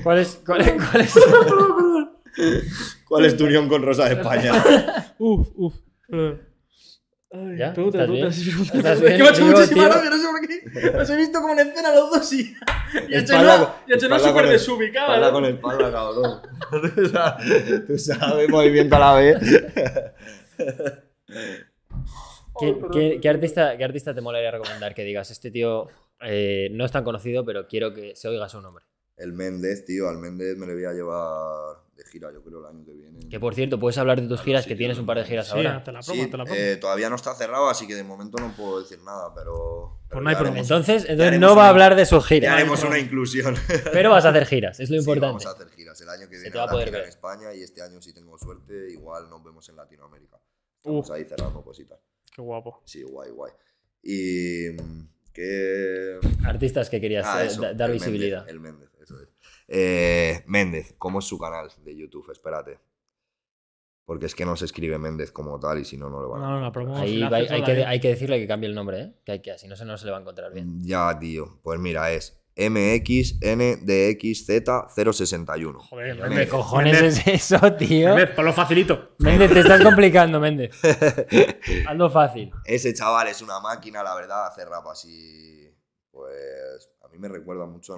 ¿Cuál es, cuál es, cuál es, ¿Cuál es tu unión con Rosa de España? *laughs* Uf, uf. Ay, ¿Ya? pregúntale, ¿Estás bien? pregúntale, sí, ¿Estás pregúntale. bien? Es que me ha hecho muchísima gracia, no sé por qué. Los he visto como en escena los dos y. Y ha hecho espalda súper con el- desubicado. Espalda con espalda, cabrón. *laughs* Tú sabes- Tú sabes, movimiento a la vez. ¿Qué, qué- qué artista, ¿Qué artista te molaría recomendar que digas? Este tío eh, no es tan conocido, pero quiero que se oiga su nombre. El Méndez, tío, al Méndez me le voy a llevar de gira, yo creo, el año que viene. Que por cierto, puedes hablar de tus giras, sí, que tienes un par de giras Sí, ahora. te la promo, Sí, te la promo. eh, todavía no está cerrado, así que de momento no puedo decir nada, pero. pero Pues no hay ya haremos- Entonces, entonces no va a hablar de sus Ya giras. haremos una inclusión. *laughs* Pero vas a hacer giras, es lo Sí, importante. vamos a hacer giras. El año que Se viene te va a poder gira ver. en España y este año, si tengo suerte, igual nos vemos en Latinoamérica. Estamos Uf. ahí cerrando cositas. Qué guapo. Sí, guay, guay. Y. mm, ¿Qué. Artistas que querías Ah, eh, eso, dar el visibilidad. Méndez, el Méndez. Eh, Méndez, ¿cómo es su canal de YouTube? Espérate. Porque es que no se escribe Méndez como tal y si no, no lo van a No, no. Ahí va- haces hay, que, hay que decirle que cambie el nombre, ¿eh? Que hay que, si no, se no se le va a encontrar bien. Ya, tío. Pues mira, es MXNDXZ061. Joder, ¿Qué ¿Qué Méndez. cojones Méndez. es eso, tío? Méndez, pues lo facilito. Méndez, te estás complicando, Méndez. *laughs* Hazlo fácil. Ese chaval es una máquina, la verdad, hace rap así. Pues a mí me recuerda mucho a,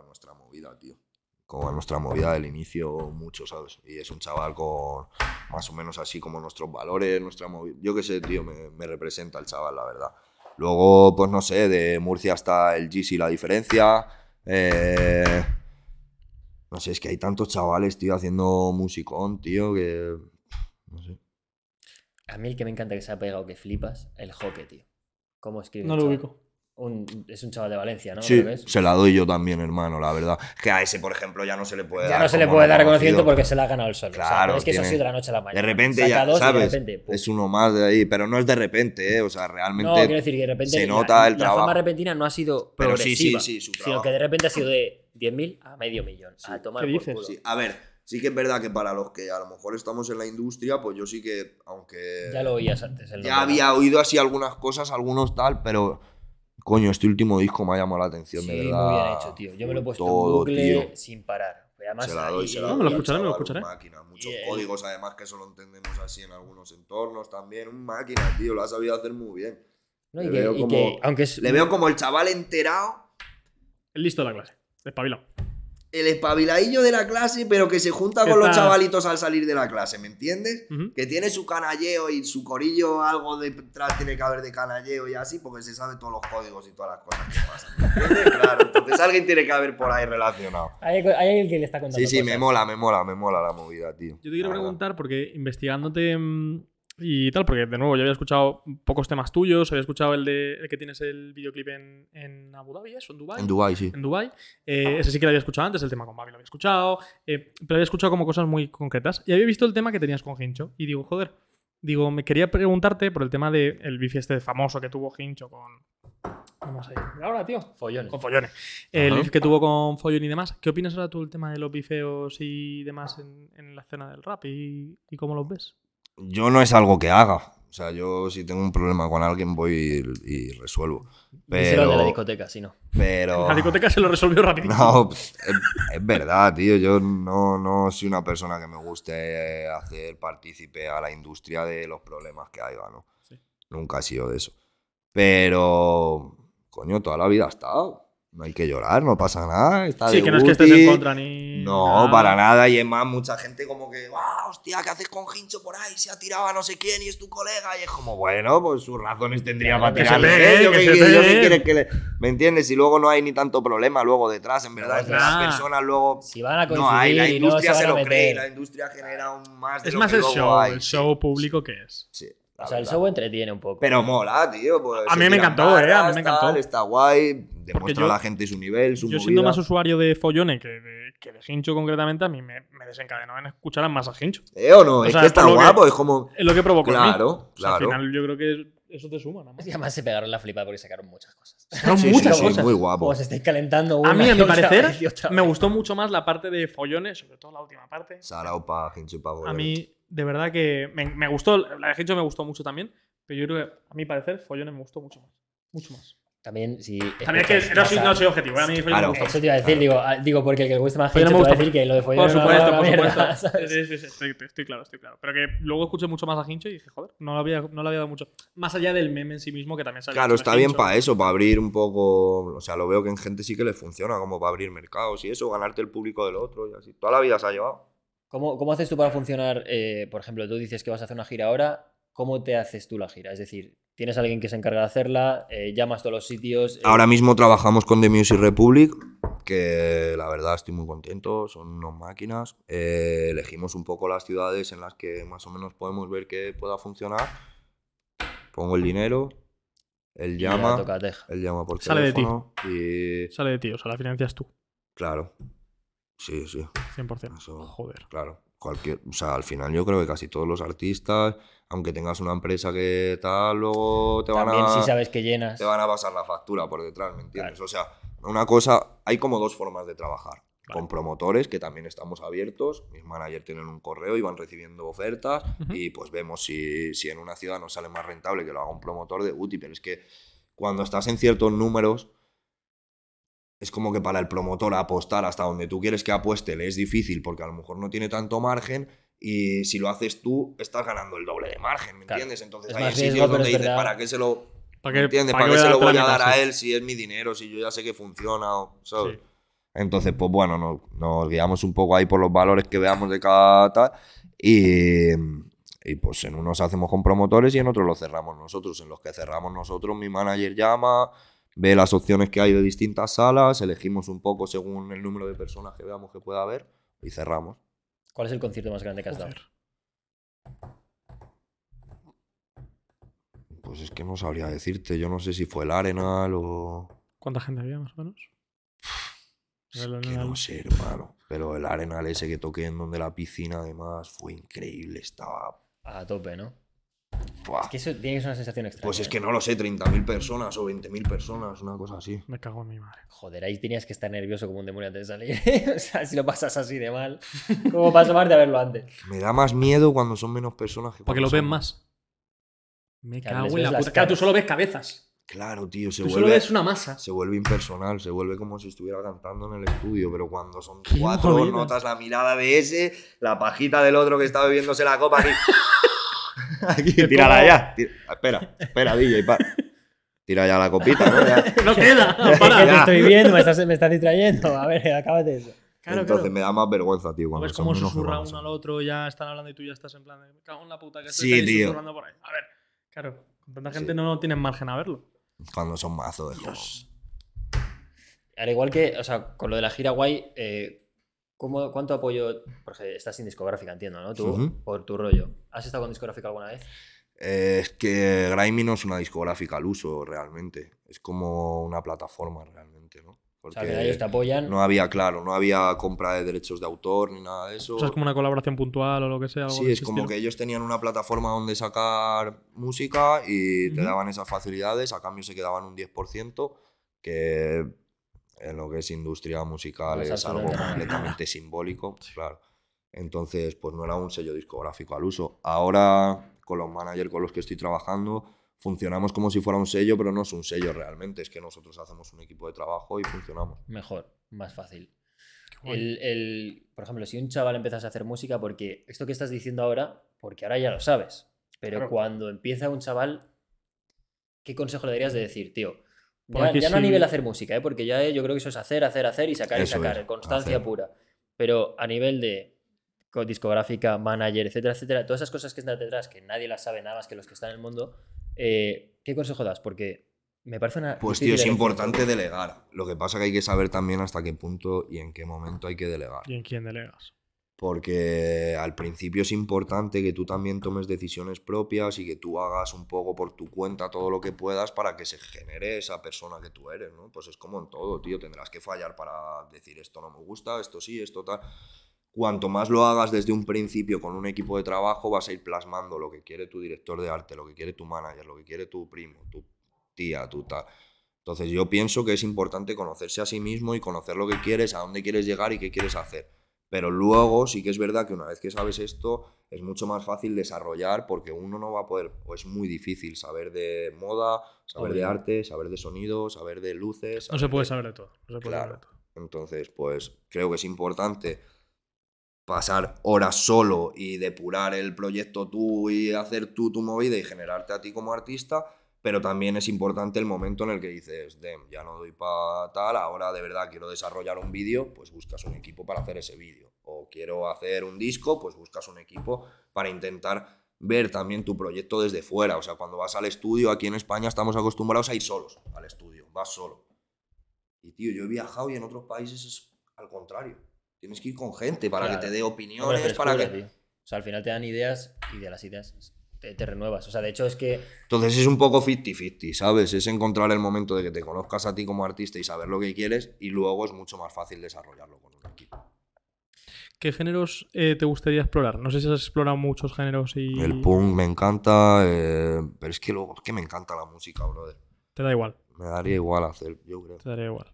a nuestra movida, tío. Como a nuestra movida del inicio, mucho, ¿sabes? Y es un chaval con más o menos así como nuestros valores, nuestra movida. Yo qué sé, tío, me, me representa el chaval, la verdad. Luego, pues no sé, de Murcia hasta el GC la diferencia. Eh, no sé, es que hay tantos chavales, tío, haciendo musicón, tío, que. No sé. A mí el que me encanta que se ha pegado, que flipas, el Joque, tío. ¿Cómo escribe? No lo chaval? ubico. Un- es un chaval de Valencia, ¿no? Sí, se la doy yo también, hermano, la verdad. Que a ese, por ejemplo, ya no se le puede Ya dar. no se le puede dar reconocimiento porque se la ha ganado el. O sea, Claro, es que eso ha tiene- sido de la noche a la mañana. De repente Saca ya, dos y de ¿sabes? repente, es uno más de ahí, pero no es de repente, ¿eh? O sea, realmente. No, quiero decir que de repente se la- nota el la, trabajo. fama repentina no ha sido Pero sí, sí, progresiva, sí, su sino que de repente ha sido de 10.000 a medio millón. a tomar ¿Qué por dices? culo. Sí, a ver, sí que es verdad que para los que a lo mejor estamos en la industria, pues yo sí que, aunque. Ya lo oías antes. El Ya había oído así algunas cosas, algunos tal, pero. Coño, este último disco me ha llamado la atención, Sí, de muy verdad. bien hecho, tío. Yo me lo he puesto Todo, en bucle tío. sin parar. Además, se la doy, se la No, doy. me lo escucharé, me lo escucharé. máquina. Muchos códigos, además, que solo entendemos así en algunos entornos también. Un máquina, tío, lo ha sabido hacer muy bien. ¿no? Y le que, veo y como- que, aunque es. Le veo como el chaval enterado, El listo de la clase. Despabilado. El espabiladillo de la clase, pero que se junta Que con los chavalitos al salir de la clase, ¿me entiendes? Que tiene su canalleo y su corillo, algo detrás tiene que haber de canalleo y así, porque se sabe todos los códigos y todas las cosas que pasan. ¿me entiendes? *laughs* Claro, entonces alguien tiene que haber por ahí relacionado. Hay, hay alguien que le está contando. Sí, sí, me mola, me mola, me mola la movida, tío. Yo te quiero preguntar, porque investigándote mm, y tal, porque de nuevo yo había escuchado pocos temas tuyos, había escuchado el de el que tienes el videoclip en, en Abu Dhabi, ¿eso? ¿En Dubai? En Dubai, sí. en Dubai. Eh, ese sí que lo había escuchado antes, el tema con Babi lo había escuchado, eh, pero había escuchado como cosas muy concretas. Y había visto el tema que tenías con Hincho. Y digo, joder, digo, me quería preguntarte por el tema del el bifi este famoso que tuvo Hincho con... Vamos ahí. Ahora, tío. Follones. Con Follones. El beef que tuvo con Follón y demás. ¿Qué opinas ahora tú del tema de los bifeos y demás en, en la escena del rap? ¿Y, y cómo los ves? Yo no es algo que haga. O sea, yo si tengo un problema con alguien voy y, y resuelvo. Al de la Pero. discoteca, si no. Pero. La discoteca se lo resolvió *laughs* rapidito. No, pues, es, es verdad, tío. Yo no, no soy una persona que me guste hacer partícipe a la industria de los problemas que haya, ¿no? Sí. Nunca he sido de eso. Pero, coño, toda la vida ha estado. No hay que llorar, no pasa nada. Está Sí, de que no es que estés en contra ni. No, nada. para nada. Y es más, mucha gente como que, ¡ah, hostia, ¿qué haces con Hincho por ahí? Se ha tirado a no sé quién y es tu colega. Y es como, bueno, pues sus razones tendría Claro, para que se tirarle. ¿eh? Que que le- ¿Me entiendes? Y luego no hay ni tanto problema luego detrás. En verdad, las personas luego. Si van a coincidir No hay, la no industria se lo cree. La industria genera aún más de Es lo más que el luego show, hay, el show público que es. Sí, O sea, el show entretiene un poco. Pero mola, tío. pues, A mí me encantó, eh, a mí me encantó. tal, está guay. Demuestra yo- a la gente su nivel, su Yo siendo más usuario de Follone que de, que de Hincho concretamente, a mí me, me desencadenó en escuchar a más a Hincho. ¿Eh o no? O es sea, que está que- guapo, es como. Es lo que provocó mí. Claro, O sea, al claro. final yo creo que eso te suma, nada más. Y además se pegaron la flipa porque sacaron muchas cosas. Sacaron Sí, sí, muchas sí, cosas. muy guapo. Como se estáis calentando A una mí, a mi parecer, me gustó mucho más la parte de follones, sobre todo la última parte. Sarao pa' Hincho y pa' A mí, de verdad que me, me gustó, la de Hincho me gustó mucho también, pero yo creo que, a mi parecer, follones me gustó mucho más. Mucho más. También, si. También es que no soy, no soy objetivo. ¿eh? A mí Claro. me gusta. Eso te iba a decir, digo, ah, digo, porque el que le guste más gente me te a gusta decir que lo de Follón Por supuesto, por mierda, supuesto. ¿sabes? Sí, sí, sí, estoy, estoy claro, estoy claro. Pero que luego escuché mucho más a Hincho y dije, joder, no le había, no le había dado mucho. Más allá del meme en sí mismo, que también sale. Claro, está bien para eso, para abrir un poco. O sea, lo veo que en gente sí que le funciona, como para abrir mercados y eso, ganarte el público del otro y así. Toda la vida se ha llevado. ¿Cómo, ¿Cómo haces tú para funcionar? eh, por ejemplo, tú dices que vas a hacer una gira ahora. ¿Cómo te haces tú la gira? Es decir, ¿tienes a alguien que se encarga de hacerla? eh, ¿Llamas a todos los sitios? eh, Ahora mismo trabajamos con The Music Republic, que la verdad estoy muy contento, son unas máquinas. Eh, elegimos un poco las ciudades en las que más o menos podemos ver que pueda funcionar. Pongo el dinero, él llama, él llama por Sale de ti. y Sale de ti, o sea, la financias tú, claro, sí, sí, 100%. Eso- Joder. claro. Cualquier, o sea, al final yo creo que casi todos los artistas, aunque tengas una empresa que tal, luego te van También a si sabes que llenas. te van a pasar la factura por detrás, ¿me entiendes? O sea, una cosa, hay como dos formas de trabajar. Con promotores, que también estamos abiertos, mis managers tienen un correo y van recibiendo ofertas y pues vemos si, si en una ciudad nos sale más rentable que lo haga un promotor de UTI, pero es que cuando estás en ciertos números, es como que para el promotor apostar hasta donde tú quieres que apueste le es difícil porque a lo mejor no tiene tanto margen y si lo haces tú estás ganando el doble de margen, ¿me Claro. entiendes? Entonces Es hay sitios donde es dices, verdad. ¿para qué se lo, ¿Para ¿Me qué, entiendes? para ¿Para qué se lo voy a dar a él si es mi dinero, si yo ya sé que funciona? o- ¿sabes? Sí. Entonces, pues bueno, nos, nos guiamos un poco ahí por los valores que veamos de cada tal. Y, y pues en unos hacemos con promotores y en otros los cerramos nosotros. En los que cerramos nosotros, mi manager llama, ve las opciones que hay de distintas salas, elegimos un poco según el número de personas que veamos que pueda haber y cerramos. ¿Cuál es el concierto más grande que has dado? Pues es que no sabría decirte, yo no sé si fue el Arenal o... ¿Cuánta gente había más o menos? Es El que no sé, hermano. Pero el Arenal ese que toqué en donde la piscina además fue increíble, estaba... A tope, ¿no? ¡Buah! Es que eso tiene que ser una sensación extraña. Pues es ¿eh? que no lo sé, 30.000 personas o 20.000 personas, una cosa así. Me cago en mi madre. Joder, ahí tenías que estar nervioso como un demonio antes de salir. *laughs* o sea, si lo pasas así de mal, *laughs* ¿cómo pasó más de verlo antes? Me da más miedo cuando son menos personas que Porque lo ven más. Me cago en la puta. Claro, tú solo ves cabezas. Claro, tío, se Tú solo vuelve, ves una masa. se vuelve impersonal, se vuelve como si estuviera cantando en el estudio, pero cuando son cuatro, notas la mirada de ese, la pajita del otro que está bebiéndose la copa aquí. *laughs* *laughs* aquí, tírala como- ya. Tira- Espera, espera, DJ, pa. Tira ya la copita, ¿no? Ya. *laughs* No queda. *laughs* Que Para. te estoy viendo, me estás, me estás distrayendo. A ver, acábate eso. Claro, Entonces claro. me da más vergüenza, tío. Cuando ¿Ves cómo susurra uno al otro? Ya están hablando y tú ya estás en plan de. Me cago en la puta que estoy Sí, tío. susurrando por ahí. A ver, claro. Con tanta gente Sí. no tienes margen a verlo. Cuando son mazos de como... Al igual que, o sea, con lo de la gira guay, eh, ¿cómo- ¿cuánto apoyo? Porque estás sin discográfica, entiendo, ¿no? Tú, por tu rollo. ¿Has estado con discográfica alguna vez? Eh, es que Grimy no es una discográfica al uso, realmente. Es como una plataforma, realmente, ¿no? O Porque sea, que ellos te apoyan. no había, claro, no había compra de derechos de autor ni nada de eso. O sea, es como una colaboración puntual o lo que sea. algo Sí, es como estilo. que ellos tenían una plataforma donde sacar música y te daban esas facilidades, a cambio se quedaban un 10%, que en lo que es industria musical No es algo completamente *laughs* simbólico, claro. Entonces, pues no era un sello discográfico al uso. Ahora, con los managers con los que estoy trabajando, funcionamos como si fuera un sello, pero no es un sello realmente, es que nosotros hacemos un equipo de trabajo y funcionamos. Mejor, más fácil. El, el- por ejemplo, si un chaval empiezas a hacer música, porque esto que estás diciendo ahora, porque ahora ya lo sabes, pero Claro. cuando empieza un chaval, ¿qué consejo le darías de decir, tío? Ya, ya no a nivel hacer música, ¿eh? porque ya eh, yo creo que eso es hacer, hacer, hacer y sacar y sacar, es, constancia hacer. pura. Pero a nivel de co- discográfica, manager, etcétera, etcétera, todas esas cosas que están detrás, que nadie las sabe nada más que los que están en el mundo, eh, ¿qué consejo das? Porque me parece una. Pues tío, es elección. importante delegar. Lo que pasa que hay que saber también hasta qué punto y en qué momento hay que delegar. ¿Y en quién delegas? Porque al principio es importante que tú también tomes decisiones propias y que tú hagas un poco por tu cuenta todo lo que puedas para que se genere esa persona que tú eres, ¿no? Pues es como en todo, tío. Tendrás que fallar para decir esto no me gusta, esto sí, esto tal. Cuanto más lo hagas desde un principio con un equipo de trabajo, vas a ir plasmando lo que quiere tu director de arte, lo que quiere tu manager, lo que quiere tu primo, tu tía, tu tal. Entonces yo pienso que es importante conocerse a sí mismo y conocer lo que quieres, a dónde quieres llegar y qué quieres hacer. Pero luego sí que es verdad que una vez que sabes esto, es mucho más fácil desarrollar porque uno no va a poder, o es muy difícil saber de moda, saber de arte, saber de sonido, saber de luces. No se puede de- saber de todo. No se puede Claro. saber de todo. Entonces, pues creo que es importante pasar horas solo y depurar el proyecto tú y hacer tú tu movida y generarte a ti como artista, pero también es importante el momento en el que dices, Dem, ya no doy para tal, ahora de verdad quiero desarrollar un vídeo, pues buscas un equipo para hacer ese vídeo. O quiero hacer un disco, pues buscas un equipo para intentar ver también tu proyecto desde fuera. O sea, cuando vas al estudio, aquí en España estamos acostumbrados a ir solos al estudio, vas solo. Y tío, yo he viajado y en otros países es al contrario. Tienes que ir con gente para Claro. que te dé opiniones, para que... tío. O sea, al final te dan ideas y de las ideas te, te renuevas. O sea, de hecho es que Entonces es un poco 50-50, ¿sabes? Es encontrar el momento de que te conozcas a ti como artista y saber lo que quieres y luego es mucho más fácil desarrollarlo con un equipo. ¿Qué géneros eh, te gustaría explorar? No sé si has explorado muchos géneros y El punk me encanta, eh, pero es que luego es que me encanta la música, brother. te da igual. Me daría igual hacer, yo creo. Te daría igual.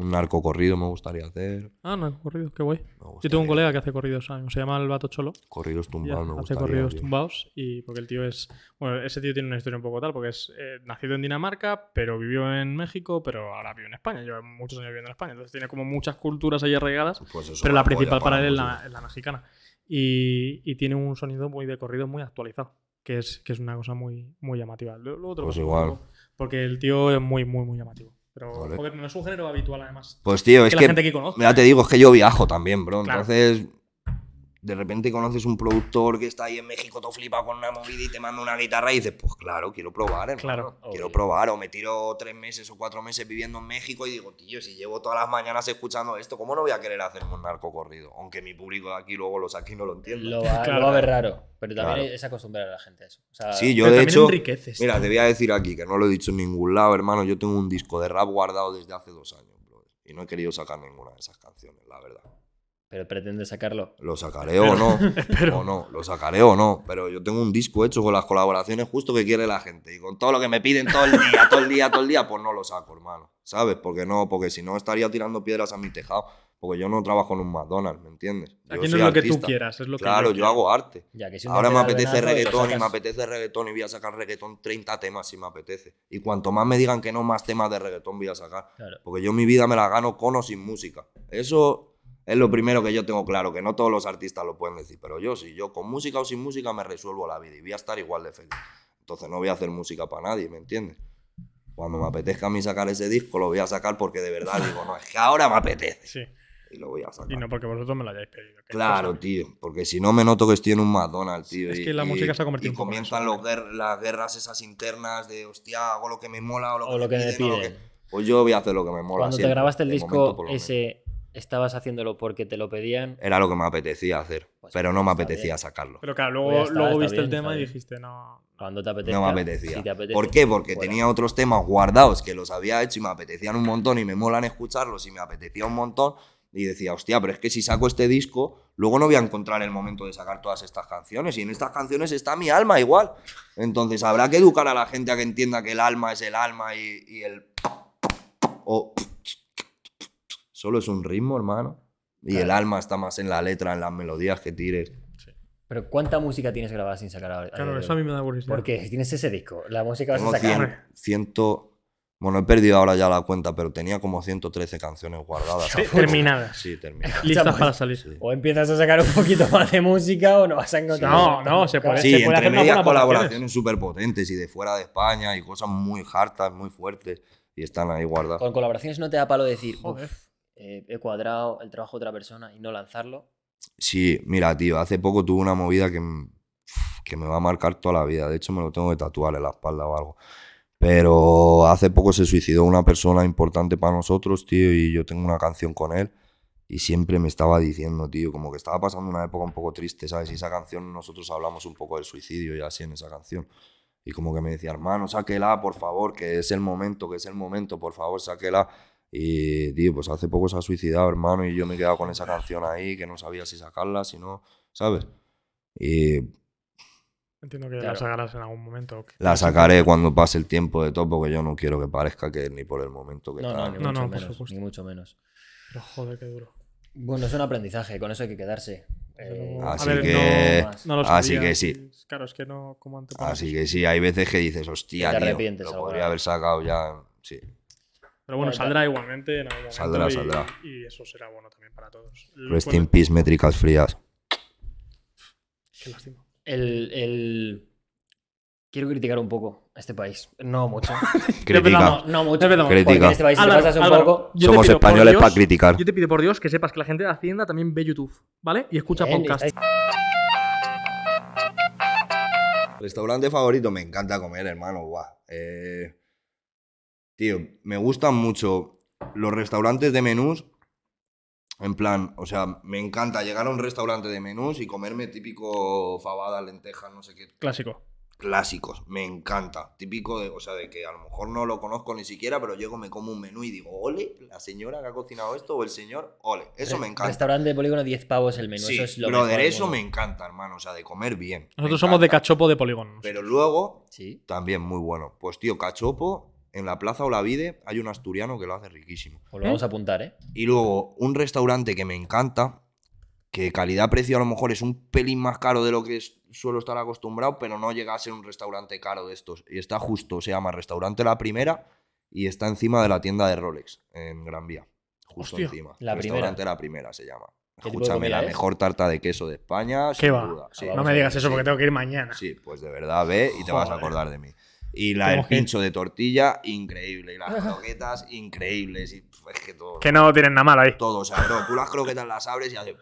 Un narco corrido me gustaría hacer. Ah, no, corrido, qué guay. Yo tengo un colega que hace corridos, ¿sabes? se llama el Vato Cholo. Corridos tumbados me hace gustaría. corridos tío. tumbados y porque el tío es bueno ese tío tiene una historia un poco tal porque es eh, nacido en Dinamarca pero vivió en México pero ahora vive en España lleva muchos años viviendo en España entonces tiene como muchas culturas ahí arraigadas Pues pero la principal para él es la, mexicana y, y tiene un sonido muy de corrido muy actualizado que es, que es una cosa muy, muy llamativa lo Pues paso igual. porque el tío es muy muy muy llamativo pero joder, no es un género habitual además Pues tío, es que que, la gente que conozca ya te digo, es que yo viajo también, bro. Claro. Entonces, de repente conoces un productor que está ahí en México, todo flipa con una movida y te manda una guitarra y dices, pues claro, quiero probar, hermano. Claro, quiero obvio. probar. O me tiro tres meses o cuatro meses viviendo en México y digo, tío, si llevo todas las mañanas escuchando esto, ¿cómo no voy a querer hacerme un narco corrido? Aunque mi público de aquí luego los aquí no lo entienda. lo va, *laughs* Claro. lo va a ver raro. Pero también Claro. es acostumbrar a la gente a eso. O sea, Sí, yo Pero de hecho. enriqueces Mira, tío. te voy a decir aquí que no lo he dicho en ningún lado, hermano. Yo tengo un disco de rap guardado desde hace dos años, bro. Y no he querido sacar ninguna de esas canciones, la verdad. Pero pretende sacarlo. Lo sacaré o no. *laughs* O no, lo sacaré o no. Pero yo tengo un disco hecho con las colaboraciones justo que quiere la gente. Y con todo lo que me piden todo el día, todo el día, todo el día, pues no lo saco, hermano. ¿Sabes? Porque no, porque si no estaría tirando piedras a mi tejado. Porque yo no trabajo en un McDonald's, ¿me entiendes? Yo aquí no soy es lo que tú artista. quieras es lo que Claro, yo hago arte. Ya que si Ahora me apetece reggaetón y me apetece reggaetón y voy a sacar reggaetón 30 temas si me apetece. Y cuanto más me digan que no, más temas de reggaetón voy a sacar. Claro. Porque yo mi vida me la gano con o sin música. Eso es lo primero que yo tengo claro, que no todos los artistas lo pueden decir, pero yo sí, yo con música o sin música me resuelvo la vida y voy a estar igual de feliz. Entonces no voy a hacer música para nadie, ¿me entiendes? Cuando me apetezca a mí sacar ese disco, lo voy a sacar porque de verdad digo, no, es que ahora me apetece. sí Y lo voy a sacar. y no porque vosotros me lo hayáis pedido Claro, cosa. tío, porque si no me noto que estoy en un McDonald's, tío. Es y- que la y- música se ha convertido Y en comienzan eso, los guer- las guerras esas internas de, hostia, hago lo que me mola o lo que, lo que me piden, o lo piden. que- Pues yo voy a hacer lo que me mola. Cuando te grabaste el disco momento, ese, ¿estabas haciéndolo porque te lo pedían? Era lo que me apetecía hacer, Pues pero no me está apetecía bien. sacarlo. pero claro Pues luego, está, luego está viste el bien, tema está y dijiste no Cuando te apetezca. No me apetecía. si te apetece, ¿Por qué? Porque fuera. tenía otros temas guardados que los había hecho y me apetecían un montón y me molan escucharlos y me apetecía un montón. Y decía, hostia, pero es que si saco este disco, luego no voy a encontrar el momento de sacar todas estas canciones. Y en estas canciones está mi alma igual. Entonces habrá que educar a la gente a que entienda que el alma es el alma y, y el. O. Solo es un ritmo, hermano. Y el alma está más en la letra, en las melodías que tires. Pero ¿cuánta música tienes grabada sin sacar ahora? claro eso a mí me da curiosidad Porque si tienes ese disco, la música vas a sacar. 100, ciento- bueno, he perdido ahora ya la cuenta, pero tenía como 113 canciones guardadas. Sí, terminadas Sí, terminadas. listas Escucha, para pues, salir Sí. O empiezas a sacar un poquito más de música o no vas a encontrar. No, no, se puede- Sí, se puede entre hacer medias colaboraciones súper potentes y de fuera de España y cosas muy hartas, muy fuertes. Y están ahí guardadas. Con colaboraciones no te da palo decir, Joder. "Uf, eh, he cuadrado el trabajo de otra persona y no lanzarlo. Sí, mira, tío, hace poco tuve una movida que, *sniffs* que me va a marcar toda la vida. De hecho, me lo tengo que tatuar en la espalda o algo. Pero hace poco se suicidó una persona importante para nosotros, tío, y yo tengo una canción con él. Y siempre me estaba diciendo, tío, como que estaba pasando una época un poco triste, ¿sabes? Y esa canción nosotros hablamos un poco del suicidio y así en esa canción. Y como que me decía, hermano, sáquela, por favor, que es el momento, que es el momento, por favor, sáquela. Y, tío, pues hace poco se ha suicidado, hermano, y yo me he quedado con esa canción ahí, que no sabía si sacarla, si no, ¿sabes? Y entiendo que la Claro. sacarás en algún momento que- la sacaré cuando pase el tiempo de todo, porque yo no quiero que parezca que ni por el momento que No, está. no, ni No, mucho no, por menos. supuesto. Ni mucho menos. pero joder qué duro Bueno, es un aprendizaje, con eso hay que quedarse. Eh, Así ver, que- no, no así que sí. Claro, es que no. como antepones. Así que sí, hay veces que dices, hostia, Que te tío, lo podría haber sacado ya. Sí. Pero bueno, Bueno, saldrá igualmente en algún momento. Saldrá, y, saldrá. Y eso será bueno también para todos. Rest in peace, métricas frías. Qué lástima. el, el- Quiero criticar un poco a este país. No mucho. *laughs* Crítica. empezamos. No mucho. Crítica. en este país si te Álvaro, pasas un Álvaro, poco... yo Somos españoles Dios, para criticar. Yo te pido por Dios que sepas que la gente de Hacienda también ve YouTube, ¿vale? Y escucha Bien, podcast. estáis- Restaurante favorito, me encanta comer, hermano. Guau. Eh, tío, me gustan mucho los restaurantes de menús. En plan, o sea, me encanta llegar a un restaurante de menús y comerme típico fabada, lentejas, no sé qué. Clásico. Clásicos, me encanta. Típico de, o sea, de que a lo mejor no lo conozco ni siquiera, pero llego, me como un menú y digo, ole, la señora que ha cocinado esto o el señor, ole. Eso me encanta. Restaurante de polígono, 10 pavos el menú. Sí, eso es lo mejor del eso me encanta, hermano. O sea, de comer bien. Nosotros somos de cachopo de polígono. Pero luego, Sí. también muy bueno. Pues tío, cachopo, en la Plaza Olavide hay un asturiano que lo hace riquísimo. Pues lo vamos a apuntar, ¿eh? Y luego, un restaurante que me encanta, que calidad-precio a lo mejor es un pelín más caro de lo que es- suelo estar acostumbrado, pero no llega a ser un restaurante caro de estos. Y está justo, se llama Restaurante La Primera y está encima de la tienda de Rolex, en Gran Vía. Justo Hostia. encima. La Restaurante La Primera se llama. Escúchame, la es? mejor tarta de queso de España, ¿Qué sin va? duda. Sí. Ah, no me digas eso sí. porque tengo que ir mañana. Sí, pues de verdad ve y te vas a acordar de mí. Y la, el que pincho de tortilla, increíble. Y las croquetas, increíbles. Y es que todo. Que no tienen nada malo ahí. Todo, o sea, no, tú las croquetas las abres y hace.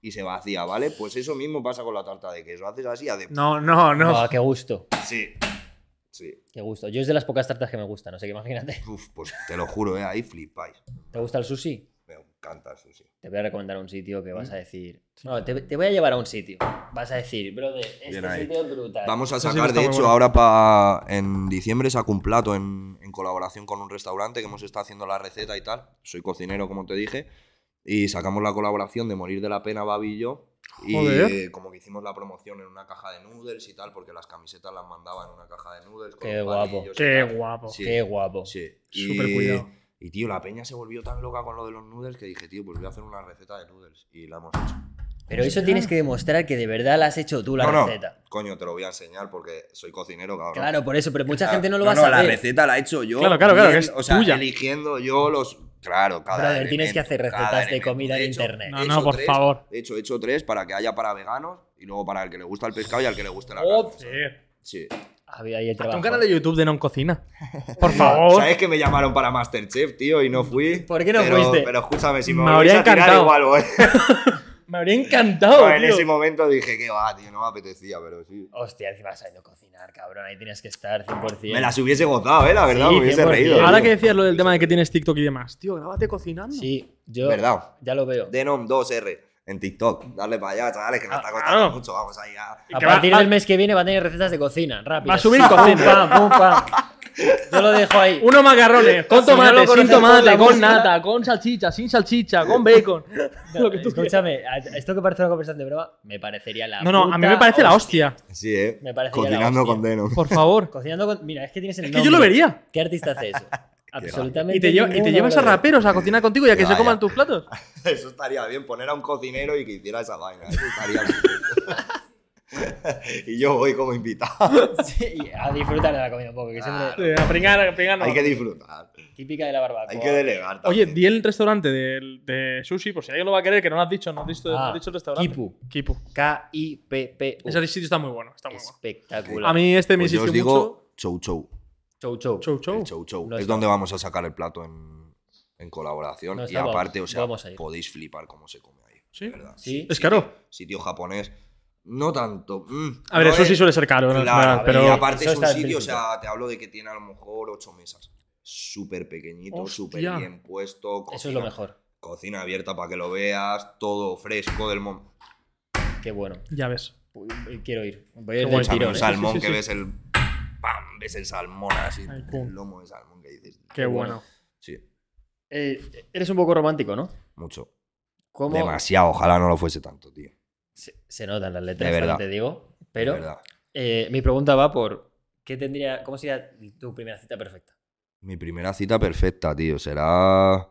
Y se vacía, ¿vale? Pues eso mismo pasa con la tarta de queso. Haces así, hace. No, no, no. Buah, qué gusto. Sí. Sí. Qué gusto. Yo es de las pocas tartas que me gustan, no sé qué, imagínate. Uf, pues te lo juro, ¿eh? Ahí flipáis. ¿Te gusta el sushi? Encanta eso, sí. Te voy a recomendar un sitio que vas Mm. a decir. No, te, te voy a llevar a un sitio. Vas a decir, brother, este Bien sitio es brutal. Vamos a Eso sí que sacar, está de muy hecho, bueno. ahora para en diciembre saco un plato en, en colaboración con un restaurante que hemos estado haciendo la receta y tal. Soy cocinero, como te dije. Y sacamos la colaboración de Morir de la Pena, Babi y yo. Y Joder. eh, como que hicimos la promoción en una caja de noodles y tal, porque las camisetas las mandaban en una caja de noodles. Con Qué los guapo. palillos y Qué tal. guapo. Sí, Qué guapo. Sí. Súper cuidado. Y tío, la peña se volvió tan loca con lo de los noodles que dije, tío, pues voy a hacer una receta de noodles. Y la hemos hecho. Pero eso tienes que demostrar que de verdad la has hecho tú la no, no, receta. coño, te lo voy a enseñar porque soy cocinero, cabrón. Claro, por eso, pero mucha Claro. gente no lo va a la saber. receta la he hecho yo. Claro, claro, claro, bien, que es o sea, tuya. eligiendo yo los. Claro, cada Brother, tienes que hacer recetas de comida en internet. No, no, por tres, favor. De hecho, he hecho tres para que haya para veganos y luego para el que le gusta el pescado y al que le guste la carne. Joder. Sí. Había ahí el Hazte trabajo. un canal de YouTube de Non Cocina. *laughs* Por favor. ¿Sabes que me llamaron para Masterchef, tío? Y no fui. ¿Por qué no pero, fuiste? Pero escúchame, si me, Me habría a tirar, encantado. igual, voy. *laughs* Me habría encantado. en tío. ese momento dije que va, tío, no me apetecía, pero sí. Hostia, encima sabiendo cocinar, cabrón. Ahí tienes que estar 100%. Me las hubiese gozado, ¿eh? La verdad, Sí, me hubiese 100%. reído. Ahora tío. que decías lo del tema de que tienes TikTok y demás. Tío, grábate cocinando. Sí, yo ¿Verdad? ya lo veo. Denom 2R en TikTok. Darle para allá, chavales, que me Ah, está costando claro. mucho. Vamos ahí a. A partir va- del mes que viene va a tener recetas de cocina, rápido. Va a subir Pum, cocina. pam, pum, pam. *laughs* Yo lo dejo ahí. Unos macarrones, con Si no tomate, sin tomate, la con nata, con salchicha, sin salchicha, con bacon. *laughs* Lo que tú quieras. Escúchame, esto que parece una conversación de broma, me parecería la No, no, a mí puta me parece la hostia. Sí, ¿eh? Me parecería la Cocinando hostia. con Denom. Por favor. *laughs* Cocinando con. Mira, es que tienes el Es que yo lo nombre. vería. ¿Qué artista hace eso? *laughs* Absolutamente. Y te, lleva- y te llevas a raperos a cocinar contigo y a que Ya, se coman tus platos. Eso estaría bien, poner a un cocinero y que hiciera esa vaina. Eso estaría bien. *laughs* y yo voy como invitado. *laughs* Sí, a disfrutar de la comida un poco, que siempre. A pringar, a pringar no. Hay que disfrutar. Típica de la barbacoa. Hay que delegar. Oye, di el restaurante de, de sushi, por si alguien lo va a querer, que no lo has dicho, no has dicho, no Ah, has dicho el restaurante. Kipu. Kipu. K-I-P-P-U. Ese sitio está muy bueno, está muy bueno. Espectacular. A mí este me Pues insistió os mucho. digo chou chou. Chou chou. Chou chou. El chou chou. No es donde vamos a sacar el plato en, en colaboración. No y vamos- aparte, o sea, podéis flipar cómo se come ahí. ¿Sí? verdad. Sí. Es caro. Sitio japonés. No tanto. mm, A ver, no el sushi es- suele ser caro, Claro, general, y pero. aparte Eso es un sitio, o sea, te hablo de que tiene a lo mejor ocho mesas. Súper pequeñito, súper bien puesto. Eso es lo mejor. Cocina abierta para que lo veas, todo fresco del momento. Qué bueno. Ya ves. Quiero ir. Voy a ir del tirón. un ¿eh? salmón Sí, sí, que sí. ves el. ¡Pam! Ves el salmón así. Ay, el lomo de salmón que dices. Qué bueno. Sí, Eh, eres un poco romántico, ¿no? mucho. ¿Cómo? Demasiado, ojalá no lo fuese tanto, tío. Se, se notan las letras, De verdad. te digo. De Pero verdad. eh, mi pregunta va por ¿qué tendría, ¿cómo sería tu primera cita perfecta? Mi primera cita perfecta, tío. Será.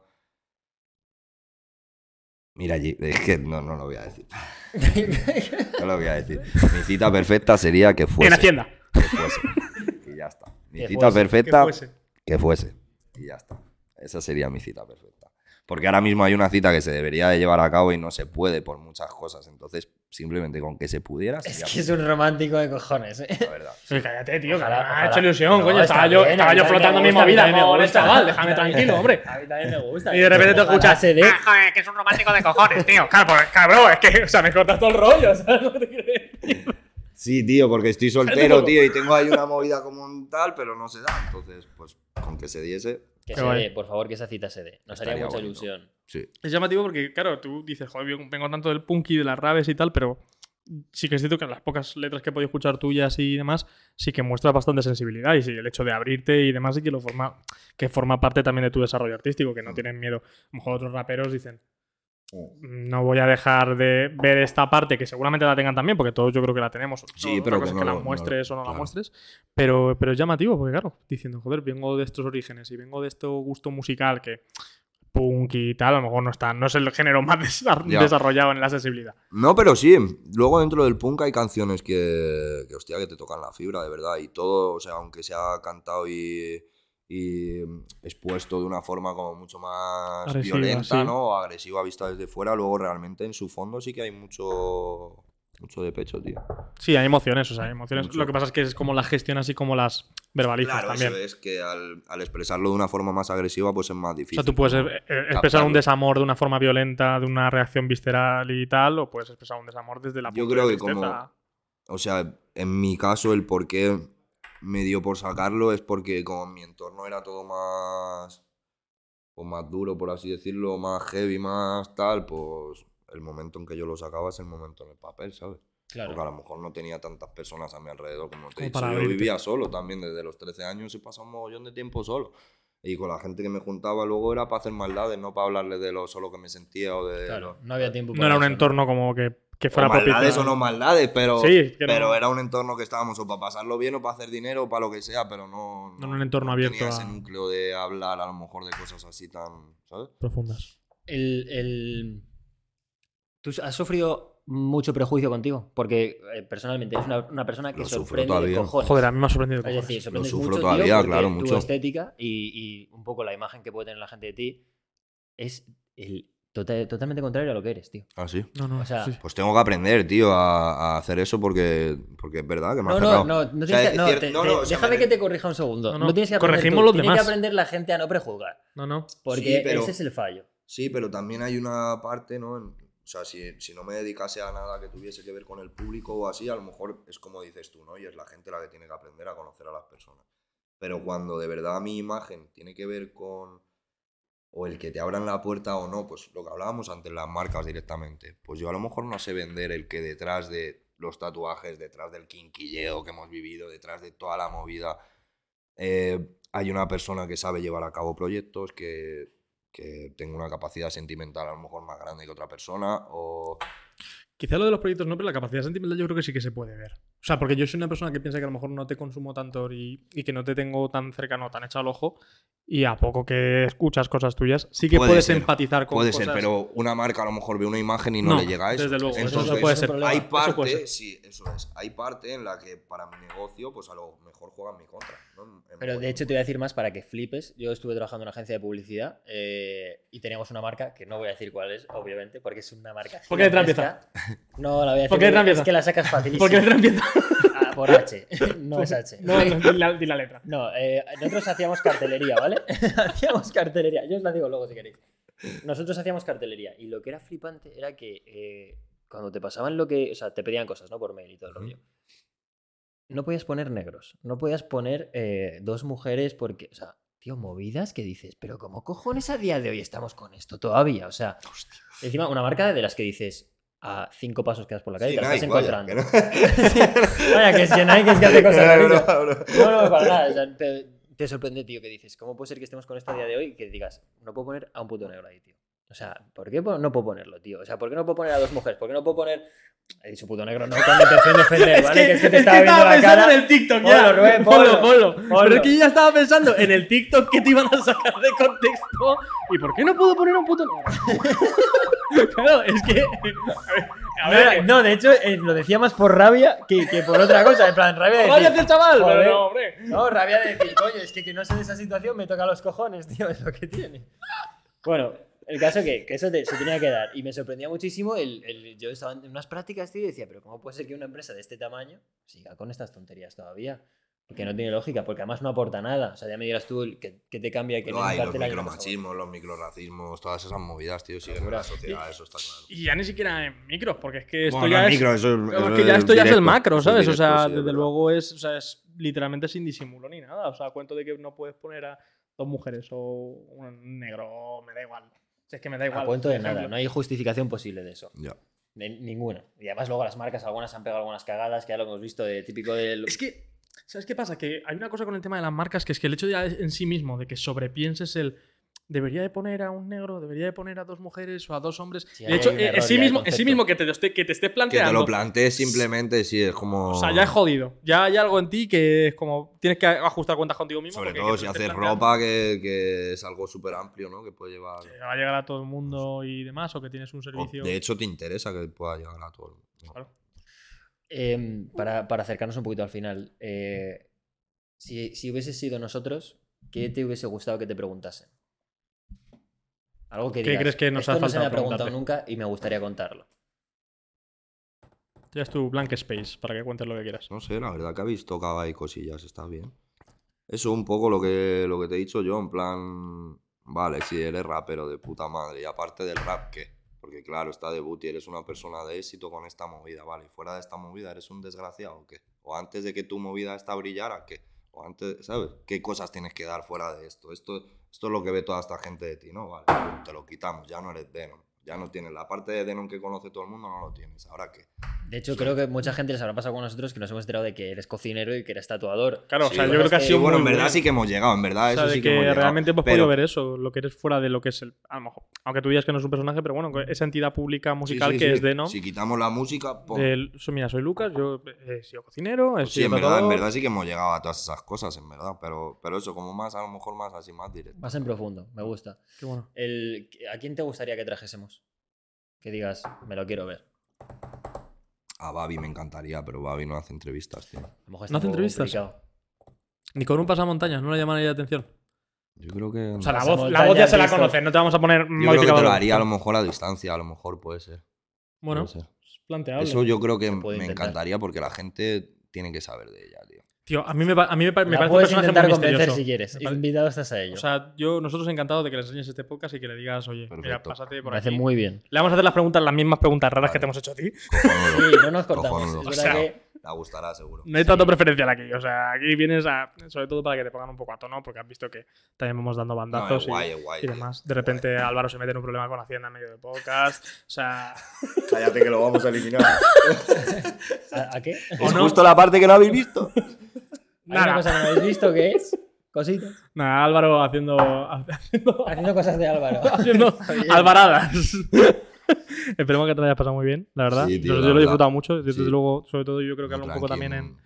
Mira allí, *laughs* es que no, no lo voy a decir. *laughs* No lo voy a decir. Mi cita perfecta sería que fuese. En Hacienda. Que fuese. Y ya está. Mi Que cita fuese, Que perfecta fuese. que fuese. Y ya está. Esa sería mi cita perfecta. Porque ahora mismo hay una cita que se debería de llevar a cabo y no se puede por muchas cosas. Entonces, simplemente con que se pudiera Es que es un romántico de cojones, ¿eh? la verdad. Sí, cállate, tío. Ojalá, que me ha hecho ilusión, No, coño. Estaba yo, bien, estaba yo flotando mi gusta, a mí movida. también me Joder, gusta. chaval, déjame tranquilo, hombre. A mí también me *laughs* gusta. Y de repente te escuchas. CD. "Ah, joder, que es un romántico de cojones, tío. Claro, pues, cabrón, es que, o sea, me cortas todo el rollo, *laughs* ¿sabes te? Sí, tío, porque estoy *laughs* soltero, tío, y tengo ahí una movida como un tal, pero no se da. Entonces, pues, con que se diese, Que se dé, por favor, que esa cita se dé. Nos haría mucha ilusión. Sí. Es llamativo porque, claro, tú dices, joder, yo vengo tanto del punk y de las raves y tal, pero sí que es cierto que en las pocas letras que he podido escuchar tuyas y demás, sí que muestras bastante sensibilidad y sí, el hecho de abrirte y demás sí que lo forma, que forma parte también de tu desarrollo artístico, que no Mm. tienen miedo. A lo mejor otros raperos dicen, no voy a dejar de ver esta parte, que seguramente la tengan también, porque todos yo creo que la tenemos. Sí, Otra pero cosa que es que no la lo- no muestres o no la claro. muestres. Pero, pero es llamativo, porque claro, diciendo, joder, vengo de estos orígenes y vengo de este gusto musical que punk y tal, a lo mejor no está, no es el género más *laughs* desa- Ya. desarrollado en la sensibilidad. No, pero sí. Luego dentro del punk hay canciones que, que, hostia, que te tocan la fibra, de verdad. Y todo, o sea, aunque sea cantado y, y expuesto de una forma como mucho más Agresiva, violenta, sí. ¿no? O agresiva vista desde fuera, luego realmente en su fondo sí que hay mucho, mucho de pecho, tío. Sí, hay emociones, o sea, hay emociones. Mucho. Lo que pasa es que es como la gestión así como las verbalizas Claro, también. eso es que al, al expresarlo de una forma más agresiva, pues es más O difícil. sea, tú puedes ¿no? eh, eh, expresar un desamor de una forma violenta, de una reacción visceral y tal, o puedes expresar un desamor desde la Yo creo que como-. O sea, en mi caso, el por qué me dio por sacarlo es porque como mi entorno era todo más. Pues más duro, por así decirlo, más heavy, más tal, pues el momento en que yo lo sacaba es el momento en el papel, ¿sabes? Porque a Claro. lo mejor no tenía tantas personas a mi alrededor como te he dicho. Yo vivía solo también, desde los 13 años he pasado un mogollón de tiempo solo. Y con la gente que me juntaba luego era para hacer maldades, no para hablarle de lo solo que me sentía o de. Claro, lo- no había tiempo No para era un eso, ¿no? entorno como que, que o fuera maldades propicio. o no maldades, pero, Sí, que no- pero era un entorno que estábamos o para pasarlo bien o para hacer dinero o para lo que sea, pero no. No en un entorno abierto Tenía a- ese núcleo de hablar a lo mejor de cosas así tan. ¿Sabes? profundas. El, el- ¿Tú has sufrido mucho prejuicio contigo? Porque eh, personalmente eres una, una persona que Lo sufro sorprende de cojones. Joder, a mí me ha sorprendido. Es decir, sorprendes sufro mucho, tío, todavía, porque claro, Tu mucho. estética y, y un poco la imagen que puede tener la gente de ti es el tota- totalmente contrario a lo que eres, tío. Ah, sí. No, no, O sea, sí. Pues tengo que aprender, tío, a, a hacer eso porque, porque es verdad que me ha No, no, no, no O sea, tienes es que. No, te- no, o déjame me- que te corrija un segundo. No, No, no, tienes que aprender corregimos tú, los Tiene demás. que aprender la gente a no prejuzgar. No, no. Porque Sí, pero- ese es el fallo. Sí, pero también hay una parte, ¿no? O sea, si, si no me dedicase a nada que tuviese que ver con el público o así, a lo mejor es como dices tú, ¿no? Y es la gente la que tiene que aprender a conocer a las personas. Pero cuando de verdad mi imagen tiene que ver con o el que te abran la puerta o no, pues lo que hablábamos antes, las marcas directamente. Pues yo a lo mejor no sé vender el que detrás de los tatuajes, detrás del quinquilleo que hemos vivido, detrás de toda la movida, eh, hay una persona que sabe llevar a cabo proyectos, que, que tenga una capacidad sentimental a lo mejor más grande que otra persona, o... Quizá lo de los proyectos no, pero la capacidad sentimental yo creo que sí que se puede ver. O sea, porque yo soy una persona que piensa que a lo mejor no te consumo tanto y, y que no te tengo tan cercano, tan echado al ojo, y a poco que escuchas cosas tuyas, sí que Puede puedes ser, empatizar con Puede cosas. ser, pero una marca a lo mejor ve una imagen y no, No, le llega a eso. desde luego, eso Entonces, no puede ser. Hay Eso puede parte, ser. sí, eso es. Hay parte en la que para mi negocio, pues a lo mejor juega en mi contra. ¿no? Pero de hecho te voy a decir más para que flipes. Yo estuve trabajando en una agencia de publicidad eh, y teníamos una marca que no voy a decir cuál es, obviamente, porque es una marca. ¿Por qué gigantesca. No, la voy a decir. ¿Por qué empieza? Es que la sacas fácilísimo. Porque letra empieza. Ah, por H. *laughs* No es H. No, no, di la, di la letra. No, eh, nosotros hacíamos cartelería, ¿vale? *laughs* hacíamos cartelería. Yo os la digo luego si queréis. Nosotros hacíamos cartelería y lo que era flipante era que eh, cuando te pasaban lo que. O sea, te pedían cosas, ¿no? Por mail y todo el rollo. No podías poner negros. No podías poner eh, dos mujeres porque. O sea, tío, movidas que dices, pero ¿cómo cojones a día de hoy estamos con esto todavía? O sea, encima una marca de las que dices a cinco pasos que das por la calle Sí, te la estás Nike, vaya, encontrando. que no- *laughs* Vaya, que es que Nike es que hace cosas. *laughs* No, no, no. No, no, para nada. o sea, te, te sorprende, tío, que dices, ¿cómo puede ser que estemos con esto a día de hoy y que digas, no puedo poner a un puto negro ahí, tío? O sea, ¿por qué no puedo ponerlo, tío? O sea, ¿por qué no puedo poner a dos mujeres? ¿Por qué no puedo poner. He dicho puto negro, no con intención de ofender, *laughs* ¿vale? Que es que te estaba viendo la pensando cara. en el TikTok ya. Rubén, ponlo, ponlo, ponlo. ponlo. Pero es que yo ya estaba pensando en el TikTok que te iban a sacar de contexto. ¿Y por qué no puedo poner a un puto negro? Claro, es que. A ver, a ver. No, de hecho, eh, lo decía más por rabia que, que por otra cosa. En plan, rabia de ¡Vaya el chaval! joder. No, hombre. No, rabia de decir, coño, es que que no sé de esa situación me toca los cojones, *laughs* tío, es lo que tiene. Bueno, el caso que, que eso te- se tenía que dar. Y me sorprendía muchísimo el, el- Yo estaba en unas prácticas, tío, y decía, pero ¿cómo puede ser que una empresa de este tamaño siga con estas tonterías todavía? Porque no tiene lógica, porque además no aporta nada. O sea, ya me dirás tú que, que te cambia y que Pero hay no los micromachismos, los microracismos, todas esas movidas, tío, siguen en la sociedad, eso está claro. Y ya ni siquiera en micros, porque es que esto Bueno, ya en es. micro, eso es- No, eso es que ya esto ya es el macro, ¿sabes? o sea, sí, desde luego es, o sea, es literalmente sin disimulo ni nada. O sea, cuento de que no puedes poner a dos mujeres o un negro, me da igual. Si es que me da igual. A cuento de nada, no hay justificación posible de eso. Ya. De ninguna. Y además luego las marcas, algunas han pegado algunas cagadas, que ya lo hemos visto, de típico del... Es que, ¿sabes qué pasa? Que hay una cosa con el tema de las marcas que es que el hecho ya en sí mismo de que sobrepienses el. Debería de poner a un negro, debería de poner a dos mujeres o a dos hombres. Sí, de hecho, eh, en sí mismo, en sí mismo que te, que te estés Que te planteando. lo plantees simplemente, sí, es como... O sea, ya es jodido. Ya hay algo en ti que es como. Tienes que ajustar cuentas contigo mismo. Sobre todo si haces planteando ropa, que, que es algo súper amplio, ¿no? Que puede llevar... que va a llegar a todo el mundo y demás, o que tienes un o servicio. de hecho, te interesa que pueda llegar a todo el mundo. Claro. Em, para, para acercarnos un poquito al final, eh, si, si hubiese sido nosotros, ¿qué te hubiese gustado que te preguntasen? Algo que ¿Qué digas, crees que nos "Esto ha no se me faltado ha preguntado preguntarte"? nunca y me gustaría contarlo. Ya es tu blank space para que cuentes lo que quieras. No sé, la verdad que habéis tocado ahí cosillas, está bien. Eso un poco lo que, lo que te he dicho yo, en plan, vale, si eres rapero de puta madre, y aparte del rap, ¿qué? Porque claro, está debut y eres una persona de éxito con esta movida, vale, y fuera de esta movida eres un desgraciado, ¿o qué? O antes de que tu movida esta brillara, ¿qué? O antes, ¿sabes? ¿Qué cosas tienes que dar fuera de esto? Esto, esto es lo que ve toda esta gente de ti, ¿no? Vale, te lo quitamos, ya no eres Denon. Ya no tienes la parte de Denon que conoce todo el mundo, no lo tienes. ¿Ahora qué? De hecho, creo que mucha gente les habrá pasado con nosotros que nos hemos enterado de que eres cocinero y que eres tatuador. Claro, Sí, o sea, yo creo que ha sido Sí, bueno, muy en verdad sí que hemos llegado, en verdad O sea, eso de sí que, que hemos llegado. realmente hemos Pero- podido ver eso, lo que eres fuera de lo que es el. A lo mejor, aunque tú digas que no es un personaje, pero bueno, esa entidad pública Sí, musical sí, que sí. es de no. Si quitamos la música, pum. del- so- mira, soy Lucas, yo he sido cocinero, he Pues sí, sido en verdad, en verdad sí que hemos llegado a todas esas cosas, en verdad. Pero, pero eso, como más, a lo mejor más así, más directo. Más en profundo, me gusta. Qué bueno. El, ¿A quién te gustaría que trajésemos? Que digas, me lo quiero ver. A Babi me encantaría, pero Babi no hace entrevistas, tío. A lo mejor ¿No hace entrevistas? complicado. Ni con un pasamontañas, no le llaman la atención. Yo creo que. O sea, la voz, la voz ya se la visto. conoces, no te vamos a poner yo creo que te lo haría a lo mejor a distancia, a lo mejor puede ser. Bueno, puede ser. es planteable. Eso yo creo que me intentar. encantaría porque la gente tiene que saber de ella, tío. Tío, a mí me, a mí me, me parece un puedes personaje intentar muy convencer misterioso. si quieres. Me Invitado estás a ello. O sea, yo, nosotros encantados de que le enseñes este podcast y que le digas, oye, mira, Perfecto. pásate me por parece aquí. muy bien. Le vamos a hacer las preguntas, las mismas preguntas raras que te hemos hecho a ti. Sí, no nos cortamos. Es O sea, que La gustará, seguro. No hay tanto preferencial aquí. O sea, aquí vienes a. Sobre todo para que te pongan un poco a tono, porque has visto que también vamos dando No, bandazos y- guay, es guay. y, demás. De repente Álvaro se mete en un problema con Hacienda en medio de podcast. O sea. *laughs* Cállate que lo vamos a eliminar. *laughs* ¿A, a qué? ¿O es no? justo la parte que no habéis visto. Nada. una cosa que no habéis visto que es cositas. Nada, Álvaro haciendo. *laughs* haciendo, Haciendo cosas de Álvaro. haciendo alvaradas. *laughs* Esperemos que te lo hayas pasado muy bien, la verdad. Sí, tío, yo, la yo lo he disfrutado mucho. Desde Sí. luego, sobre todo, yo creo que hablo un poco también en.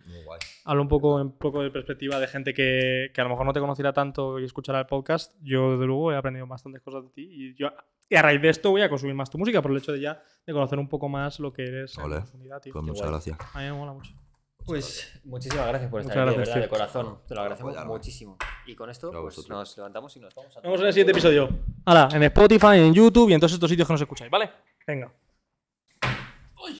Hablo un poco, un poco de perspectiva de gente que, que a lo mejor no te conociera tanto y escuchará el podcast. Yo, desde luego, he aprendido bastantes cosas de ti y, yo, y a raíz de esto voy a consumir más tu música por el hecho de ya de conocer un poco más lo que eres en profundidad, tío. Pues muchas guay. gracias. A mí me mola mucho. Pues muchísimas gracias por estar Muchas aquí, de verdad, de corazón. Te lo agradecemos apoyarme. muchísimo. Y con esto, pues nos levantamos y nos vamos a Nos vemos en el siguiente episodio. Ahora, en Spotify, en YouTube y en todos estos sitios que nos escucháis, ¿vale? Venga.